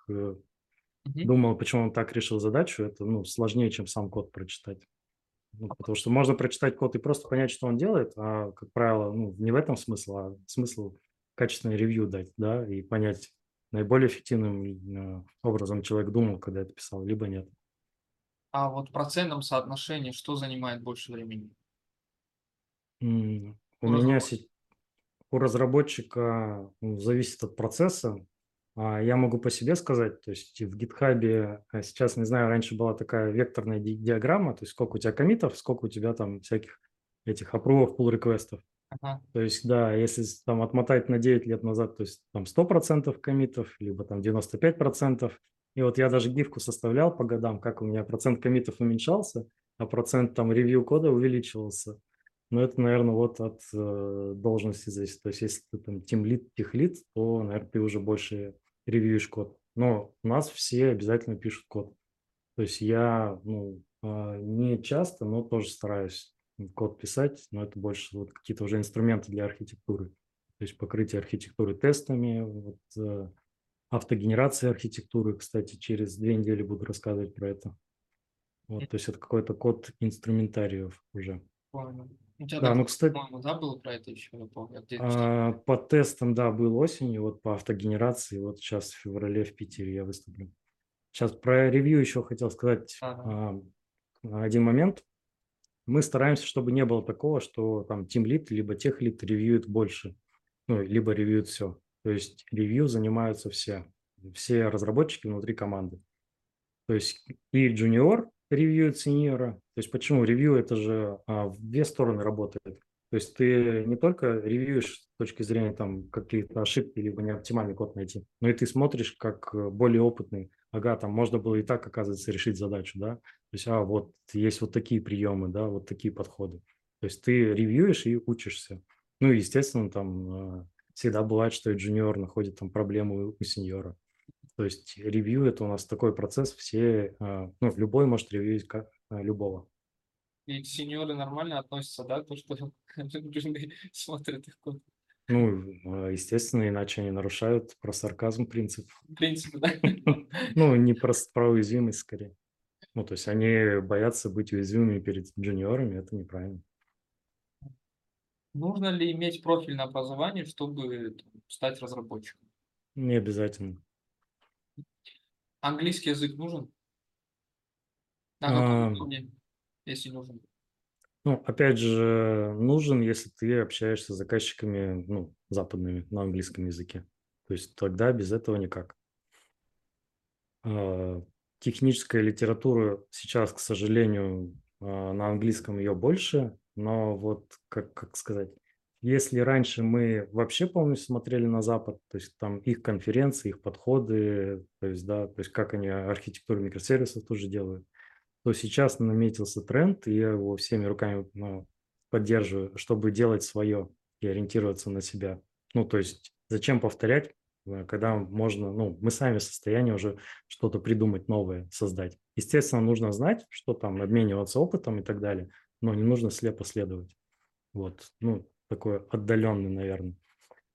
Мгм. думал, почему он так решил задачу, это ну, сложнее, чем сам код прочитать. Ну, потому что можно прочитать код и просто понять, что он делает, а, как правило, ну, не в этом смысл, а смысл качественное ревью дать, да, и понять, наиболее эффективным э, образом человек думал, когда это писал, либо нет. А вот в процентном соотношении что занимает больше времени? М, У У меня разработчика ну, зависит от процесса. А Я могу по себе сказать, то есть в GitHub а сейчас, не знаю, раньше была такая векторная ди- диаграмма, то есть сколько у тебя комитов, сколько у тебя там всяких этих апрувов, pull реквестов. Ага. То есть, да, если там отмотать на 9 лет назад, то есть там 100% комитов, либо там 95%. И вот я даже гифку составлял по годам, как у меня процент комитов уменьшался, а процент там ревью кода увеличивался. Но это, наверное, вот от э, должности зависит. То есть, если ты там тимлит, техлит, то, наверное, ты уже больше ревьюешь код. Но у нас все обязательно пишут код. То есть я, ну, а, не часто, но тоже стараюсь код писать, но это больше вот какие-то уже инструменты для архитектуры. То есть покрытие архитектуры тестами, вот, э, автогенерация архитектуры, кстати, через две недели буду рассказывать про это. Вот, то есть это какой-то код инструментариев уже. Понял. У тебя Да, ну, кстати, по-моему, да, был про это еще, я помню. А, по тестам, да, был осенью, вот по автогенерации, вот сейчас в феврале в Питере я выступлю. Сейчас про ревью еще хотел сказать Ага. а, один момент. Мы стараемся, чтобы не было такого, что там тимлит либо техлит ревьюет больше, ну, либо ревьюет все. То есть ревью занимаются все, все разработчики внутри команды. То есть и джуниор ревьюет сеньора. То есть почему ревью это же а, в две стороны работает. То есть ты не только ревьюешь с точки зрения там какие-то ошибки либо неоптимальный код найти, но и ты смотришь как э, более опытный. Ага, там можно было и так, оказывается, решить задачу, да. То есть, а вот есть вот такие приемы, да, вот такие подходы. То есть ты ревьюешь и учишься. Ну, естественно, там э, всегда бывает, что и джуниор находит там проблему у сеньора. То есть ревью – это у нас такой процесс, все, э, ну, любой может ревьюить как, э, любого. И сеньоры нормально относятся, да, то, что смотрят их код. Ну, э, естественно, иначе они нарушают про сарказм принцип. В принципе, да. Ну, не про, про уязвимость скорее. Ну, то есть они боятся быть уязвимыми перед джуниорами, это неправильно. Нужно ли иметь профильное образование, чтобы стать разработчиком? Не обязательно. Английский язык нужен? На А, каком уровне, если нужен? Ну, опять же, нужен, если ты общаешься с заказчиками, ну, западными на английском языке. То есть тогда без этого никак. А, техническая литература сейчас, к сожалению, а, на английском ее больше, но вот, как, как сказать, если раньше мы вообще полностью смотрели на Запад, то есть там их конференции, их подходы, то есть, да, то есть как они архитектуру микросервисов тоже делают, то сейчас наметился тренд, и я его всеми руками ну, поддерживаю, чтобы делать свое и ориентироваться на себя. Ну, то есть зачем повторять, э, когда можно, ну, мы сами в состоянии уже что-то придумать новое, создать. Естественно, нужно знать, что там, обмениваться опытом и так далее, но не нужно слепо следовать. Вот, ну, такой отдаленный, наверное.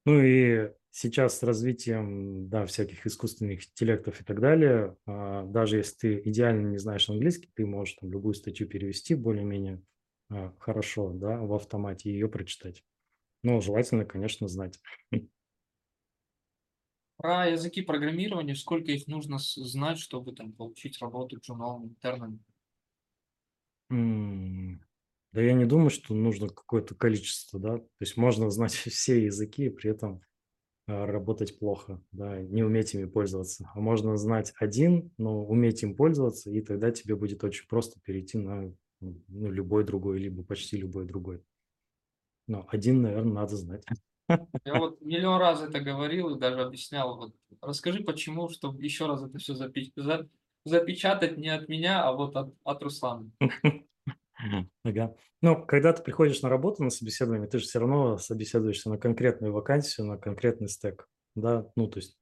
Ну и сейчас с развитием, да, всяких искусственных интеллектов и так далее, а, даже если ты идеально не знаешь английский, ты можешь там любую статью перевести более-менее а, хорошо, да, в автомате и ее прочитать. Но желательно, конечно, знать. Про языки программирования, сколько их нужно знать, чтобы там получить работу джуном, интерном? Да я не думаю, что нужно какое-то количество, да. То есть можно знать все языки и при этом а, работать плохо, да, не уметь ими пользоваться. А можно знать один, но уметь им пользоваться, и тогда тебе будет очень просто перейти на ну, любой другой, либо почти любой другой. Но один, наверное, надо знать. Я вот миллион раз это говорил и даже объяснял. Вот расскажи, почему, чтобы еще раз это все запечатать не от меня, а вот от, от Руслана. Ага. Ну, когда ты приходишь на работу, на собеседование, ты же все равно собеседуешься на конкретную вакансию, на конкретный стек, да, ну, то есть,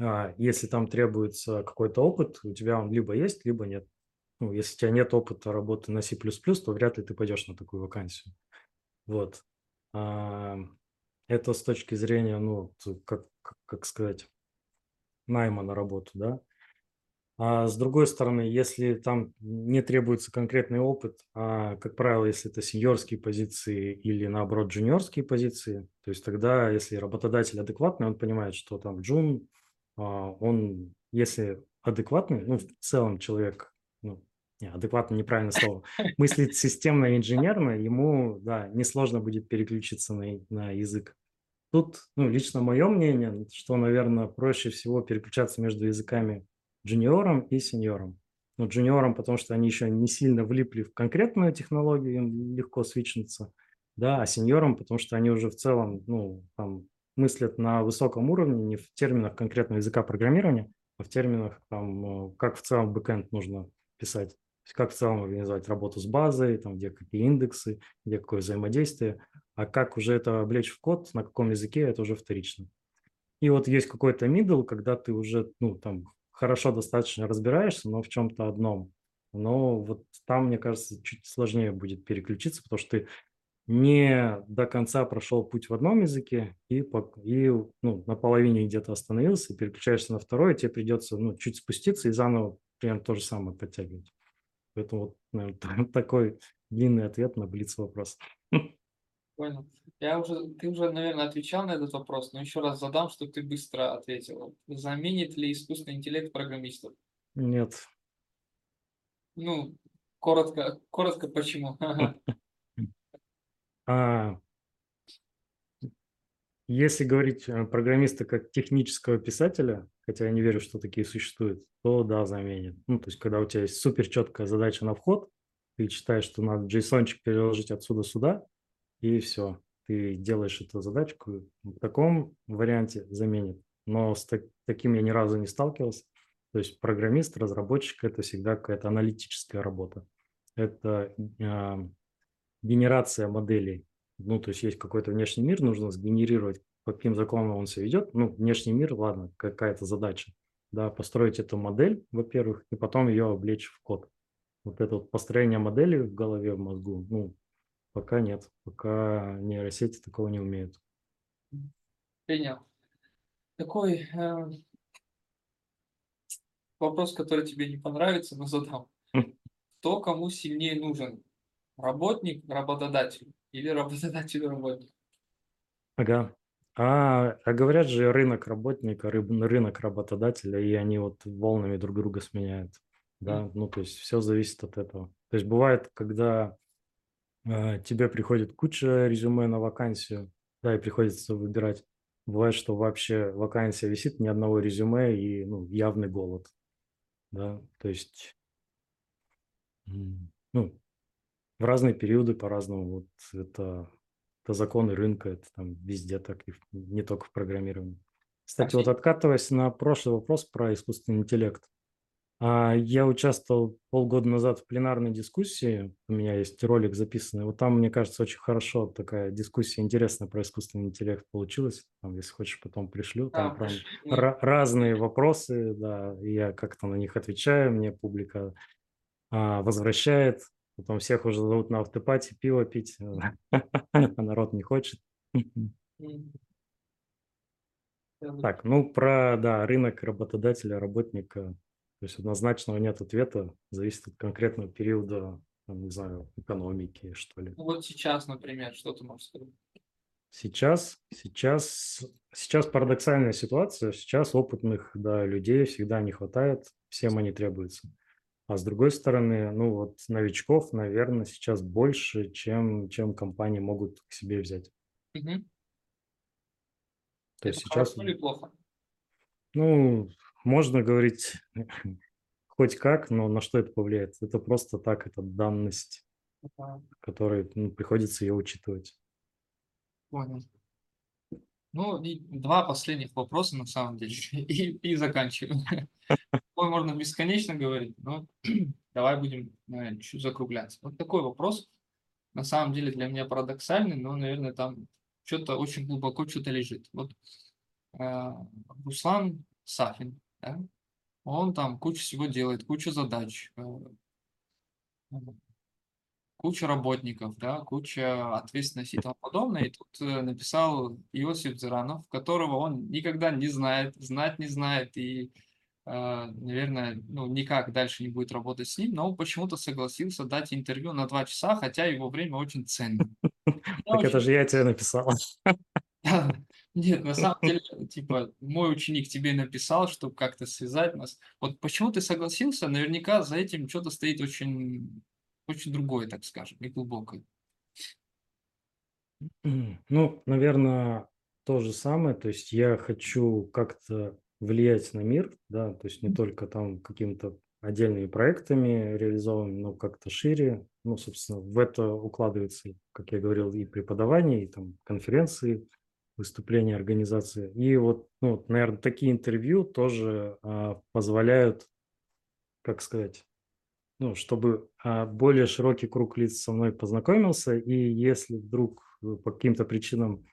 а, если там требуется какой-то опыт, у тебя он либо есть, либо нет. Ну, если у тебя нет опыта работы на C++, то вряд ли ты пойдешь на такую вакансию. Вот. А, это с точки зрения, ну, как, как сказать, найма на работу, да. А с другой стороны, если там не требуется конкретный опыт, а, как правило, если это сеньорские позиции или, наоборот, джуниорские позиции, то есть тогда, если работодатель адекватный, он понимает, что там джун, а, он, если адекватный, ну, в целом человек, ну, не, адекватно неправильное слово, мыслит системно инженерно, ему, да, несложно будет переключиться на, на язык. Тут, ну, лично мое мнение, что, наверное, проще всего переключаться между языками джуниором и сеньором. Ну, джуниором, потому что они еще не сильно влипли в конкретную технологию, им легко свичнуться, да, а сеньором, потому что они уже в целом, ну, там, мыслят на высоком уровне, не в терминах конкретного языка программирования, а в терминах, там, э, как в целом бэкэнд нужно писать. Как в целом организовать работу с базой, там, где какие индексы, где какое взаимодействие, а как уже это облечь в код, на каком языке, это уже вторично. И вот есть какой-то middle, когда ты уже, ну, там, хорошо достаточно разбираешься, но в чем-то одном. Но вот там, мне кажется, чуть сложнее будет переключиться, потому что ты не до конца прошел путь в одном языке и, и ну, на половине где-то остановился, переключаешься на второй, и тебе придется ну, чуть спуститься и заново примерно то же самое подтягивать. Поэтому вот, наверное, такой длинный ответ на блиц вопрос. Понял. Я уже, ты уже, наверное, отвечал на этот вопрос, но еще раз задам, чтобы ты быстро ответил. Заменит ли искусственный интеллект программистов? Нет. Ну, коротко, коротко почему? А, если говорить э, программиста как технического писателя, хотя я не верю, что такие существуют, то да, заменит. Ну, то есть, когда у тебя есть супер четкая задача на вход, ты читаешь, что надо JSON переложить отсюда сюда, и все ты делаешь эту задачку, в таком варианте заменит. Но с так, таким я ни разу не сталкивался. То есть программист, разработчик – это всегда какая-то аналитическая работа. Это э, генерация моделей. Ну, то есть есть какой-то внешний мир, нужно сгенерировать, по каким законам он все ведет. Ну, внешний мир, ладно, какая-то задача. Да, построить эту модель, во-первых, и потом ее облечь в код. Вот это вот построение модели в голове, в мозгу, ну, Пока нет, пока нейросети такого не умеют. Принял. Такой э, вопрос, который тебе не понравится, но задам. Хм. Кто кому сильнее нужен? Работник, работодатель или работодатель, работник? Ага. А, а говорят же рынок работника, рынок работодателя, и они вот волнами друг друга сменяют. Да, mm. ну то есть все зависит от этого. То есть бывает, когда тебе приходит куча резюме на вакансию, да, и приходится выбирать. Бывает, что вообще вакансия висит, ни одного резюме и ну, явный голод. Да, то есть ну, в разные периоды по-разному. Вот это, это законы рынка, это там везде так, и не только в программировании. Кстати, вот откатываясь на прошлый вопрос про искусственный интеллект. А, я участвовал полгода назад в пленарной дискуссии, у меня есть ролик записанный, вот там, мне кажется, очень хорошо такая дискуссия интересная про искусственный интеллект получилась, там, если хочешь, потом пришлю, там прям разные вопросы, да, я как-то на них отвечаю, мне публика а, возвращает, потом всех уже зовут на автопати пиво пить, а народ не хочет. Так, ну про, да, рынок работодателя, работника, то есть однозначного нет ответа, зависит от конкретного периода, там, не знаю, экономики, что ли. Вот сейчас, например, что ты можешь сказать? Сейчас, сейчас, сейчас парадоксальная ситуация, сейчас опытных да, людей всегда не хватает, всем они требуются. А с другой стороны, ну вот новичков, наверное, сейчас больше, чем, чем компании могут к себе взять. Угу. То есть сейчас... или плохо? Ну, можно говорить хоть как, но на что это повлияет? Это просто так, это данность, ага. которой ну, приходится ее учитывать. Понял. Ну, и два последних вопроса на самом деле, и, и заканчиваем. Ой, можно бесконечно говорить, но давай будем наверное, чуть закругляться. Вот такой вопрос, на самом деле для меня парадоксальный, но, наверное, там что-то очень глубоко что-то лежит. Вот э, Руслан Сафин, да, он там кучу всего делает, кучу задач, э, куча работников, да, куча ответственности и тому подобное. И тут э, написал Иосиф Зиранов, которого он никогда не знает, знать не знает и а, наверное, ну, никак дальше не будет работать с ним, но он почему-то согласился дать интервью на два часа, хотя его время очень ценно. Так это же я тебе написал. Нет, на самом деле, типа, мой ученик тебе написал, чтобы как-то связать нас. Вот почему ты согласился? Наверняка за этим что-то стоит очень, очень другое, так скажем, и глубокое. Ну, наверное, то же самое. То есть я хочу как-то влиять на мир, да, то есть не только там какими-то отдельными проектами реализованными, но как-то шире. Ну, собственно, в это укладывается, как я говорил, и преподавание, и там конференции, выступления организации. И вот, ну, наверное, такие интервью тоже а, позволяют, как сказать, ну, чтобы а, более широкий круг лиц со мной познакомился, и если вдруг по каким-то причинам,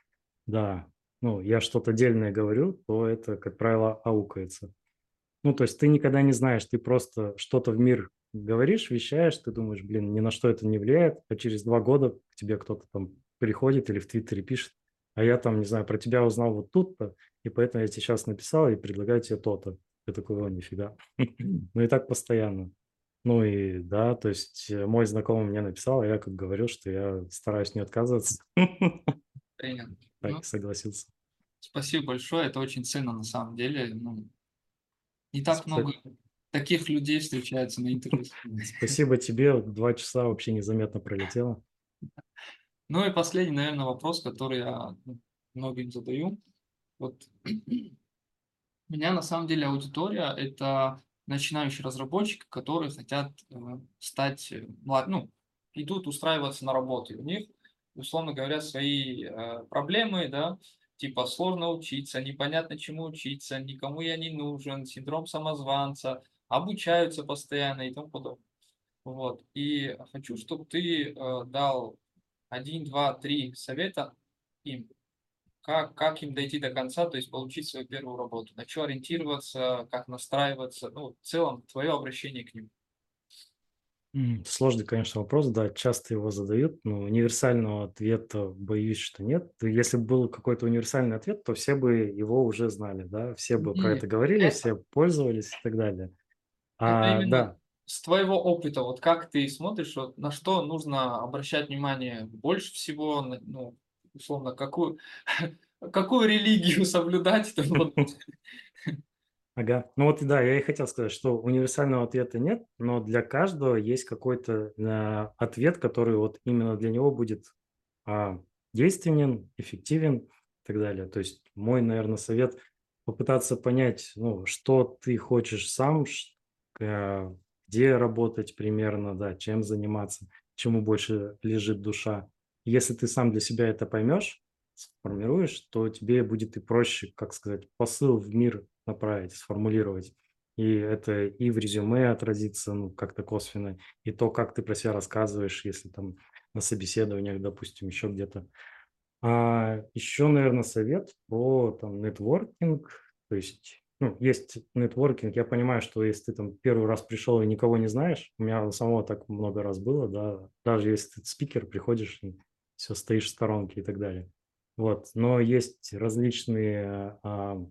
да, ну, я что-то дельное говорю, то это, как правило, аукается. Ну, то есть ты никогда не знаешь, ты просто что-то в мир говоришь, вещаешь, ты думаешь, блин, ни на что это не влияет, а через два года к тебе кто-то там приходит или в Твиттере пишет, а я там, не знаю, про тебя узнал вот тут-то, и поэтому я тебе сейчас написал и предлагаю тебе то-то. Я такой, о, нифига. Ну и так постоянно. Ну и да, то есть э, мой знакомый мне написал, а я как говорил, что я стараюсь не отказываться. Понятно. Так, ну, согласился. Спасибо большое, это очень ценно на самом деле. Ну, не так Спасибо. много таких людей встречается на интернете. Спасибо тебе, два часа вообще незаметно пролетело. Ну и последний, наверное, вопрос, который я ну, многим задаю. Вот меня на самом деле аудитория – это начинающие разработчики, которые хотят э, стать, э, ну, идут устраиваться на работу. И у них, условно говоря, свои э, проблемы, да, типа сложно учиться, непонятно чему учиться, никому я не нужен, синдром самозванца, обучаются постоянно и тому подобное. Вот. И хочу, чтобы ты э, дал один, два, три совета им, как, как им дойти до конца, то есть получить свою первую работу, на что ориентироваться, как настраиваться, ну, в целом, твое обращение к ним. Сложный, конечно, вопрос, да, часто его задают, но универсального ответа боюсь, что нет. Если бы был какой-то универсальный ответ, то все бы его уже знали, да, все бы про это говорили, это, все пользовались и так далее. А, именно да. С твоего опыта, вот как ты смотришь, вот на что нужно обращать внимание больше всего, ну, условно, какую, какую религию соблюдать? Ага. Ну вот да, я и хотел сказать, что универсального ответа нет, но для каждого есть какой-то э, ответ, который вот именно для него будет а, действенен, эффективен и так далее. То есть мой, наверное, совет попытаться понять, ну, что ты хочешь сам, э, где работать примерно, да, чем заниматься, чему больше лежит душа. Если ты сам для себя это поймешь, сформируешь, то тебе будет и проще, как сказать, посыл в мир направить, сформулировать. И это и в резюме отразится, ну, как-то косвенно, и то, как ты про себя рассказываешь, если там на собеседованиях, допустим, еще где-то. А еще, наверное, совет про там нетворкинг. То есть, ну, есть нетворкинг. Я понимаю, что если ты там первый раз пришел и никого не знаешь, у меня самого так много раз было, да, даже если ты спикер, приходишь и все стоишь в сторонке и так далее. Вот, но есть различные а,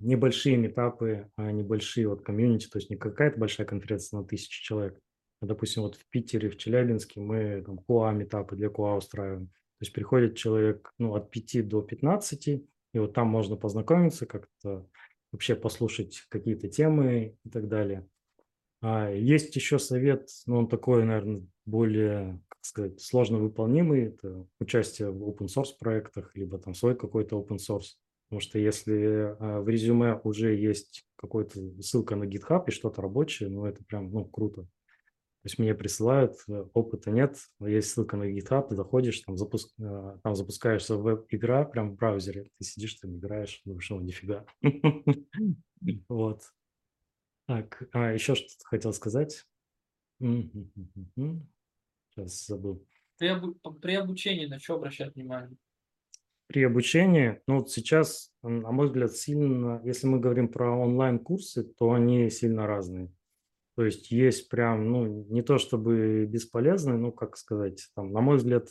небольшие метапы, а небольшие вот комьюнити, то есть не какая-то большая конференция на тысячу человек, а, допустим, вот в Питере, в Челябинске мы там QA метапы для QA устраиваем. То есть приходит человек ну, от 5 до 15, и вот там можно познакомиться, как-то вообще послушать какие-то темы и так далее. А есть еще совет, но он такой, наверное, более, как сказать, сложно выполнимый. Это участие в open source проектах, либо там свой какой-то open source. Потому что если а, в резюме уже есть какая-то ссылка на GitHub и что-то рабочее, ну это прям, ну, круто. То есть мне присылают, э, опыта нет, есть ссылка на GitHub, ты заходишь, там, запуск, э, там запускаешься веб-игра прям в браузере, ты сидишь, там играешь, думаешь, ну нифига. Вот. Так, а еще что-то хотел сказать. Сейчас забыл. При, обу- при обучении на что обращать внимание? При обучении, ну вот сейчас, на мой взгляд, сильно, если мы говорим про онлайн-курсы, то они сильно разные. То есть есть прям, ну, не то чтобы бесполезные, ну, как сказать, там, на мой взгляд,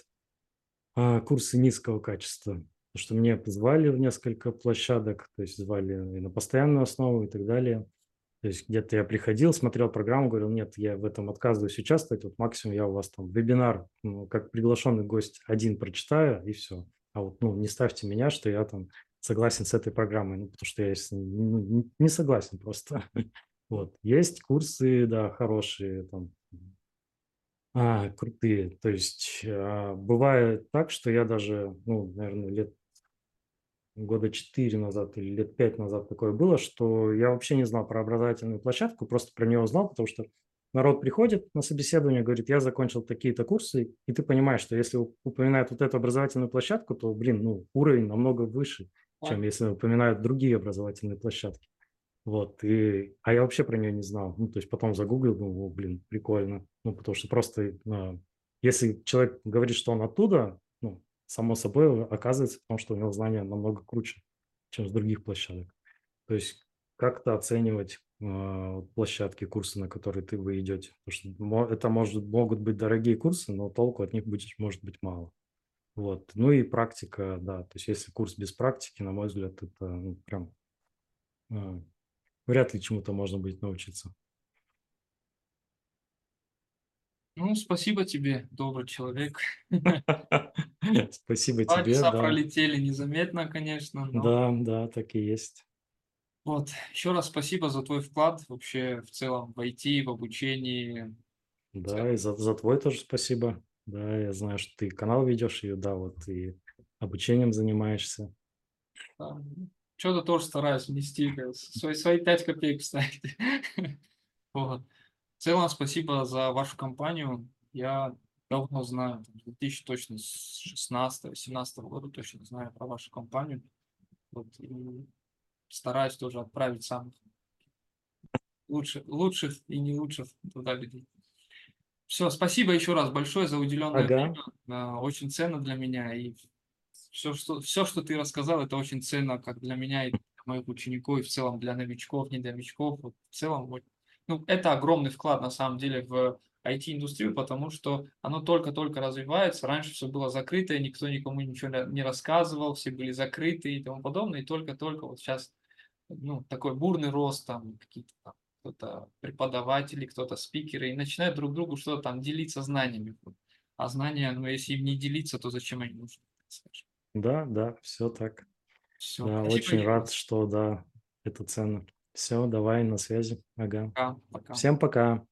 а, курсы низкого качества. Потому что мне позвали в несколько площадок, то есть звали и на постоянную основу и так далее. То есть где-то я приходил, смотрел программу, говорил, нет, я в этом отказываюсь участвовать, вот максимум я у вас там вебинар, ну, как приглашенный гость один прочитаю и все. А вот, ну, не ставьте меня, что я там согласен с этой программой, ну, потому что я ну, не- не согласен просто. Вот. Есть курсы, да, хорошие, там, а, крутые. То есть а, бывает так, что я даже, ну, наверное, лет года 4 назад или лет 5 назад такое было, что я вообще не знал про образовательную площадку, просто про нее узнал, потому что народ приходит на собеседование, говорит, я закончил такие-то курсы, и ты понимаешь, что если упоминают вот эту образовательную площадку, то, блин, ну, уровень намного выше, чем если упоминают другие образовательные площадки. Вот, и, а я вообще про нее не знал. Ну, то есть потом загуглил, думал, «О, блин, прикольно. Ну, потому что просто, а, если человек говорит, что он оттуда, ну, само собой оказывается, потому что у него знания намного круче, чем с других площадок. То есть как-то оценивать вот площадки, курсы, на которые ты вы идете. Потому что это может, могут быть дорогие курсы, но толку от них будет, может быть мало. Вот. Ну и практика, да. То есть если курс без практики, на мой взгляд, это ну, прям а, вряд ли чему-то можно будет научиться. Ну, спасибо тебе, добрый человек. Спасибо Два тебе, часа да. пролетели незаметно, конечно, но Да, да, так и есть. вот. Еще раз спасибо за твой вклад вообще в целом в IT, в обучении. Да, и за, за твой тоже спасибо. Да, я знаю, что ты канал ведешь, и да, вот и обучением занимаешься. Что-то тоже стараюсь внести, свои, свои 5 копеек вставить. Вот. В целом, спасибо за вашу компанию. Я давно знаю, там, с 2000 точно, с 16-17 года точно знаю про вашу компанию. Вот, и стараюсь тоже отправить самых лучших, лучших и не лучших туда людей. Все, спасибо еще раз большое за уделенное Ага. время. А, Очень ценно для меня. И все что, все, что ты рассказал, это очень ценно как для меня и для моих учеников, и в целом для новичков, не новичков. Вот в целом, вот, ну, это огромный вклад на самом деле в IT-индустрию, потому что оно только-только развивается. Раньше все было закрыто, никто никому ничего не- рассказывал, все были закрыты и тому подобное. И только-только вот сейчас ну, такой бурный рост, там какие-то там кто-то преподаватели, кто-то спикеры, и начинают друг другу что-то там делиться знаниями. А знания, ну, если им не делиться, то зачем они нужны? Да, да, все так. Все. Да, очень рад, что да, это ценно. Все, давай, на связи. Ага. Пока. Пока. Всем пока.